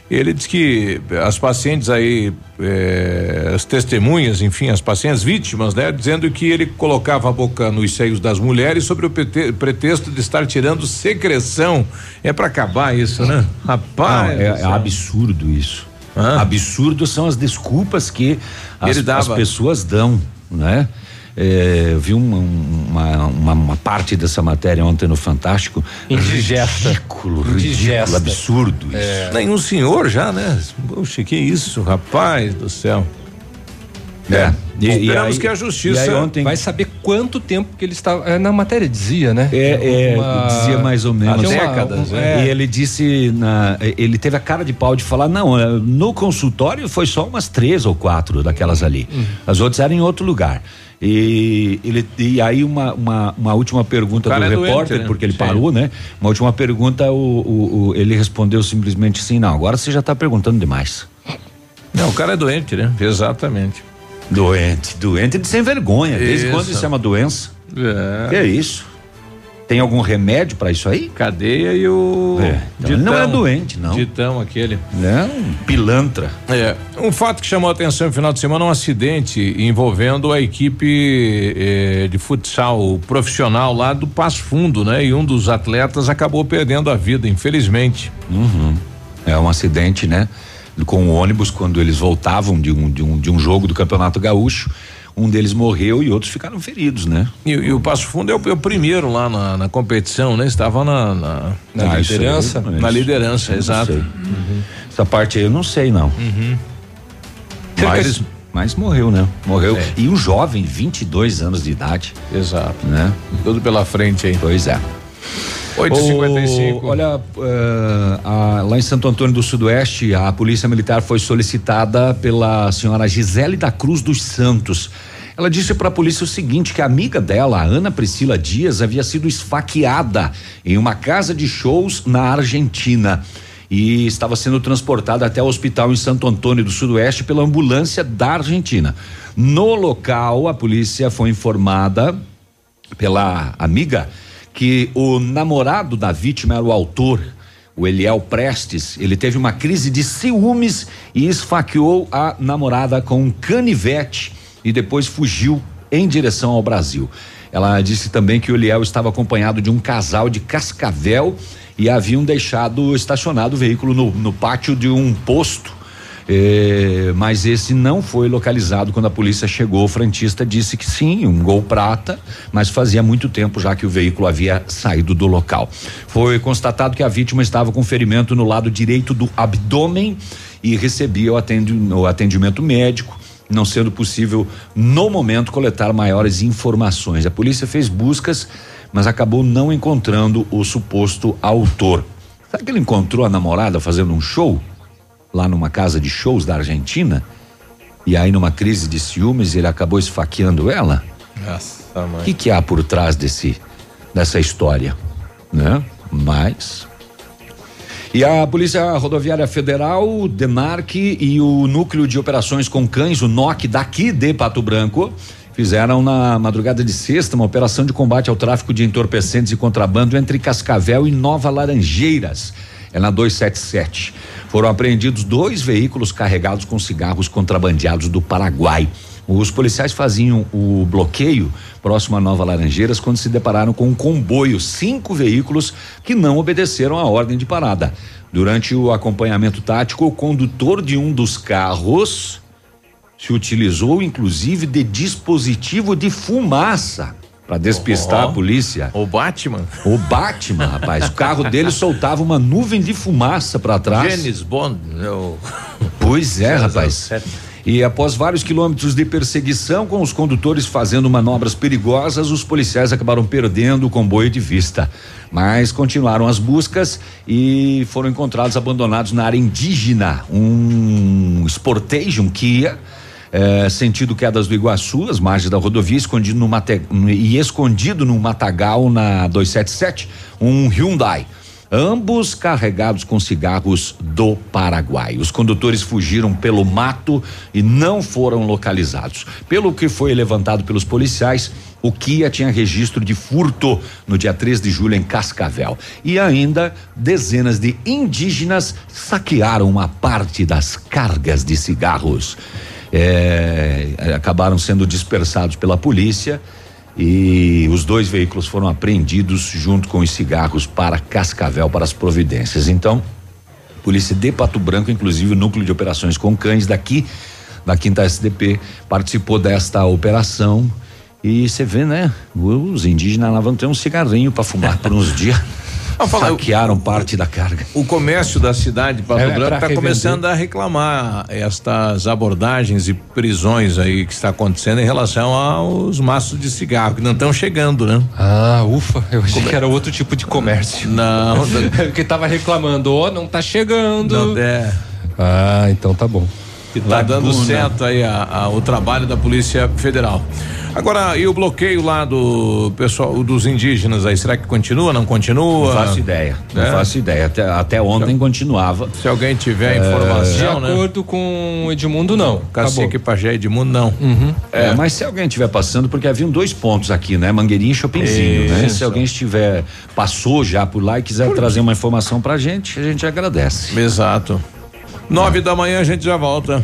[SPEAKER 2] Ele diz que as pacientes aí, eh, as testemunhas, enfim, as pacientes vítimas, né, dizendo que ele colocava a boca nos seios das mulheres sobre o prete- pretexto de estar tirando secreção. É para acabar isso, né? Rapaz.
[SPEAKER 4] Não, é, é absurdo isso. Absurdo são as desculpas que as, as pessoas dão, né? É, eu vi uma, uma, uma, uma parte dessa matéria ontem no Fantástico.
[SPEAKER 3] Indigesta.
[SPEAKER 4] Ridículo,
[SPEAKER 3] Indigesta.
[SPEAKER 4] ridículo, absurdo isso.
[SPEAKER 2] É. Nenhum senhor já, né? Poxa, que isso, rapaz do céu.
[SPEAKER 4] É. E- e
[SPEAKER 2] Esperamos
[SPEAKER 4] aí-
[SPEAKER 2] que a justiça
[SPEAKER 4] ontem-
[SPEAKER 3] Vai saber quanto tempo que ele estava. é, na matéria dizia, né?
[SPEAKER 4] É, é,
[SPEAKER 3] Uma-
[SPEAKER 4] dizia mais ou menos.
[SPEAKER 3] Uma-
[SPEAKER 2] décadas,
[SPEAKER 3] um-
[SPEAKER 2] é.
[SPEAKER 4] E ele disse, na, ele teve a cara de pau de falar, não, no consultório foi só umas três ou quatro daquelas ali.
[SPEAKER 2] Uhum.
[SPEAKER 4] As outras eram em outro lugar. E, ele, e aí uma, uma, uma última pergunta do
[SPEAKER 2] é doente,
[SPEAKER 4] repórter,
[SPEAKER 2] né?
[SPEAKER 4] porque ele
[SPEAKER 2] Sim.
[SPEAKER 4] parou, né? Uma última pergunta, o, o- o- ele respondeu simplesmente assim, não, agora você já está perguntando demais.
[SPEAKER 2] Não, o cara é doente, né? Exatamente.
[SPEAKER 4] Doente, doente de sem vergonha. Desde
[SPEAKER 2] Isso.
[SPEAKER 4] quando isso é uma doença?
[SPEAKER 2] É.
[SPEAKER 4] Que é isso? Tem algum remédio para isso aí?
[SPEAKER 2] Cadeia e o.
[SPEAKER 4] É, então ele não é doente, não.
[SPEAKER 2] Ditão aquele.
[SPEAKER 4] Não, pilantra.
[SPEAKER 2] É. Um fato que chamou a atenção no final de semana é um acidente envolvendo a equipe eh, de futsal profissional lá do Passo Fundo, né? E um dos atletas acabou perdendo a vida, infelizmente.
[SPEAKER 4] Uhum. É um acidente, né? Com o ônibus, quando eles voltavam de um, de um, de um jogo do Campeonato Gaúcho. Um deles morreu e outros ficaram feridos, né?
[SPEAKER 2] E, e o Passo Fundo é o, é o primeiro lá na, na competição, né? Estava na, na,
[SPEAKER 3] Na
[SPEAKER 4] Ah, aí,
[SPEAKER 3] liderança?
[SPEAKER 4] mas
[SPEAKER 2] na liderança, exato.
[SPEAKER 4] sei. Essa parte aí eu não sei, não.
[SPEAKER 2] Uhum.
[SPEAKER 4] Mas, mas morreu, né? Morreu. E um jovem, 22 anos de idade.
[SPEAKER 2] Exato.
[SPEAKER 4] Né?
[SPEAKER 2] Tudo pela frente aí.
[SPEAKER 4] Pois é.
[SPEAKER 2] 8h55.
[SPEAKER 4] O- Olha, eh, a- lá em Santo Antônio do Sudoeste, a Polícia Militar foi solicitada pela senhora Gisele da Cruz dos Santos. Ela disse para a polícia o seguinte: que a amiga dela, a Ana Priscila Dias, havia sido esfaqueada em uma casa de shows na Argentina e estava sendo transportada até o hospital em Santo Antônio do Sudoeste pela ambulância da Argentina. No local, a polícia foi informada pela amiga que o namorado da vítima era o autor, o Eliel Prestes. Ele teve uma crise de ciúmes e esfaqueou a namorada com um canivete e depois fugiu em direção ao Brasil. Ela disse também que o Eliel estava acompanhado de um casal de Cascavel e haviam deixado estacionado o veículo no, no pátio de um posto é, mas esse não foi localizado quando a polícia chegou. O frentista disse que sim, um gol prata, mas fazia muito tempo já que o veículo havia saído do local. Foi constatado que a vítima estava com ferimento no lado direito do abdômen e recebia o, atendi- o atendimento médico. Não sendo possível, no momento, coletar maiores informações. A polícia fez buscas, mas acabou não encontrando o suposto autor. Será que ele encontrou a namorada fazendo um show? Lá numa casa de shows da Argentina e aí numa crise de ciúmes ele acabou esfaqueando ela?
[SPEAKER 2] Nossa,
[SPEAKER 4] O
[SPEAKER 2] mãe.
[SPEAKER 4] que que há por trás desse dessa história, né? Mas e a Polícia Rodoviária Federal, o DENARC e o Núcleo de Operações com Cães, o NOC daqui de Pato Branco, fizeram na madrugada de sexta uma operação de combate ao tráfico de entorpecentes e contrabando entre Cascavel e Nova Laranjeiras. É na 277. Foram apreendidos dois veículos carregados com cigarros contrabandeados do Paraguai. Os policiais faziam o bloqueio próximo a Nova Laranjeiras quando se depararam com um comboio, cinco veículos que não obedeceram à ordem de parada. Durante o acompanhamento tático, o condutor de um dos carros se utilizou inclusive de dispositivo de fumaça para despistar
[SPEAKER 2] Ó.
[SPEAKER 4] a polícia.
[SPEAKER 2] O Batman.
[SPEAKER 4] O Batman, rapaz. O carro dele soltava uma nuvem de fumaça para trás.
[SPEAKER 2] James Bond. Eu...
[SPEAKER 4] Pois é, rapaz. E após vários quilômetros de perseguição, com os condutores fazendo manobras perigosas, os policiais acabaram perdendo o comboio de vista. Mas continuaram as buscas e foram encontrados abandonados na área indígena. Um Sportation Kia. Eh, sentido Quedas do Iguaçu, as margens da rodovia, escondido no mate, e escondido no matagal na 277, um Hyundai. Ambos carregados com cigarros do Paraguai. Os condutores fugiram pelo mato e não foram localizados. Pelo que foi levantado pelos policiais, o Kia tinha registro de furto no dia 3 de julho em Cascavel. E ainda dezenas de indígenas saquearam uma parte das cargas de cigarros. É, acabaram sendo dispersados pela polícia e os dois veículos foram apreendidos junto com os cigarros para Cascavel para as providências. Então, polícia de Pato Branco, inclusive o núcleo de operações com cães daqui da Quinta SDP participou desta operação e você vê, né? Os indígenas lá vão ter um cigarrinho para fumar por uns dias. Saquearam parte da carga.
[SPEAKER 2] O comércio da cidade de Pato
[SPEAKER 4] É,
[SPEAKER 2] Branco está começando a reclamar estas abordagens e prisões aí que está acontecendo em relação aos maços de cigarro que não estão chegando, né?
[SPEAKER 3] Ah, ufa, eu achei
[SPEAKER 2] Como é?
[SPEAKER 3] que era outro tipo de comércio.
[SPEAKER 2] Não,
[SPEAKER 3] que tava reclamando, ó, não tá chegando.
[SPEAKER 2] Não, é.
[SPEAKER 3] Ah, então tá bom.
[SPEAKER 2] Que tá dando certo aí a- a- o trabalho da Polícia Federal. Agora, e o bloqueio lá do pessoal, dos indígenas aí, será que continua, não continua?
[SPEAKER 4] Não faço ideia. Não
[SPEAKER 2] É?
[SPEAKER 4] faço ideia. Até, até ontem continuava.
[SPEAKER 2] Se alguém tiver
[SPEAKER 4] É,
[SPEAKER 3] De
[SPEAKER 2] informação, né?
[SPEAKER 3] acordo com o Edmundo, não.
[SPEAKER 2] Cacique Pajé Edmundo, não.
[SPEAKER 4] É, mas se alguém estiver passando, porque haviam dois pontos aqui, né? Mangueirinha e Chopinzinho, né? Se alguém estiver, passou já por lá e quiser trazer uma informação pra gente, a gente agradece.
[SPEAKER 2] Exato. Nove da manhã a gente já volta.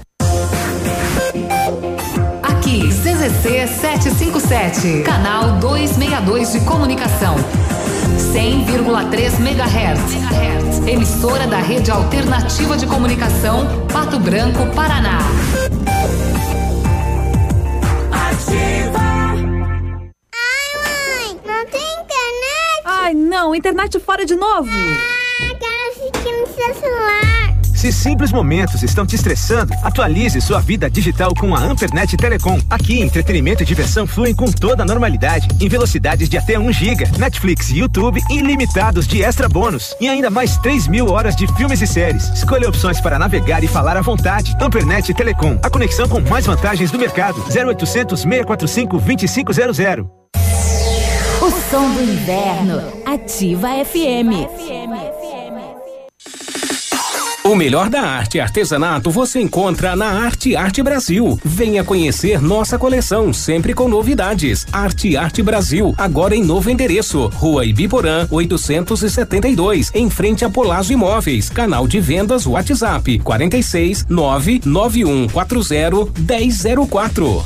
[SPEAKER 7] CZC 757, canal 262 de comunicação. 100,3 MHz. Emissora da Rede Alternativa de Comunicação, Pato Branco, Paraná.
[SPEAKER 30] Não tem internet?
[SPEAKER 46] Ai, não, internet fora de novo.
[SPEAKER 30] Ah, quero assistir no seu celular.
[SPEAKER 47] Se simples momentos estão te estressando, atualize sua vida digital com a Ampernet Telecom. Aqui, entretenimento e diversão fluem com toda a normalidade, em velocidades de até 1 GB, Netflix e YouTube ilimitados de extra bônus e ainda mais 3 mil horas de filmes e séries. Escolha opções para navegar e falar à vontade. Ampernet Telecom, a conexão com mais vantagens do mercado. 0800 645 2500.
[SPEAKER 21] O som do inverno. Ativa FM.
[SPEAKER 22] O melhor da arte e artesanato você encontra na Arte Arte Brasil. Venha conhecer nossa coleção, sempre com novidades. Arte Arte Brasil, agora em novo endereço. Rua Ibiporã, 872, em frente a Polazo Imóveis. Canal de vendas WhatsApp 46 99140 1004.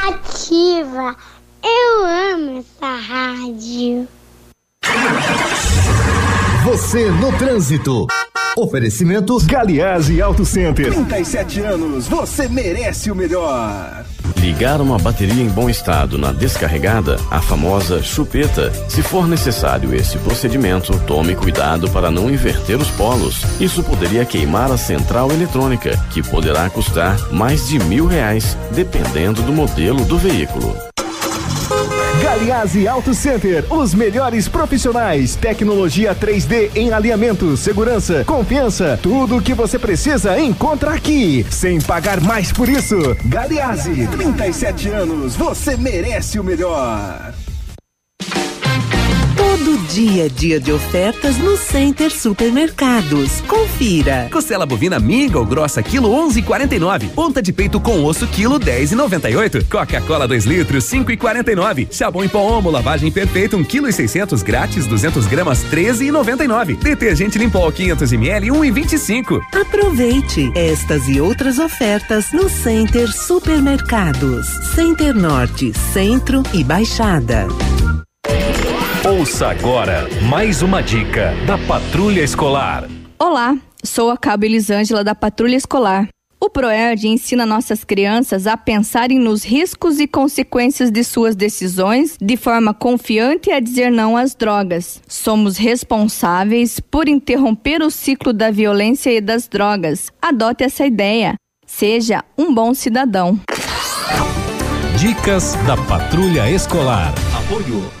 [SPEAKER 30] Ativa. Eu amo essa rádio.
[SPEAKER 17] Você no trânsito. Oferecimento
[SPEAKER 8] Galiase Auto Center. 37 anos, você merece o melhor.
[SPEAKER 45] Ligar uma bateria em bom estado na descarregada, a famosa chupeta. Se for necessário esse procedimento, tome cuidado para não inverter os polos. Isso poderia queimar a central eletrônica, que poderá custar mais de mil reais, dependendo do modelo do veículo.
[SPEAKER 8] Galiase Auto Center, os melhores profissionais, tecnologia 3D em alinhamento, segurança, confiança, tudo o que você precisa encontra aqui, sem pagar mais por isso. Galiase, 37 anos, você merece o melhor.
[SPEAKER 48] Todo dia é dia de ofertas no Center Supermercados. Confira.
[SPEAKER 35] Costela bovina minga ou grossa quilo 11,49. Ponta de peito com osso quilo 10,98. Coca-Cola 2 litros 5,49. Sabão em pó Omo lavagem perfeita 1 quilo e 600 grátis 200 gramas 13,99. Detergente Limpol 500 ml 1,25.
[SPEAKER 48] Aproveite estas e outras ofertas no Center Supermercados. Center Norte, Centro e Baixada.
[SPEAKER 49] Ouça agora mais uma dica da Patrulha Escolar.
[SPEAKER 50] Olá, sou a Cabo Elisângela da Patrulha Escolar. O ProERD ensina nossas crianças a pensarem nos riscos e consequências de suas decisões de forma confiante e a dizer não às drogas. Somos responsáveis por interromper o ciclo da violência e das drogas. Adote essa ideia. Seja um bom cidadão.
[SPEAKER 49] Dicas da Patrulha Escolar.
[SPEAKER 17] Apoio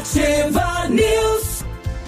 [SPEAKER 34] Ativa News.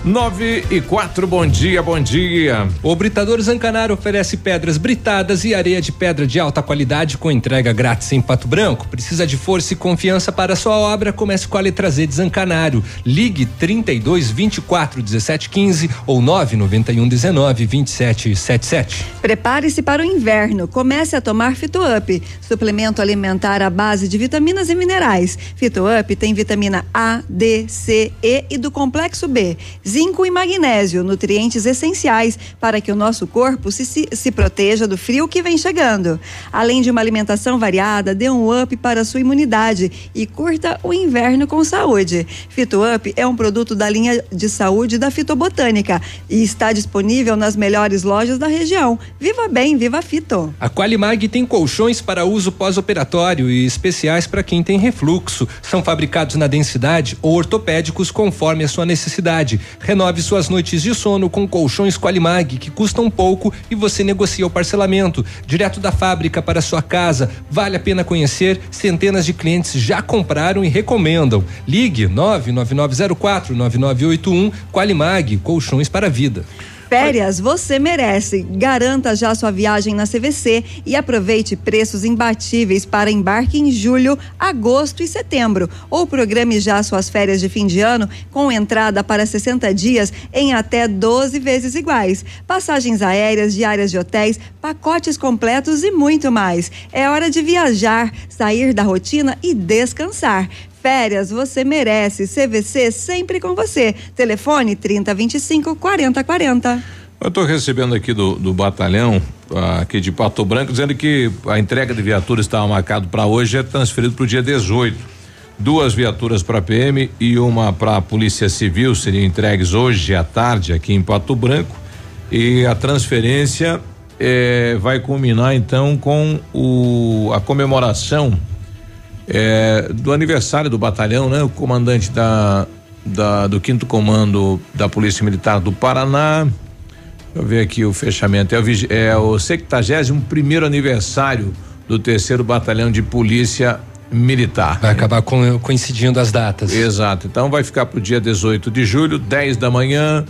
[SPEAKER 2] 9 e 4, bom dia, bom dia.
[SPEAKER 3] O Britador Zancanaro oferece pedras britadas e areia de pedra de alta qualidade com entrega grátis em Pato Branco. Precisa de força e confiança para sua obra? Comece com a letra Z de Zancanaro. Ligue 32 24 17 15 ou 991 19 27 77.
[SPEAKER 5] Prepare-se para o inverno. Comece a tomar Fito Up, suplemento alimentar à base de vitaminas e minerais. Fito Up tem vitamina A, D, C, E e do complexo B zinco e magnésio, nutrientes essenciais para que o nosso corpo se, se, se proteja do frio que vem chegando. Além de uma alimentação variada, dê um up para a sua imunidade e curta o inverno com saúde. Fito Up é um produto da linha de saúde da Fitobotânica e está disponível nas melhores lojas da região. Viva bem, viva Fito.
[SPEAKER 3] A Qualimag tem colchões para uso pós-operatório e especiais para quem tem refluxo. São fabricados na densidade ou ortopédicos conforme a sua necessidade. Renove suas noites de sono com colchões Qualimag que custam pouco e você negocia o parcelamento direto da fábrica para sua casa. Vale a pena conhecer. Centenas de clientes já compraram e recomendam. Ligue 99904 9981 Qualimag, colchões para a vida.
[SPEAKER 5] Férias você merece. Garanta já sua viagem na CVC e aproveite preços imbatíveis para embarque em julho, agosto e setembro. Ou programe já suas férias de fim de ano com entrada para 60 dias em até 12 vezes iguais. Passagens aéreas, diárias de hotéis, pacotes completos e muito mais. É hora de viajar, sair da rotina e descansar. Férias você merece. CVC sempre com você. Telefone 3025 4040.
[SPEAKER 2] Eu estou recebendo aqui do, do batalhão, aqui de Pato Branco, dizendo que a entrega de viaturas estava marcado para hoje, é transferido para o dia 18. Duas viaturas para PM e uma para a Polícia Civil seriam entregues hoje à tarde aqui em Pato Branco. E a transferência eh, vai culminar então com o, a comemoração é, do aniversário do batalhão, né? O comandante da, da do quinto comando da Polícia Militar do Paraná. Deixa eu ver aqui o fechamento. É o, é o 71 primeiro aniversário do terceiro batalhão de polícia militar.
[SPEAKER 3] Vai acabar coincidindo as datas.
[SPEAKER 2] Exato. Então vai ficar para o dia 18 de julho, 10 da manhã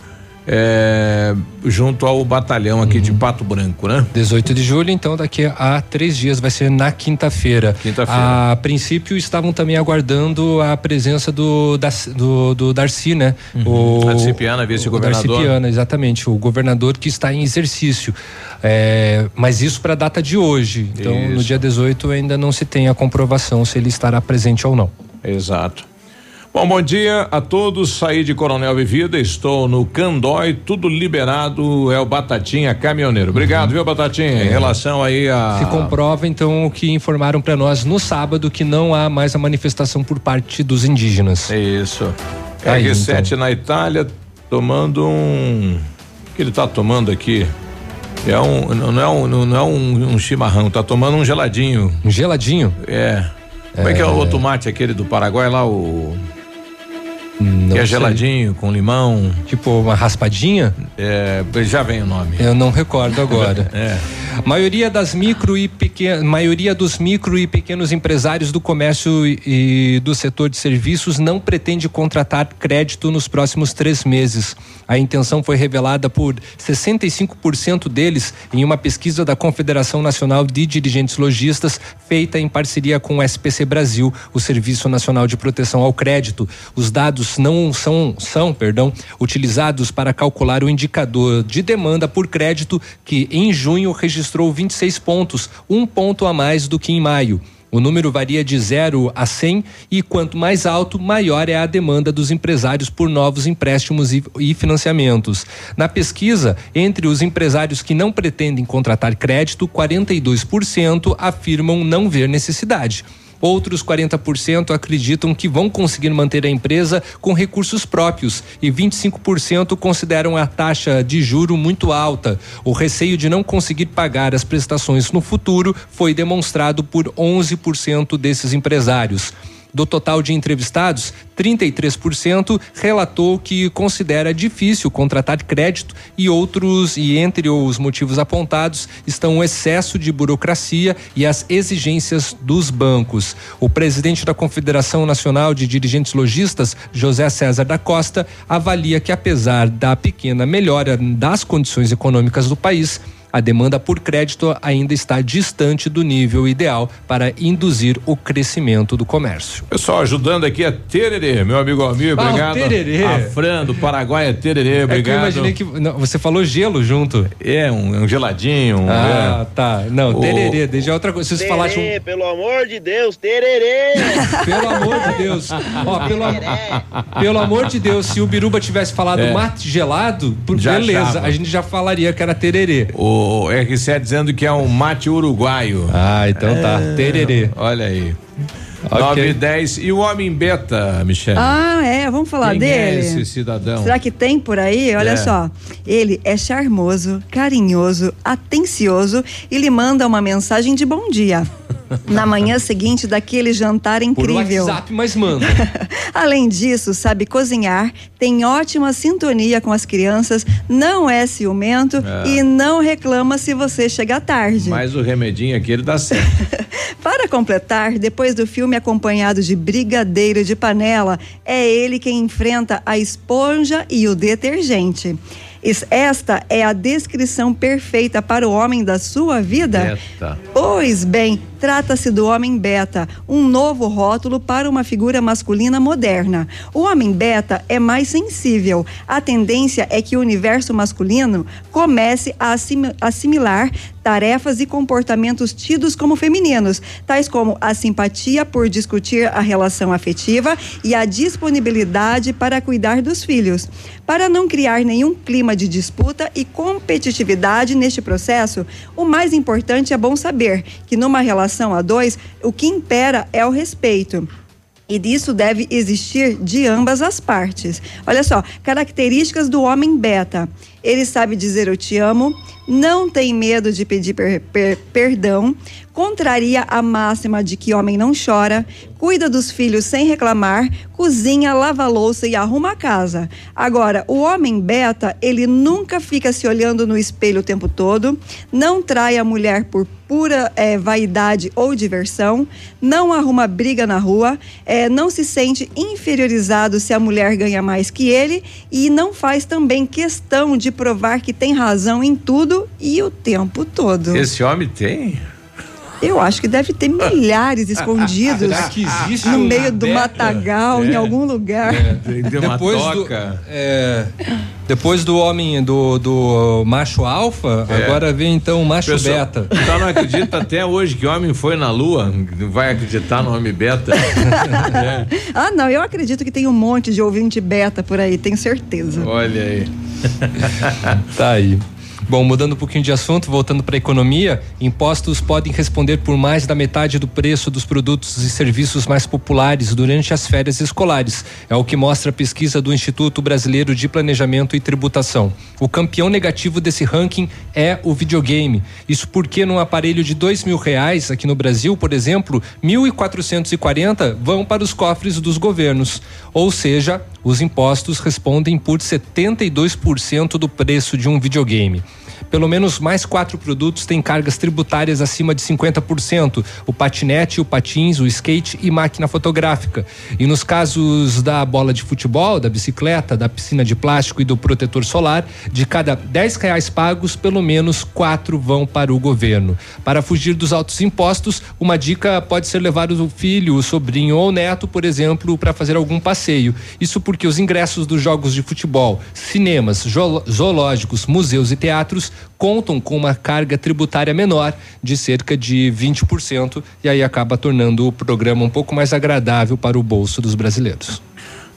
[SPEAKER 2] é, junto ao batalhão aqui uhum. de Pato Branco, né?
[SPEAKER 3] 18 de julho, então daqui a três dias vai ser na quinta-feira.
[SPEAKER 2] Quinta-feira.
[SPEAKER 3] A princípio estavam também aguardando a presença do, da, do, do Darcy, né?
[SPEAKER 2] Uhum. O, Darcy Piana, vice-governador.
[SPEAKER 3] Darcy Piana, exatamente, o governador que está em exercício. É, mas isso para a data de hoje. Então, isso. no dia 18 ainda não se tem a comprovação se ele estará presente ou não.
[SPEAKER 2] Exato. Bom, bom dia a todos. Saí de Coronel Vivida, estou no Candói, tudo liberado. É o Batatinha Caminhoneiro. Obrigado, uhum. viu, Batatinha? É. Em relação aí a.
[SPEAKER 3] Se comprova, então, o que informaram para nós no sábado que não há mais a manifestação por parte dos indígenas.
[SPEAKER 2] É isso. Aí, R7 então. na Itália, tomando um. O que ele está tomando aqui? É um, não é um, não é um, um chimarrão, tá tomando um geladinho.
[SPEAKER 3] Um geladinho?
[SPEAKER 2] É. Como é, é que é o tomate aquele do Paraguai lá, o não que é sei. geladinho, com limão.
[SPEAKER 3] Tipo uma raspadinha?
[SPEAKER 2] É, já vem o nome.
[SPEAKER 3] Eu não recordo agora.
[SPEAKER 2] é.
[SPEAKER 3] Maioria das micro e pequenas, maioria dos micro e pequenos empresários do comércio e, e do setor de serviços não pretende contratar crédito nos próximos três meses. A intenção foi revelada por 65% deles em uma pesquisa da Confederação Nacional de Dirigentes Logistas, feita em parceria com o SPC Brasil, o Serviço Nacional de Proteção ao Crédito. Os dados não são, são perdão, utilizados para calcular o indicador de demanda por crédito, que em junho registrou 26 pontos, um ponto a mais do que em maio. O número varia de 0 a 100 e quanto mais alto, maior é a demanda dos empresários por novos empréstimos e, financiamentos. Na pesquisa, entre os empresários que não pretendem contratar crédito, 42% afirmam não ver necessidade. Outros 40% acreditam que vão conseguir manter a empresa com recursos próprios e 25% consideram a taxa de juro muito alta. O receio de não conseguir pagar as prestações no futuro foi demonstrado por 11% desses empresários. Do total de entrevistados, 33% relatou que considera difícil contratar crédito e outros, e entre os motivos apontados, estão o excesso de burocracia e as exigências dos bancos. O presidente da Confederação Nacional de Dirigentes Logistas, José César da Costa, avalia que apesar da pequena melhora das condições econômicas do país, A demanda por crédito ainda está distante do nível ideal para induzir o crescimento do comércio.
[SPEAKER 2] Pessoal, ajudando aqui a Tererê, meu amigo Almir,
[SPEAKER 3] Ah,
[SPEAKER 2] obrigado.
[SPEAKER 3] Tererê.
[SPEAKER 2] A Fran do Paraguai é Tererê,
[SPEAKER 3] É que eu
[SPEAKER 2] obrigado.
[SPEAKER 3] imaginei que. não, você falou gelo junto.
[SPEAKER 2] É, um, um geladinho. um-
[SPEAKER 3] Ah,
[SPEAKER 2] é.
[SPEAKER 3] tá. Não,
[SPEAKER 2] O-
[SPEAKER 3] tererê, desde outra coisa. Se você falasse um.
[SPEAKER 51] Tererê, pelo amor de Deus, tererê!
[SPEAKER 3] Pelo amor de Deus. Ó, pelo, pelo amor de Deus, se o Biruba tivesse falado
[SPEAKER 2] É.
[SPEAKER 3] mate gelado, beleza,
[SPEAKER 2] achava.
[SPEAKER 3] a gente já falaria que era tererê.
[SPEAKER 2] O RC dizendo que é um mate uruguaio.
[SPEAKER 3] Ah, então tá. Tererê.
[SPEAKER 2] Olha aí.
[SPEAKER 3] Ok.
[SPEAKER 2] 9 e 10. E o homem beta, Michele?
[SPEAKER 5] Ah, é, vamos falar
[SPEAKER 2] Quem
[SPEAKER 5] dele.
[SPEAKER 2] é esse cidadão?
[SPEAKER 5] Será que tem por aí? Olha
[SPEAKER 2] É.
[SPEAKER 5] só. Ele é charmoso, carinhoso, atencioso e lhe manda uma mensagem de bom dia. Na manhã seguinte daquele jantar
[SPEAKER 3] Por
[SPEAKER 5] incrível.
[SPEAKER 3] WhatsApp, mas manda.
[SPEAKER 5] Além disso, sabe cozinhar, tem ótima sintonia com as crianças, não é ciumento
[SPEAKER 2] É.
[SPEAKER 5] e não reclama se você chega tarde.
[SPEAKER 2] Mas o remedinho aqui ele dá certo.
[SPEAKER 5] Para completar, depois do filme acompanhado de brigadeiro de panela, é ele quem enfrenta a esponja e o detergente. Es- Esta é a descrição perfeita para o homem da sua vida?
[SPEAKER 2] Beta.
[SPEAKER 5] Pois bem, trata-se do homem beta, um novo rótulo para uma figura masculina moderna. O homem beta é mais sensível. A tendência é que o universo masculino comece a assimi- assimilar tarefas e comportamentos tidos como femininos, tais como a simpatia por discutir a relação afetiva e a disponibilidade para cuidar dos filhos. Para não criar nenhum clima de disputa e competitividade neste processo, o mais importante é bom saber que numa relação a dois, o que impera é o respeito. E disso deve existir de ambas as partes. Olha só, características do homem beta. Ele sabe dizer eu te amo, não tem medo de pedir per- per- perdão, contraria a máxima de que homem não chora, cuida dos filhos sem reclamar, cozinha, lava louça e arruma a casa. Agora, o homem beta, ele nunca fica se olhando no espelho o tempo todo, não trai a mulher por pura eh, vaidade ou diversão, não arruma briga na rua, eh, não se sente inferiorizado se a mulher ganha mais que ele e não faz também questão de provar que tem razão em tudo e o tempo todo.
[SPEAKER 2] Esse homem tem?
[SPEAKER 5] Eu acho que deve ter milhares escondidos
[SPEAKER 3] Será que existe
[SPEAKER 5] no meio do
[SPEAKER 3] beta?
[SPEAKER 5] matagal, em
[SPEAKER 3] É.
[SPEAKER 5] algum lugar.
[SPEAKER 2] Uma
[SPEAKER 3] Depois do, é, depois do homem, do, do macho alfa,
[SPEAKER 2] É.
[SPEAKER 3] agora vem então o macho
[SPEAKER 2] Pessoal,
[SPEAKER 3] beta.
[SPEAKER 2] Então não acredita até hoje que homem foi na lua? Vai acreditar no homem beta? É,
[SPEAKER 5] Ah, não, eu acredito que tem um monte de ouvinte beta por aí, tenho certeza.
[SPEAKER 2] olha aí.
[SPEAKER 3] Tá aí. Bom, mudando um pouquinho de assunto, voltando para a economia, impostos podem responder por mais da metade do preço dos produtos e serviços mais populares durante as férias escolares. É o que mostra a pesquisa do Instituto Brasileiro de Planejamento e Tributação. O campeão negativo desse ranking é o videogame. Isso porque num aparelho de dois mil reais aqui no Brasil, por exemplo, mil e quatrocentos e quarenta vão para os cofres dos governos. Ou seja, os impostos respondem por 72% do preço de um videogame. Pelo menos mais quatro produtos têm cargas tributárias acima de 50%: o patinete, o patins, o skate e máquina fotográfica. E nos casos da bola de futebol, da bicicleta, da piscina de plástico e do protetor solar, de cada 10 reais pagos, pelo menos quatro vão para o governo. Para fugir dos altos impostos, uma dica pode ser levar o filho, o sobrinho ou o neto, por exemplo, para fazer algum passeio. Isso porque os ingressos dos jogos de futebol, cinemas, zoológicos, museus e teatros contam com uma carga tributária menor de cerca de 20% e aí acaba tornando o programa um pouco mais agradável para o bolso dos brasileiros.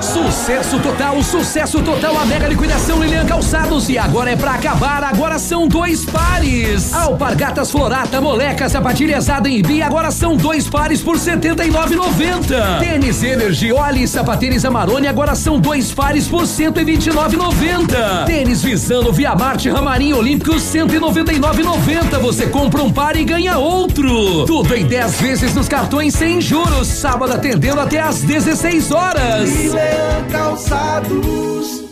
[SPEAKER 52] Sucesso total, sucesso total, a mega liquidação Lilian Calçados e agora é pra acabar, agora são dois pares. Alpargatas Florata, Moleca, Sapatilhas Adam e Bi, agora são dois pares por setenta e nove noventa. Tênis Energy, Oli, Sapatênis Amarone, agora são dois pares por cento e vinte e nove noventa. Tênis Visano, Via Marte, Ramarim Olímpicos, cento e noventa e nove noventa. Você compra um par e ganha outro. Tudo em 10 vezes nos cartões sem juros. Sábado atendendo até às 16 horas.
[SPEAKER 53] Milan Calçados.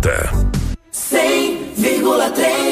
[SPEAKER 54] 100,3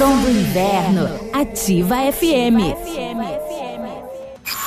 [SPEAKER 21] Som do inverno. Ativa FM.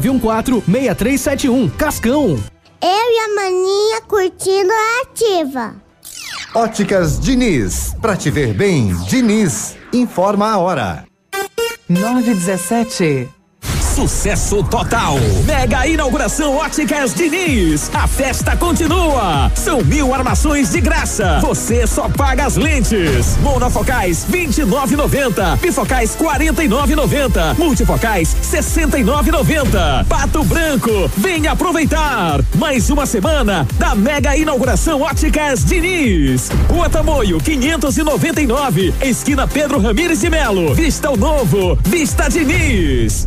[SPEAKER 55] 914-6371. Cascão.
[SPEAKER 30] Eu e a maninha curtindo a ativa.
[SPEAKER 17] Óticas Diniz. Pra te ver bem, Diniz. Informa a hora.
[SPEAKER 52] 917. Sucesso total. Mega inauguração Óticas Diniz. A festa continua. São mil armações de graça. Você só paga as lentes. Monofocais 29,90. Bifocais 49,90. Multifocais 69,90. Pato Branco. Venha aproveitar. Mais uma semana da mega inauguração Óticas Diniz. Rua Tamoio 599. Esquina Pedro Ramires de Melo. Vista o novo. Vista Diniz.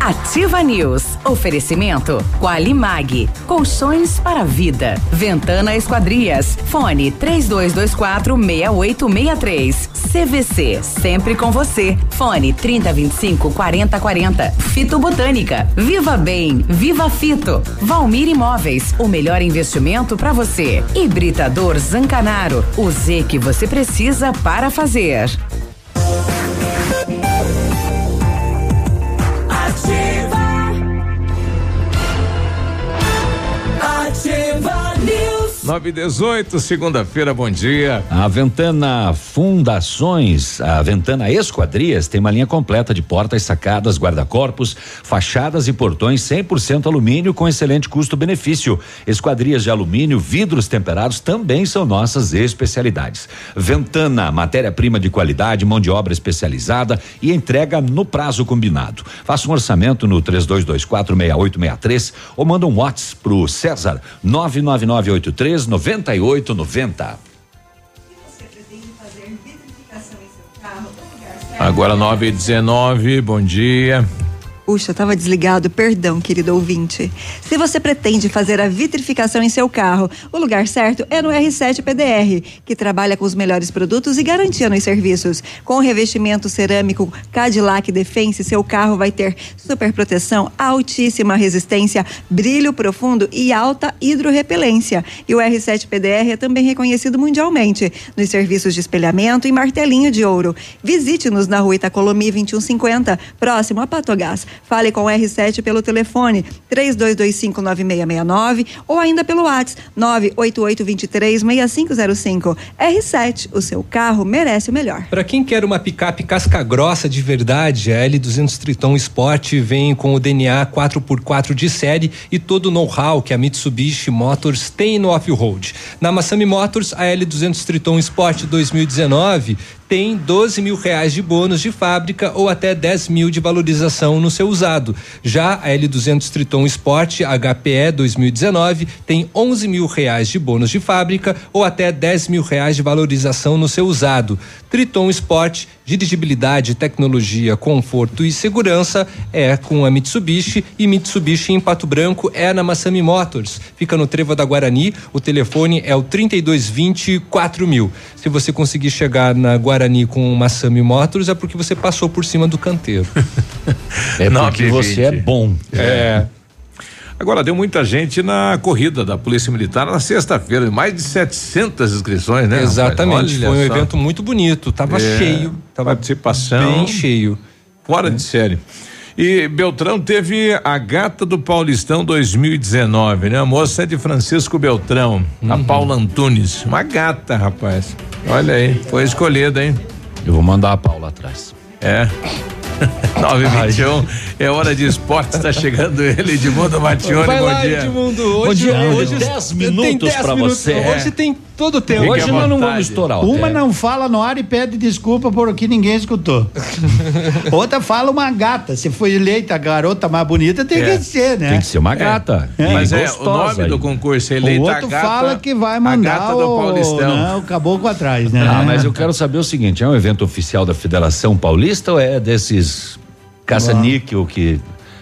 [SPEAKER 6] Ativa News. Oferecimento Qualimag. Colchões para vida. Ventana Esquadrias. Fone 3224 6863. CVC. Sempre com você. Fone 3025 4040. Fito Botânica. Viva Bem. Viva Fito. Valmir Imóveis. O melhor investimento para você. Hibridador Zancanaro. O Z que você precisa para fazer.
[SPEAKER 2] 9 e 18, segunda-feira, bom dia.
[SPEAKER 4] A Ventana Fundações, a Ventana Esquadrias tem uma linha completa de portas, sacadas, guarda-corpos, fachadas e portões 100% alumínio com excelente custo-benefício. Esquadrias de alumínio, vidros temperados também são nossas especialidades. Ventana, matéria-prima de qualidade, mão de obra especializada e entrega no prazo combinado. Faça um orçamento no 32246863 ou manda um WhatsApp pro César 99983 9890.
[SPEAKER 2] Agora 9 e 19, bom dia.
[SPEAKER 5] Puxa, estava desligado, perdão, querido ouvinte. Se você pretende fazer a vitrificação em seu carro, o lugar certo é no R7 PDR, que trabalha com os melhores produtos e garantia nos serviços. Com revestimento cerâmico Cadillac Defense, seu carro vai ter super proteção, altíssima resistência, brilho profundo e alta hidrorrepelência. E o R7 PDR é também reconhecido mundialmente nos serviços de espelhamento e martelinho de ouro. Visite-nos na rua Itacolomi 2150, próximo a Patogás. Fale com o R7 pelo telefone 32259669 ou ainda pelo WhatsApp 988236505. R7, o seu carro merece o melhor.
[SPEAKER 3] Para quem quer uma picape casca grossa de verdade, a L200 Triton Sport vem com o DNA 4x4 de série e todo o know-how que a Mitsubishi Motors tem no off-road. Na Massami Motors, a L200 Triton Sport 2019 tem 12 mil reais de bônus de fábrica ou até 10 mil de valorização no seu usado. Já a L200 Triton Sport HPE 2019 tem 11 mil reais de bônus de fábrica ou até 10 mil reais de valorização no seu usado. Triton Sport, dirigibilidade, tecnologia, conforto e segurança é com a Mitsubishi e Mitsubishi em Pato Branco é na Massami Motors. Fica no Trevo da Guarani, o telefone é o 3220 4000. Se você conseguir chegar na Guarani com o Massami Motors é porque você passou por cima do canteiro.
[SPEAKER 4] É porque você é bom.
[SPEAKER 2] É. Agora, deu muita gente na corrida da Polícia Militar na sexta-feira, mais de 700 inscrições, né?
[SPEAKER 3] Exatamente,
[SPEAKER 2] Olha
[SPEAKER 3] foi um
[SPEAKER 2] só.
[SPEAKER 3] evento muito bonito, tava
[SPEAKER 2] É,
[SPEAKER 3] cheio, tava
[SPEAKER 2] participação
[SPEAKER 3] bem cheio.
[SPEAKER 2] Fora de série. E Beltrão teve a gata do Paulistão 2019, né? A moça é de Francisco Beltrão, a
[SPEAKER 3] Uhum.
[SPEAKER 2] Paula Antunes. Uma gata, rapaz. Olha aí, foi escolhida, hein?
[SPEAKER 4] Eu vou mandar a Paula atrás.
[SPEAKER 2] É. 921 é hora de esporte, está chegando ele, Edmundo Matione,
[SPEAKER 3] Vai
[SPEAKER 2] bom
[SPEAKER 3] lá,
[SPEAKER 2] dia.
[SPEAKER 3] Edmundo.
[SPEAKER 4] Bom
[SPEAKER 3] Hoje,
[SPEAKER 4] dia,
[SPEAKER 3] hoje
[SPEAKER 4] Edmundo. Dez
[SPEAKER 3] tem
[SPEAKER 4] minutos
[SPEAKER 3] 10
[SPEAKER 4] pra
[SPEAKER 3] minutos.
[SPEAKER 4] você.
[SPEAKER 3] Hoje tem todo o tempo.
[SPEAKER 4] Hoje nós não vamos estourar o
[SPEAKER 56] Uma
[SPEAKER 4] tempo.
[SPEAKER 56] não fala no ar e pede desculpa por o que ninguém escutou. Outra fala uma gata. Se foi eleita a garota mais bonita, tem
[SPEAKER 2] É.
[SPEAKER 56] que ser, né?
[SPEAKER 4] Tem que ser uma gata.
[SPEAKER 56] É.
[SPEAKER 2] Mas é, o nome
[SPEAKER 4] aí.
[SPEAKER 2] do concurso é
[SPEAKER 56] O
[SPEAKER 2] eleita
[SPEAKER 56] outro
[SPEAKER 2] a gata,
[SPEAKER 56] fala que vai
[SPEAKER 2] a
[SPEAKER 56] mandar
[SPEAKER 2] gata do
[SPEAKER 56] o,
[SPEAKER 2] Paulistão.
[SPEAKER 56] né, o caboclo atrás, né?
[SPEAKER 4] Ah, mas eu quero saber o seguinte: é um evento oficial da Federação Paulista ou é desses caça-níquel que.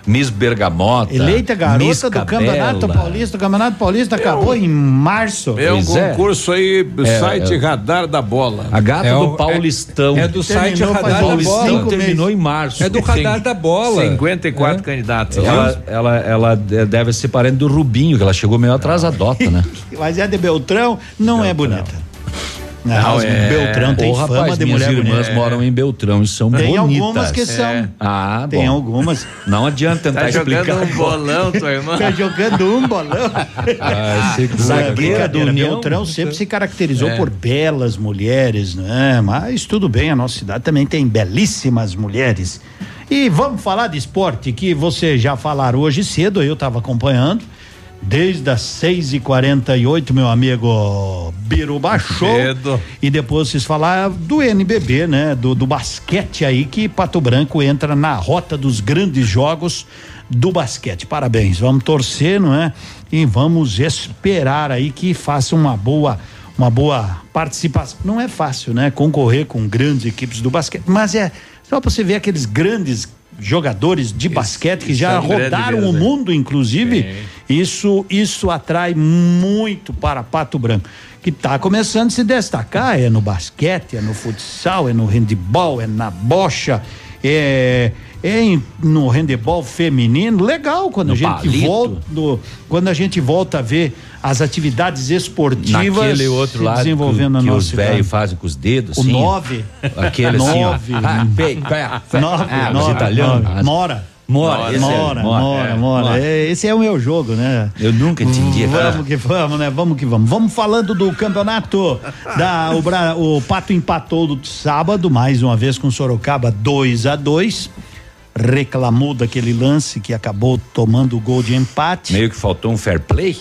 [SPEAKER 4] Miss Bergamota.
[SPEAKER 56] Eleita garota
[SPEAKER 4] Miss
[SPEAKER 56] do
[SPEAKER 4] Cabela.
[SPEAKER 56] Campeonato Paulista. O Campeonato Paulista acabou em março.
[SPEAKER 2] É um
[SPEAKER 4] Pois é.
[SPEAKER 2] concurso aí,
[SPEAKER 4] É,
[SPEAKER 2] site
[SPEAKER 4] é.
[SPEAKER 2] Radar da Bola.
[SPEAKER 4] A gata
[SPEAKER 3] É
[SPEAKER 4] do
[SPEAKER 3] o-
[SPEAKER 4] Paulistão.
[SPEAKER 3] É do site Radar da Bola.
[SPEAKER 4] terminou em março.
[SPEAKER 3] É do Radar da Bola.
[SPEAKER 2] 54 candidatos. viu?
[SPEAKER 4] Ela, ela, ela de- deve ser parente do Rubinho, que ela chegou meio atrasadota, né?
[SPEAKER 56] Mas é de Beltrão, não é bonita. Não,
[SPEAKER 2] Não, é-
[SPEAKER 56] Beltrão tem
[SPEAKER 4] Ô,
[SPEAKER 56] fama
[SPEAKER 4] rapaz,
[SPEAKER 56] de
[SPEAKER 4] minhas
[SPEAKER 56] mulher
[SPEAKER 4] irmãs
[SPEAKER 56] bonita.
[SPEAKER 4] moram em Beltrão e são
[SPEAKER 56] Tem
[SPEAKER 4] bonitas.
[SPEAKER 56] algumas que são.
[SPEAKER 2] É.
[SPEAKER 4] Ah,
[SPEAKER 56] Tem
[SPEAKER 4] bom.
[SPEAKER 56] algumas.
[SPEAKER 4] Não adianta tentar
[SPEAKER 2] Tá jogando
[SPEAKER 4] explicar.
[SPEAKER 2] um bolão, tua irmã.
[SPEAKER 56] Tá jogando um bolão.
[SPEAKER 3] Ah.
[SPEAKER 4] Zagueira do
[SPEAKER 56] Brincadeira,
[SPEAKER 4] União.
[SPEAKER 56] Beltrão sempre se caracterizou
[SPEAKER 2] É.
[SPEAKER 56] por belas mulheres, né? Mas tudo bem, a nossa cidade também tem belíssimas mulheres. E vamos falar de esporte, que você já falaram hoje cedo, eu estava acompanhando. Desde as 6 e 48 meu amigo Biruba Show.
[SPEAKER 2] Cedo.
[SPEAKER 56] E depois vocês falaram do NBB, né? Do, do basquete aí, que Pato Branco entra na rota dos grandes jogos do basquete. Parabéns, vamos torcer, não é? E vamos esperar aí que faça uma boa uma boa participação. Não é fácil, né? Concorrer com grandes equipes do basquete, mas é só para você ver aqueles grandes jogadores de basquete que já
[SPEAKER 2] grandes
[SPEAKER 56] rodaram o
[SPEAKER 2] né?
[SPEAKER 56] mundo, inclusive. Isso isso atrai muito para Pato Branco, que está começando a se destacar é no basquete, é no futsal, é no handebol, é na bocha, é é em- no handebol feminino, legal quando
[SPEAKER 4] No
[SPEAKER 56] a gente
[SPEAKER 4] palito.
[SPEAKER 56] volta, no- quando a gente volta a ver as atividades esportivas
[SPEAKER 4] Naquele outro lado
[SPEAKER 56] desenvolvendo
[SPEAKER 4] que,
[SPEAKER 56] na
[SPEAKER 4] que
[SPEAKER 56] nossa
[SPEAKER 4] os velhos fazem com os dedos,
[SPEAKER 56] O nove.
[SPEAKER 4] Aquele assim, ó.
[SPEAKER 56] Nove.
[SPEAKER 4] Ah.
[SPEAKER 56] Nove,
[SPEAKER 4] Ah,
[SPEAKER 56] nove,
[SPEAKER 4] italianos.
[SPEAKER 56] nove. Mora.
[SPEAKER 4] Mora, é-
[SPEAKER 56] Mora, mora,
[SPEAKER 4] é,
[SPEAKER 56] mora. É, Esse é o meu jogo, né?
[SPEAKER 4] Eu nunca entendi.
[SPEAKER 56] Vamos que vamos, né? Vamos que vamos. Vamos falando do campeonato. Da, o, o Pato empatou do sábado, mais uma vez com Sorocaba 2 a 2 Reclamou daquele lance que acabou tomando o gol de empate.
[SPEAKER 4] Meio que faltou um fair play.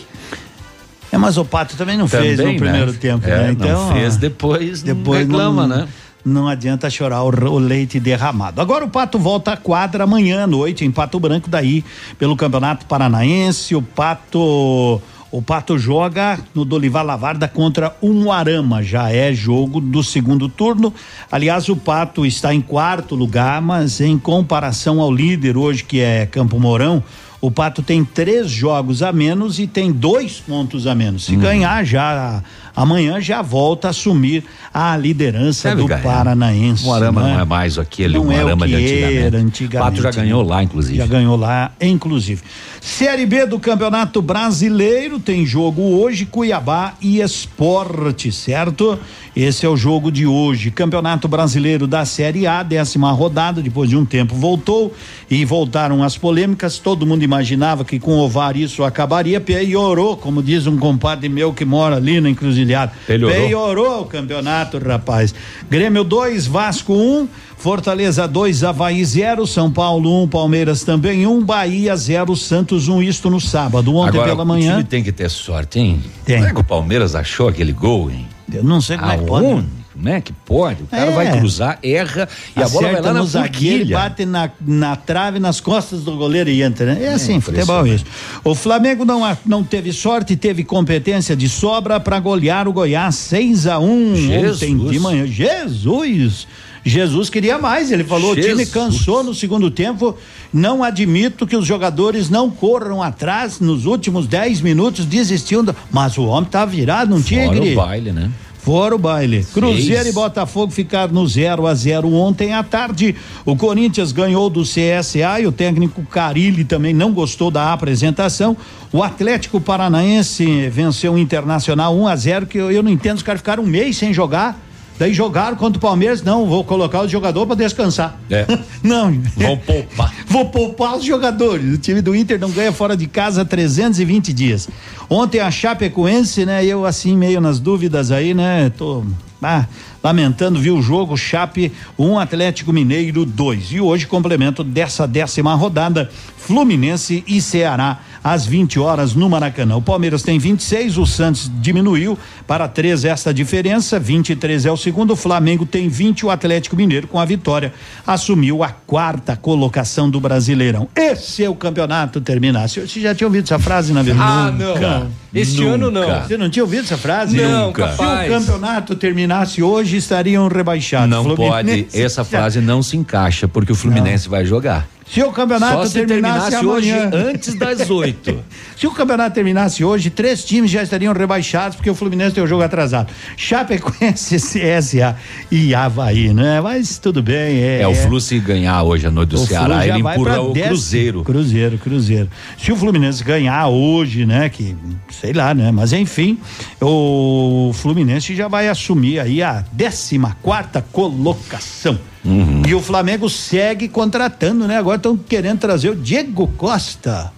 [SPEAKER 56] É, mas o Pato também não fez
[SPEAKER 4] Também,
[SPEAKER 56] no primeiro
[SPEAKER 4] né?
[SPEAKER 56] tempo,
[SPEAKER 4] É,
[SPEAKER 56] né?
[SPEAKER 4] não
[SPEAKER 56] Então,
[SPEAKER 4] fez,
[SPEAKER 56] ó,
[SPEAKER 4] depois não
[SPEAKER 56] depois
[SPEAKER 4] reclama,
[SPEAKER 56] não,
[SPEAKER 4] né?
[SPEAKER 56] Não adianta chorar o, o leite derramado. Agora o Pato volta à quadra amanhã à noite em Pato Branco, daí pelo Campeonato Paranaense. O Pato O Pato joga no Dolivar Lavarda contra o Moarama. Já é jogo do segundo turno. Aliás, o Pato está em quarto lugar, mas em comparação ao líder hoje, que é Campo Mourão, o Pato tem três jogos a menos e tem dois pontos a menos. Se
[SPEAKER 4] Uhum.
[SPEAKER 56] ganhar já amanhã já volta a assumir a liderança do
[SPEAKER 4] ganhar.
[SPEAKER 56] Paranaense.
[SPEAKER 4] Moarama
[SPEAKER 56] né?
[SPEAKER 4] não é mais aquele
[SPEAKER 56] Não é o
[SPEAKER 4] Moarama
[SPEAKER 56] que
[SPEAKER 4] de antigamente.
[SPEAKER 56] era antigamente.
[SPEAKER 4] Pato já ganhou lá, inclusive.
[SPEAKER 56] Já ganhou lá, inclusive. Série B do Campeonato Brasileiro tem jogo hoje, Cuiabá e Esporte, certo? Esse é o jogo de hoje. Campeonato Brasileiro da Série A, décima rodada, depois de um tempo voltou e voltaram as polêmicas. Todo mundo imaginava que com o ovário isso acabaria, piorou, como diz um compadre meu que mora ali na encruzilhada.
[SPEAKER 4] Melhorou.
[SPEAKER 56] Piorou o campeonato, rapaz. Grêmio 2, Vasco 1, um, Fortaleza 2, Havaí 0, São Paulo 1, um, Palmeiras também 1, um, Bahia 0, Santos 1, um, isto no sábado. Ontem
[SPEAKER 4] Agora,
[SPEAKER 56] pela
[SPEAKER 4] o
[SPEAKER 56] manhã.
[SPEAKER 4] time tem que ter sorte, hein?
[SPEAKER 56] Tem.
[SPEAKER 4] Como é que o Palmeiras achou aquele gol, hein?
[SPEAKER 56] Eu não sei como é que pode.
[SPEAKER 4] Aonde? Como é que pode? O cara
[SPEAKER 56] É.
[SPEAKER 4] vai cruzar, erra e a bola vai
[SPEAKER 56] Acerta
[SPEAKER 4] lá na
[SPEAKER 56] zagueiro, bate na, na trave, nas costas do goleiro e entra, né? É assim, futebol é isso.
[SPEAKER 4] impressionante.
[SPEAKER 56] O Flamengo não, não teve sorte, teve competência de sobra para golear o Goiás 6 a 1
[SPEAKER 4] Jesus.
[SPEAKER 56] ontem de manhã. Jesus! Jesus queria mais, ele falou, o time
[SPEAKER 4] Jesus.
[SPEAKER 56] cansou no segundo tempo. Não admito que os jogadores não corram atrás nos últimos 10 minutos, desistiu. do- Mas o homem tá virado, um
[SPEAKER 4] Fora
[SPEAKER 56] tigre.
[SPEAKER 4] o baile, né?
[SPEAKER 56] Fora o baile. Cruzeiro
[SPEAKER 4] Seis.
[SPEAKER 56] e Botafogo ficaram no 0 a 0 ontem à tarde. O Corinthians ganhou do CSA e o técnico Carilli também não gostou da apresentação. O Atlético Paranaense venceu o Internacional 1 a 0 que eu, eu não entendo, os caras ficaram um mês sem jogar. Daí jogaram contra o Palmeiras, não, vou colocar o jogador para descansar.
[SPEAKER 4] É.
[SPEAKER 56] Não.
[SPEAKER 4] Vão poupar.
[SPEAKER 56] Vou poupar os jogadores. O time do Inter não ganha fora de casa há 320 dias. Ontem a Chapecoense, né? Eu assim meio nas dúvidas aí, né? Tô ah, lamentando, vi o jogo Chape 1 um Atlético Mineiro 2. E hoje complemento dessa décima rodada Fluminense e Ceará às 20 horas no Maracanã. O Palmeiras tem 26, o Santos diminuiu para 3 essa diferença, 23 é o segundo, o Flamengo tem 20, o Atlético Mineiro com a vitória assumiu a quarta colocação do Brasileirão. Esse é o campeonato terminar. Você já tinha ouvido essa frase na verdade?
[SPEAKER 3] Ah, não. Este ano não.
[SPEAKER 56] Você não tinha ouvido essa frase?
[SPEAKER 3] Não,
[SPEAKER 56] Nunca.
[SPEAKER 3] capaz.
[SPEAKER 56] Se o campeonato terminasse hoje, estariam rebaixados.
[SPEAKER 4] Não pode,
[SPEAKER 56] Fluminense-
[SPEAKER 4] essa frase não se encaixa, porque o Fluminense vai jogar.
[SPEAKER 56] Se o campeonato
[SPEAKER 4] Só se
[SPEAKER 56] terminasse,
[SPEAKER 4] terminasse hoje antes das oito.
[SPEAKER 56] Se o campeonato terminasse hoje, três times já estariam rebaixados porque o Fluminense tem o jogo atrasado. Chapecoense, CSA e Havaí, né? Mas tudo bem. É,
[SPEAKER 4] É, o Flu se ganhar hoje à noite do
[SPEAKER 56] o
[SPEAKER 4] Ceará, ele empurra o. Cruzeiro.
[SPEAKER 56] Cruzeiro, Cruzeiro. Se o Fluminense ganhar hoje, né? Que sei lá, né? Mas enfim, o Fluminense já vai assumir aí a 14 quarta colocação.
[SPEAKER 4] Uhum.
[SPEAKER 56] E o Flamengo segue contratando, né? Agora estão querendo trazer o Diego Costa.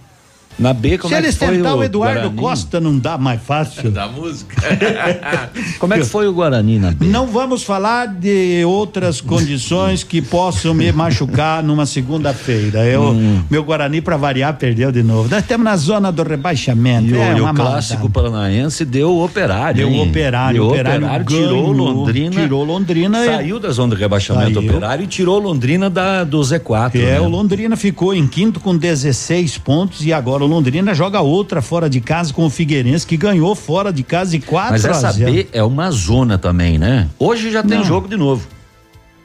[SPEAKER 4] Na B, como
[SPEAKER 56] Se
[SPEAKER 4] é que
[SPEAKER 56] eles
[SPEAKER 4] foi
[SPEAKER 56] tentar o, Eduardo
[SPEAKER 4] Guarani?
[SPEAKER 56] Costa, não dá mais fácil.
[SPEAKER 2] Da música.
[SPEAKER 4] Como é que foi o Guarani na B?
[SPEAKER 56] Não vamos falar de outras condições que possam me machucar numa segunda-feira. Eu,
[SPEAKER 4] Hum.
[SPEAKER 56] meu Guarani para variar perdeu de novo. Nós estamos na zona do rebaixamento.
[SPEAKER 4] E o,
[SPEAKER 56] é
[SPEAKER 4] e o clássico
[SPEAKER 56] maldade.
[SPEAKER 4] paranaense deu o operário.
[SPEAKER 56] Deu
[SPEAKER 4] hein?
[SPEAKER 56] o operário,
[SPEAKER 4] Deu
[SPEAKER 56] o Operário
[SPEAKER 4] operário,
[SPEAKER 56] ganhou,
[SPEAKER 4] tirou Londrina.
[SPEAKER 56] tirou Londrina e-
[SPEAKER 4] Saiu da zona de rebaixamento
[SPEAKER 56] Saiu.
[SPEAKER 4] operário e tirou Londrina da, do Z4.
[SPEAKER 56] É,
[SPEAKER 4] né?
[SPEAKER 56] o Londrina ficou em quinto com 16 pontos e agora o Londrina joga outra fora de casa com o Figueirense que ganhou fora de casa de 4
[SPEAKER 4] Mas
[SPEAKER 56] a
[SPEAKER 4] essa
[SPEAKER 56] 0.
[SPEAKER 4] B é uma zona também, né? Hoje já tem
[SPEAKER 56] Não.
[SPEAKER 4] jogo de novo.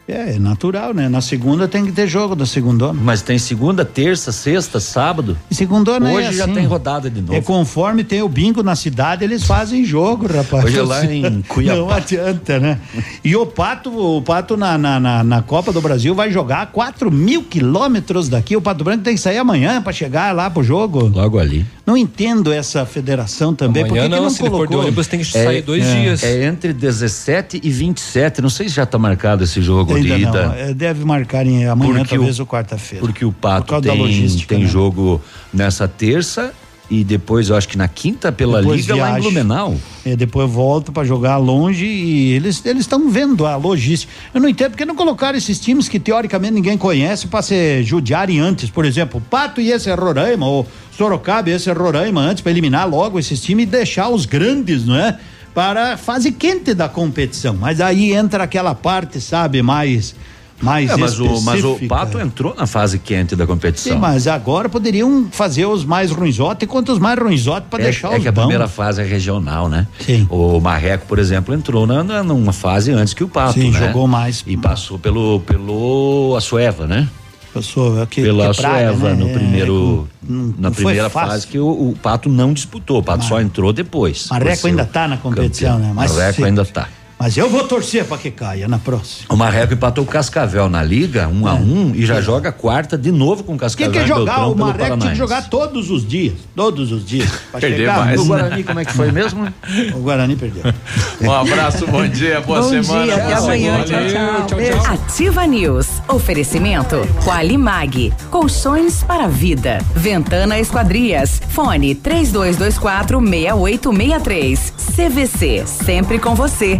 [SPEAKER 56] É, é natural, né? Na segunda tem que ter jogo da segunda.
[SPEAKER 4] Mas tem segunda, terça, sexta, sábado.
[SPEAKER 56] Segundona
[SPEAKER 4] Hoje
[SPEAKER 56] é
[SPEAKER 4] já
[SPEAKER 56] assim.
[SPEAKER 4] tem rodada de novo.
[SPEAKER 56] É conforme tem o bingo na cidade, eles fazem jogo, rapaz.
[SPEAKER 4] Hoje é lá em Cuiabá.
[SPEAKER 56] Não adianta, né? E o Pato, o Pato na, na, na, na Copa do Brasil vai jogar a 4 mil quilômetros daqui. O Pato Branco tem que sair amanhã para chegar lá pro jogo.
[SPEAKER 4] Logo ali.
[SPEAKER 56] Não entendo essa federação também.
[SPEAKER 3] Amanhã
[SPEAKER 56] que
[SPEAKER 3] não,
[SPEAKER 56] não
[SPEAKER 3] se ele for de
[SPEAKER 56] colocou?
[SPEAKER 3] ônibus tem que sair dois
[SPEAKER 4] é,
[SPEAKER 3] dias.
[SPEAKER 4] É entre 17 e 27. Não sei se já tá marcado esse jogo
[SPEAKER 56] Ainda
[SPEAKER 4] de
[SPEAKER 56] não.
[SPEAKER 4] ida.
[SPEAKER 56] É, Deve marcar em amanhã,
[SPEAKER 4] Porque
[SPEAKER 56] talvez,
[SPEAKER 4] o-
[SPEAKER 56] ou quarta-feira.
[SPEAKER 4] Porque o Pato tem, tem
[SPEAKER 56] né?
[SPEAKER 4] jogo nessa terça e depois eu acho que na quinta pela
[SPEAKER 56] Depois
[SPEAKER 4] Liga lá em. Blumenau.
[SPEAKER 56] É, depois volta para jogar longe e eles eles estão vendo a logística. Eu não entendo porque não colocaram esses times que teoricamente ninguém conhece para se judiarem antes. Por exemplo, Pato e esse é Roraima, ou Sorocaba e esse é Roraima antes para eliminar logo esses times e deixar os grandes, não é? Para a fase quente da competição. Mas aí entra aquela parte, sabe, mais mais
[SPEAKER 4] É, mas, o, mas o. Pato entrou na fase quente da competição.
[SPEAKER 56] Sim, mas agora poderiam fazer os mais ruinzotes enquanto os mais ruinzotes para
[SPEAKER 4] é,
[SPEAKER 56] deixar
[SPEAKER 4] é
[SPEAKER 56] os
[SPEAKER 4] que a
[SPEAKER 56] bons.
[SPEAKER 4] primeira fase é regional, né?
[SPEAKER 56] Sim.
[SPEAKER 4] O Marreco, por exemplo, entrou na, na- numa fase antes que o Pato,
[SPEAKER 56] Sim,
[SPEAKER 4] né?
[SPEAKER 56] jogou mais.
[SPEAKER 4] E passou pelo pelo Açoeva, né?
[SPEAKER 56] Passou que,
[SPEAKER 4] Pela
[SPEAKER 56] que praga,
[SPEAKER 4] Açoeva
[SPEAKER 56] né?
[SPEAKER 4] no
[SPEAKER 56] É,
[SPEAKER 4] primeiro
[SPEAKER 56] não-
[SPEAKER 4] na
[SPEAKER 56] não foi
[SPEAKER 4] primeira
[SPEAKER 56] fácil.
[SPEAKER 4] fase que o, o Pato não disputou, o Pato só entrou depois.
[SPEAKER 56] Marreco ainda
[SPEAKER 4] o
[SPEAKER 56] tá na competição,
[SPEAKER 4] campeão.
[SPEAKER 56] né? Mas
[SPEAKER 4] Marreco ainda tá.
[SPEAKER 56] Mas eu vou torcer para que caia na próxima.
[SPEAKER 4] O Marreco empatou o Cascavel na liga, um a um, e já joga a quarta de novo com o
[SPEAKER 56] Quem
[SPEAKER 4] Cascavel.
[SPEAKER 56] quer
[SPEAKER 4] em
[SPEAKER 56] jogar?
[SPEAKER 4] Beltrão
[SPEAKER 56] O Marreco tinha que jogar todos os dias. Todos os dias.
[SPEAKER 2] Perder mais, né?
[SPEAKER 56] Guarani, como é que foi mesmo? O Guarani perdeu.
[SPEAKER 2] Um abraço, bom dia, boa
[SPEAKER 6] Bom
[SPEAKER 2] semana.
[SPEAKER 6] dia, até amanhã.
[SPEAKER 2] semana.
[SPEAKER 6] Tchau, tchau. Beijo. Ativa News. Oferecimento. Qualimag. Colchões para a vida. Ventana Esquadrias. Fone 3224 6863. CVC. Sempre com você.